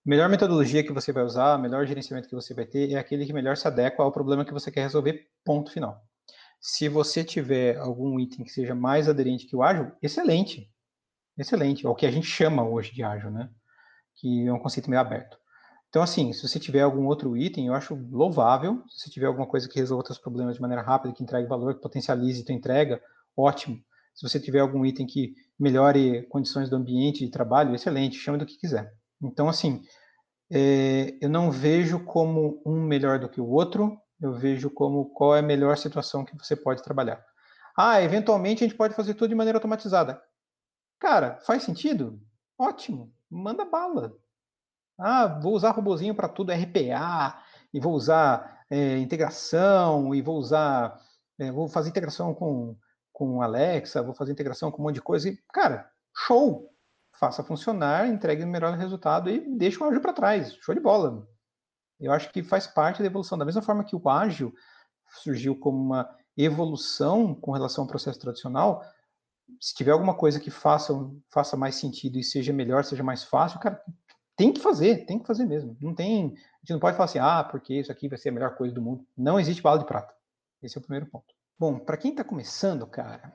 melhor metodologia que você vai usar, melhor gerenciamento que você vai ter é aquele que melhor se adequa ao problema que você quer resolver, ponto final. Se você tiver algum item que seja mais aderente que o ágil, excelente. Excelente. É o que a gente chama hoje de ágil, né? Que é um conceito meio aberto. Então, assim, se você tiver algum outro item, eu acho louvável. Se você tiver alguma coisa que resolva seus problemas de maneira rápida, que entregue valor, que potencialize tua entrega, ótimo. Se você tiver algum item que melhore condições do ambiente de trabalho, excelente, chame do que quiser. Então, assim, é, eu não vejo como um melhor do que o outro, eu vejo como qual é a melhor situação que você pode trabalhar. Ah, eventualmente a gente pode fazer tudo de maneira automatizada. Cara, faz sentido? Ótimo, manda bala. Ah, vou usar robozinho para tudo, RPA, e vou usar é, integração, e vou usar, é, vou fazer integração com, com Alexa, vou fazer integração com um monte de coisa. E, cara, show! Faça funcionar, entregue o melhor resultado e deixe o ágil para trás. Show de bola. Eu acho que faz parte da evolução. Da mesma forma que o ágil surgiu como uma evolução com relação ao processo tradicional, se tiver alguma coisa que faça, faça mais sentido e seja melhor, seja mais fácil, cara, tem que fazer, tem que fazer mesmo. Não tem, a gente não pode falar assim, ah, porque isso aqui vai ser a melhor coisa do mundo. Não existe bala de prata. Esse é o primeiro ponto. Bom, para quem está começando, cara,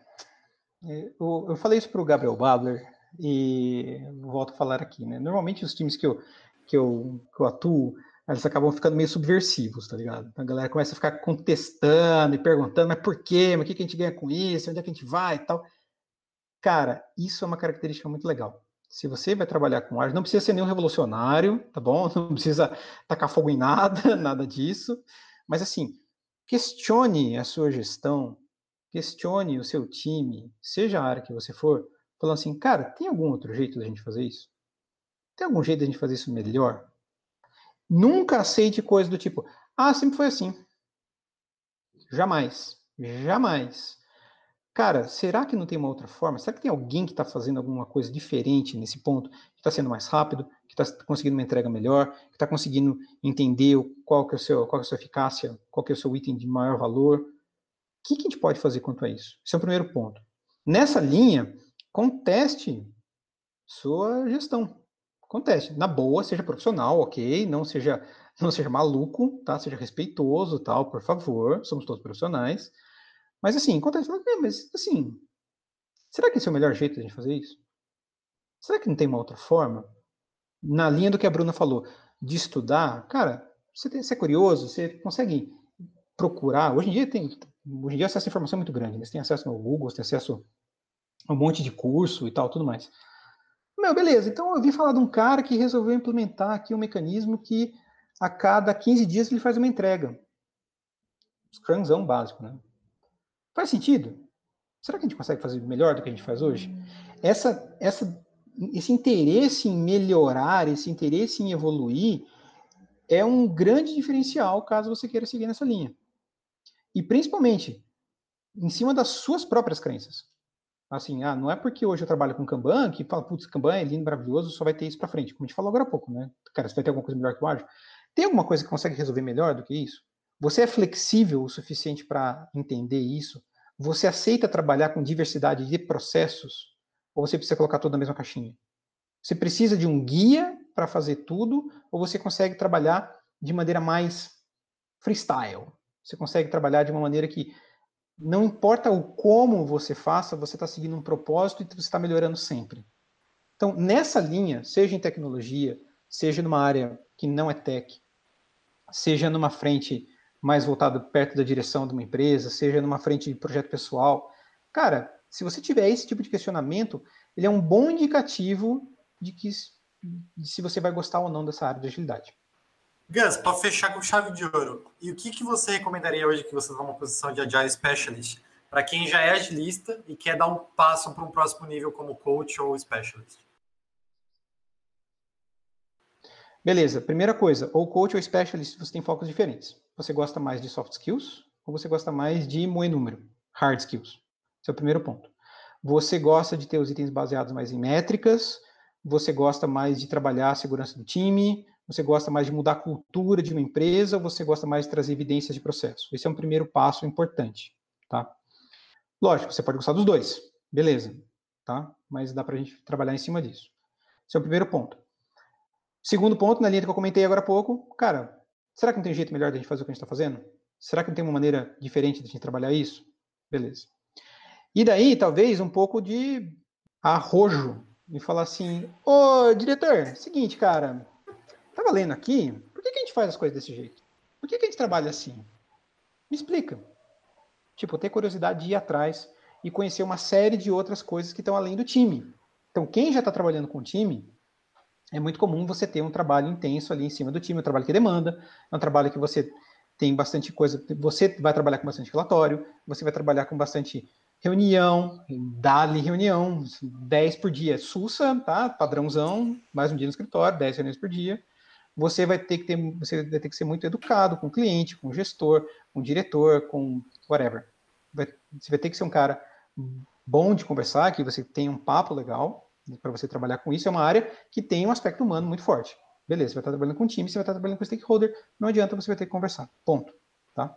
é, eu, eu falei isso para o Gabriel Babler e volto a falar aqui, né? Normalmente os times que eu, que eu, que eu atuo, eles acabam ficando meio subversivos, tá ligado? A galera começa a ficar contestando e perguntando, mas por quê? Mas o que, que a gente ganha com isso? Onde é que a gente vai e tal? Cara, isso é uma característica muito legal. Se você vai trabalhar com arte, não precisa ser nenhum revolucionário, tá bom? Não precisa tacar fogo em nada, nada disso. Mas assim, questione a sua gestão, questione o seu time, seja a área que você for, falando assim, cara, tem algum outro jeito da gente fazer isso? Tem algum jeito da gente fazer isso melhor? Nunca aceite coisa do tipo, ah, sempre foi assim. Jamais. Jamais. Cara, será que não tem uma outra forma? Será que tem alguém que está fazendo alguma coisa diferente nesse ponto? Que está sendo mais rápido, que está conseguindo uma entrega melhor, que está conseguindo entender qual que, é o seu, qual é a sua eficácia, qual que é o seu item de maior valor? O que, que a gente pode fazer quanto a isso? Esse é o primeiro ponto. Nessa linha, conteste sua gestão. Conteste. Na boa, seja profissional, ok? Não seja, não seja maluco, tá? Seja respeitoso, tal, por favor. Somos todos profissionais mas assim, acontece, mas assim, será que esse é o melhor jeito de a gente fazer isso? Será que não tem uma outra forma? Na linha do que a Bruna falou, de estudar, cara, você, tem, você é curioso, você consegue procurar. Hoje em dia tem, hoje em dia acesso à informação é muito grande, né? Você tem acesso ao Google, você tem acesso um monte de curso e tal, tudo mais. Meu, beleza, então eu vi falar de um cara que resolveu implementar aqui um mecanismo que a cada 15 dias ele faz uma entrega. Scrumzão básico, né? Faz sentido? Será que a gente consegue fazer melhor do que a gente faz hoje? Essa, essa, esse interesse em melhorar, esse interesse em evoluir, é um grande diferencial caso você queira seguir nessa linha. E principalmente, em cima das suas próprias crenças. Assim, ah, não é porque hoje eu trabalho com Kanban que fala, putz, Kanban é lindo, maravilhoso, só vai ter isso para frente. Como a gente falou agora há pouco, né? Cara, você vai ter alguma coisa melhor que o ágil? Tem alguma coisa que consegue resolver melhor do que isso? Você é flexível o suficiente para entender isso? Você aceita trabalhar com diversidade de processos? Ou você precisa colocar tudo na mesma caixinha? Você precisa de um guia para fazer tudo? Ou você consegue trabalhar de maneira mais freestyle? Você consegue trabalhar de uma maneira que não importa o como você faça, você está seguindo um propósito e você está melhorando sempre. Então, nessa linha, seja em tecnologia, seja numa área que não é tech, seja numa frente mais voltado perto da direção de uma empresa, seja numa frente de projeto pessoal. Cara, se você tiver esse tipo de questionamento, ele é um bom indicativo de que de se você vai gostar ou não dessa área de agilidade. Gus, para fechar com chave de ouro, e o que, que você recomendaria hoje que você está numa posição de Agile Specialist para quem já é agilista e quer dar um passo para um próximo nível como coach ou specialist? Beleza, primeira coisa, ou coach ou specialist, você tem focos diferentes. Você gosta mais de soft skills ou você gosta mais de moer número, hard skills? Esse é o primeiro ponto. Você gosta de ter os itens baseados mais em métricas, você gosta mais de trabalhar a segurança do time, você gosta mais de mudar a cultura de uma empresa, ou você gosta mais de trazer evidências de processo. Esse é um primeiro passo importante, tá? Lógico, você pode gostar dos dois, beleza, tá? Mas dá para a gente trabalhar em cima disso. Esse é o primeiro ponto. Segundo ponto, na linha que eu comentei agora há pouco, cara, Será que não tem jeito melhor de a gente fazer o que a gente está fazendo? Será que não tem uma maneira diferente de a gente trabalhar isso? Beleza. E daí, talvez, um pouco de arrojo e falar assim: Ô, diretor, seguinte, cara, tava lendo aqui, por que, que a gente faz as coisas desse jeito? Por que, que a gente trabalha assim? Me explica. Tipo, ter curiosidade de ir atrás e conhecer uma série de outras coisas que estão além do time. Então, quem já está trabalhando com o time, é muito comum você ter um trabalho intenso ali em cima do time, um trabalho que demanda, é um trabalho que você tem bastante coisa, você vai trabalhar com bastante relatório, você vai trabalhar com bastante reunião, dali reunião, 10 por dia, sussa, tá? Padrãozão, mais um dia no escritório, 10 reuniões por dia. Você vai ter que ter, você vai ter que ser muito educado com o cliente, com o gestor, com o diretor, com whatever. Vai, você vai ter que ser um cara bom de conversar, que você tenha um papo legal, para você trabalhar com isso, é uma área que tem um aspecto humano muito forte. Beleza, você vai estar trabalhando com time, você vai estar trabalhando com stakeholder, não adianta, você vai ter que conversar. Ponto. Tá?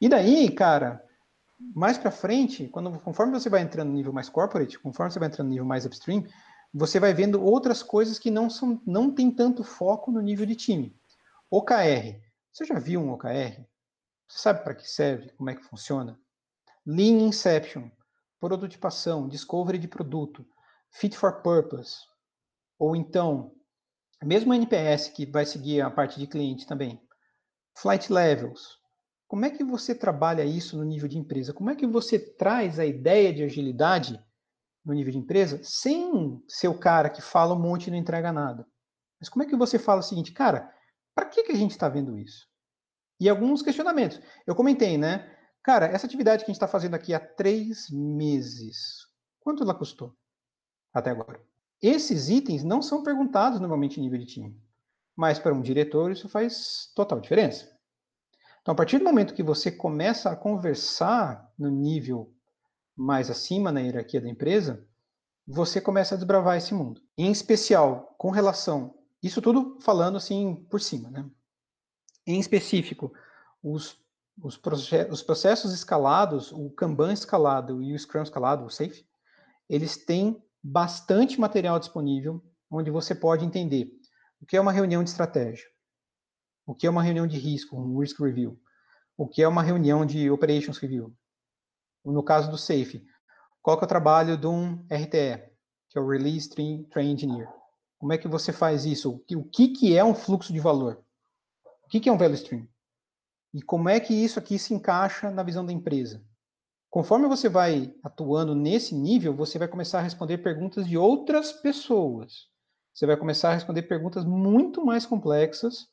E daí, cara, mais para frente, quando, conforme você vai entrando no nível mais corporate, conforme você vai entrando no nível mais upstream, você vai vendo outras coisas que não são, não tem tanto foco no nível de time. OKR. Você já viu um OKR? Você sabe para que serve? Como é que funciona? Lean Inception, prototipação, discovery de produto, fit for purpose, ou então, mesmo NPS que vai seguir a parte de cliente também, flight levels. Como é que você trabalha isso no nível de empresa? Como é que você traz a ideia de agilidade no nível de empresa sem ser o cara que fala um monte e não entrega nada? Mas como é que você fala o seguinte, cara, para que, que a gente está vendo isso? E alguns questionamentos. Eu comentei, né? Cara, essa atividade que a gente está fazendo aqui há três meses, quanto ela custou? até agora. Esses itens não são perguntados normalmente em nível de time, mas para um diretor isso faz total diferença. Então, a partir do momento que você começa a conversar no nível mais acima na hierarquia da empresa, você começa a desbravar esse mundo. Em especial, com relação. Isso tudo falando assim por cima, né? Em específico, os, os, os processos escalados, o Kanban escalado e o Scrum escalado, o SAFe, eles têm bastante material disponível onde você pode entender o que é uma reunião de estratégia, o que é uma reunião de risco, um risk review, o que é uma reunião de operations review. No caso do SAFe, qual é o trabalho de um RTE, que é o Release Train, Train Engineer? Como é que você faz isso? O que, que é um fluxo de valor? O que, que é um value stream? E como é que isso aqui se encaixa na visão da empresa? Conforme você vai atuando nesse nível, você vai começar a responder perguntas de outras pessoas. Você vai começar a responder perguntas muito mais complexas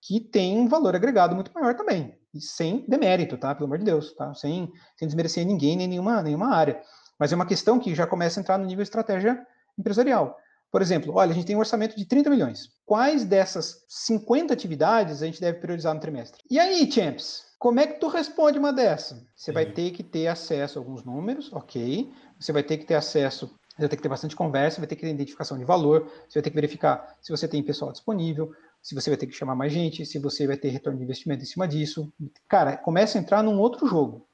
que têm um valor agregado muito maior também. E sem demérito, tá? Pelo amor de Deus, tá? Sem, sem desmerecer ninguém nem nenhuma, nenhuma área. Mas é uma questão que já começa a entrar no nível estratégia empresarial. Por exemplo, olha, a gente tem um orçamento de 30 milhões. Quais dessas 50 atividades a gente deve priorizar no trimestre? E aí, champs? Como é que tu responde uma dessa? Você vai ter que ter acesso a alguns números, ok. Você vai ter que ter acesso, você vai ter que ter bastante conversa, vai ter que ter identificação de valor, você vai ter que verificar se você tem pessoal disponível, se você vai ter que chamar mais gente, se você vai ter retorno de investimento em cima disso. Cara, começa a entrar num outro jogo,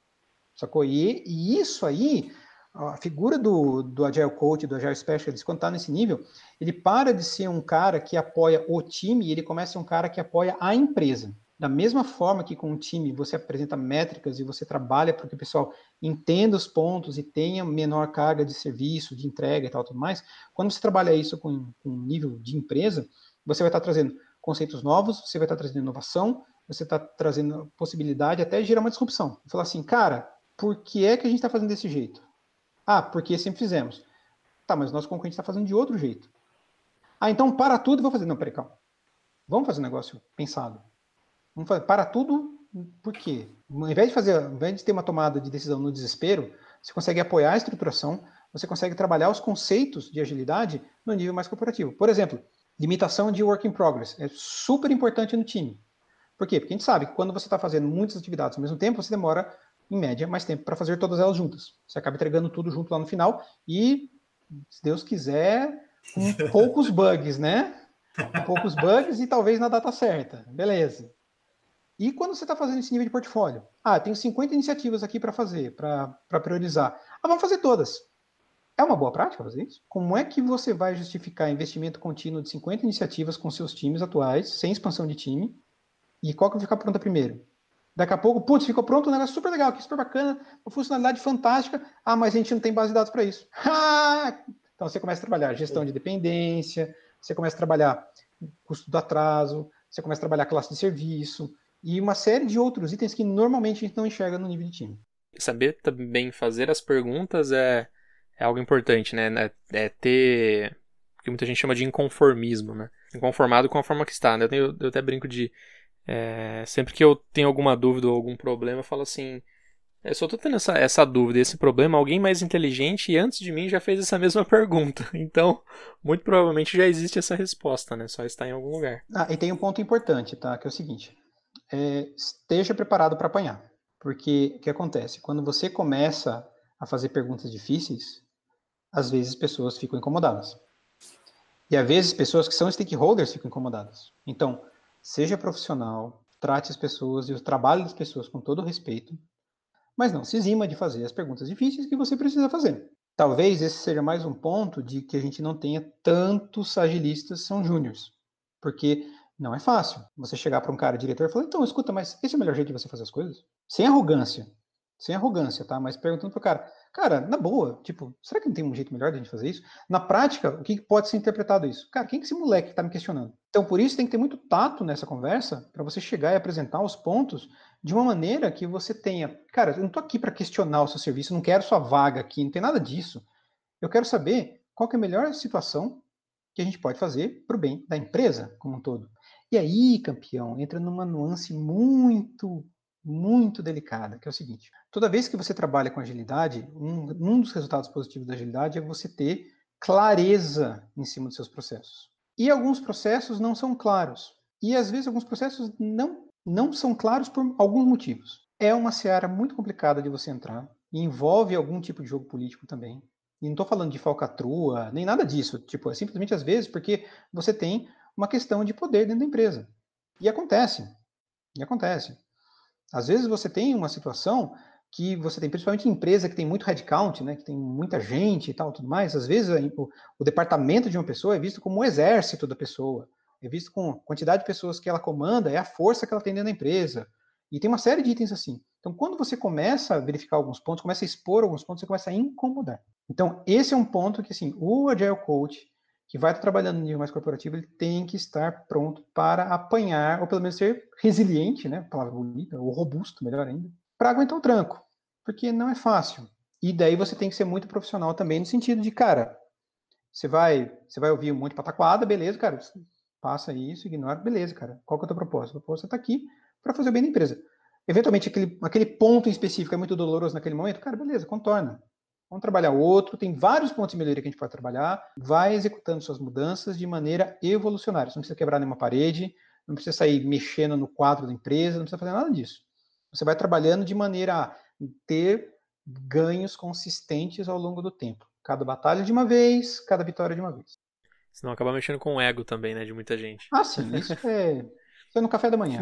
sacou? E, e isso aí, a figura do, do Agile Coach, do Agile Specialist, quando está nesse nível, ele para de ser um cara que apoia o time e ele começa a ser um cara que apoia a empresa. Da mesma forma que com o time você apresenta métricas e você trabalha para que o pessoal entenda os pontos e tenha menor carga de serviço, de entrega e tal, tudo mais, quando você trabalha isso com, com nível de empresa, você vai estar trazendo conceitos novos, você vai estar trazendo inovação, você está trazendo possibilidade até de gerar uma disrupção. Falar assim, cara, por que é que a gente está fazendo desse jeito? Ah, porque sempre fizemos. Tá, mas nosso concorrente está fazendo de outro jeito. Ah, então para tudo e vou fazer. Não, peraí, calma. Vamos fazer um negócio pensado. Vamos fazer, para tudo, por quê? Ao invés de fazer, ao invés de ter uma tomada de decisão no desespero, você consegue apoiar a estruturação, você consegue trabalhar os conceitos de agilidade no nível mais corporativo. Por exemplo, limitação de work in progress é super importante no time. Por quê? Porque a gente sabe que quando você está fazendo muitas atividades ao mesmo tempo, você demora, em média, mais tempo para fazer todas elas juntas. Você acaba entregando tudo junto lá no final e, se Deus quiser, com poucos bugs, né? Com poucos bugs e talvez na data certa. Beleza. E quando você está fazendo esse nível de portfólio? Ah, tenho 50 iniciativas aqui para fazer, para priorizar. Ah, vamos fazer todas. É uma boa prática fazer isso? Como é que você vai justificar investimento contínuo de 50 iniciativas com seus times atuais, sem expansão de time? E qual que vai ficar pronta primeiro? Daqui a pouco, putz, ficou pronto um negócio super legal aqui, super bacana, uma funcionalidade fantástica. Ah, mas a gente não tem base de dados para isso. então você começa a trabalhar gestão de dependência, você começa a trabalhar custo do atraso, você começa a trabalhar classe de serviço, e uma série de outros itens que normalmente a gente não enxerga no nível de time. Saber também fazer as perguntas é, é algo importante, né? É, é ter o que muita gente chama de inconformismo, né? Inconformado com a forma que está, né? Eu, tenho, eu até brinco de é, sempre que eu tenho alguma dúvida ou algum problema, eu falo assim, eu só tô tendo essa, essa dúvida, esse problema, alguém mais inteligente antes de mim já fez essa mesma pergunta. Então, muito provavelmente já existe essa resposta, né? Só está em algum lugar. Ah, e tem um ponto importante, tá? Que é o seguinte é, esteja preparado para apanhar. Porque o que acontece? Quando você começa a fazer perguntas difíceis, às vezes pessoas ficam incomodadas. E às vezes pessoas que são stakeholders ficam incomodadas. Então, seja profissional, trate as pessoas e o trabalho das pessoas com todo respeito, mas não se exima de fazer as perguntas difíceis que você precisa fazer. Talvez esse seja mais um ponto de que a gente não tenha tantos agilistas são júniores, porque não é fácil você chegar para um cara diretor e falar, então, escuta, mas esse é o melhor jeito de você fazer as coisas? Sem arrogância. Sem arrogância, tá? Mas perguntando pro cara, cara, na boa, tipo, será que não tem um jeito melhor de a gente fazer isso? Na prática, o que pode ser interpretado isso? Cara, quem é esse moleque que tá me questionando? Então, por isso tem que ter muito tato nessa conversa para você chegar e apresentar os pontos de uma maneira que você tenha, cara, eu não tô aqui para questionar o seu serviço, não quero sua vaga aqui, não tem nada disso. Eu quero saber qual é a melhor situação que a gente pode fazer para o bem da empresa como um todo. E aí, campeão, entra numa nuance muito, muito delicada, que é o seguinte: toda vez que você trabalha com agilidade, um, um dos resultados positivos da agilidade é você ter clareza em cima dos seus processos. E alguns processos não são claros. E às vezes alguns processos não, não são claros por alguns motivos. É uma seara muito complicada de você entrar, envolve algum tipo de jogo político também. E não estou falando de falcatrua, nem nada disso. Tipo, é simplesmente às vezes porque você tem uma questão de poder dentro da empresa. E acontece. E acontece. Às vezes você tem uma situação que você tem, principalmente em empresa que tem muito headcount, né, que tem muita gente e tal, tudo mais, às vezes o, o, departamento de uma pessoa é visto como o exército da pessoa, é visto com a quantidade de pessoas que ela comanda, é a força que ela tem dentro da empresa, e tem uma série de itens assim. Então, quando você começa a verificar alguns pontos, começa a expor alguns pontos, você começa a incomodar. Então, esse é um ponto que, assim, o Agile Coach, que vai estar trabalhando no nível mais corporativo, ele tem que estar pronto para apanhar, ou pelo menos ser resiliente, né, palavra bonita, ou robusto, melhor ainda, para aguentar o tranco porque não é fácil. E daí você tem que ser muito profissional também no sentido de, cara, você vai, você vai ouvir um monte de pataquada, beleza, cara, passa isso, ignora, beleza, cara. Qual que é o teu propósito? O propósito está aqui para fazer o bem da empresa. Eventualmente, aquele, aquele ponto específico é muito doloroso naquele momento, cara, beleza, contorna. Vamos trabalhar outro, tem vários pontos de melhoria que a gente pode trabalhar, vai executando suas mudanças de maneira evolucionária. Você não precisa quebrar nenhuma parede, não precisa sair mexendo no quadro da empresa, não precisa fazer nada disso. Você vai trabalhando de maneira ter ganhos consistentes ao longo do tempo. Cada batalha de uma vez, cada vitória de uma vez. Senão acaba mexendo com o ego também, né, de muita gente. Ah, sim, isso é, isso é no café da manhã.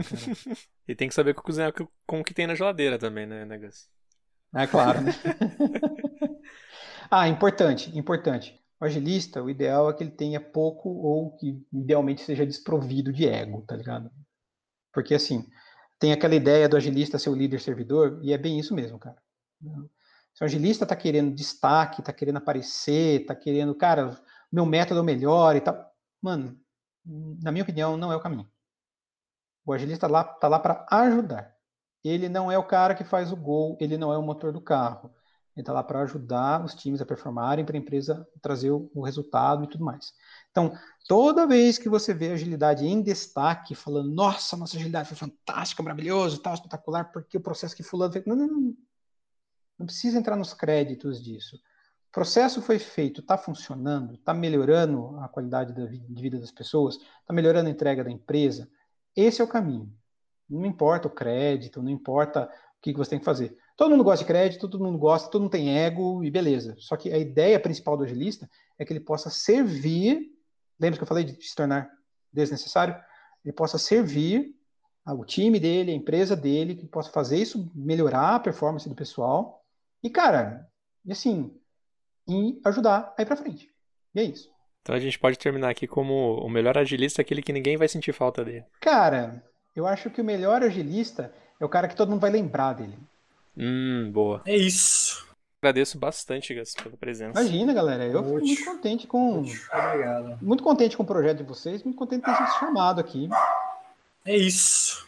e tem que saber cozinhar com o que tem na geladeira também, né, Negas? É claro, né? ah, importante, importante. O agilista, o ideal é que ele tenha pouco ou que idealmente seja desprovido de ego, tá ligado? Porque assim, tem aquela ideia do agilista ser o líder servidor, e é bem isso mesmo, cara. Se o agilista está querendo destaque, está querendo aparecer, está querendo, cara, meu método é o melhor e tal, mano, na minha opinião, não é o caminho. O agilista lá está lá para ajudar. Ele não é o cara que faz o gol, ele não é o motor do carro. Ele está lá para ajudar os times a performarem, para a empresa trazer o, resultado e tudo mais. Então, toda vez que você vê agilidade em destaque, falando, nossa, nossa agilidade foi fantástica, maravilhoso, tal, espetacular, porque o processo que fulano fez. Não, não, não. Não precisa entrar nos créditos disso. O processo foi feito, está funcionando, está melhorando a qualidade de vida das pessoas, está melhorando a entrega da empresa. Esse é o caminho. Não importa o crédito, não importa o que você tem que fazer. Todo mundo gosta de crédito, todo mundo gosta, todo mundo tem ego e beleza. Só que a ideia principal do agilista é que ele possa servir, lembra que eu falei de se tornar desnecessário? Ele possa servir ao time dele, a empresa dele, que possa fazer isso, melhorar a performance do pessoal. E, cara, e assim, e ajudar a ir para frente. E é isso. Então a gente pode terminar aqui como o melhor agilista é aquele que ninguém vai sentir falta dele. Cara, eu acho que o melhor agilista é o cara que todo mundo vai lembrar dele. Hum, boa. É isso. Agradeço bastante, Gas, pela presença. Imagina, galera. Eu fico muito contente com. Obrigado. Muito contente com o projeto de vocês, muito contente de ter sido chamado aqui. É isso.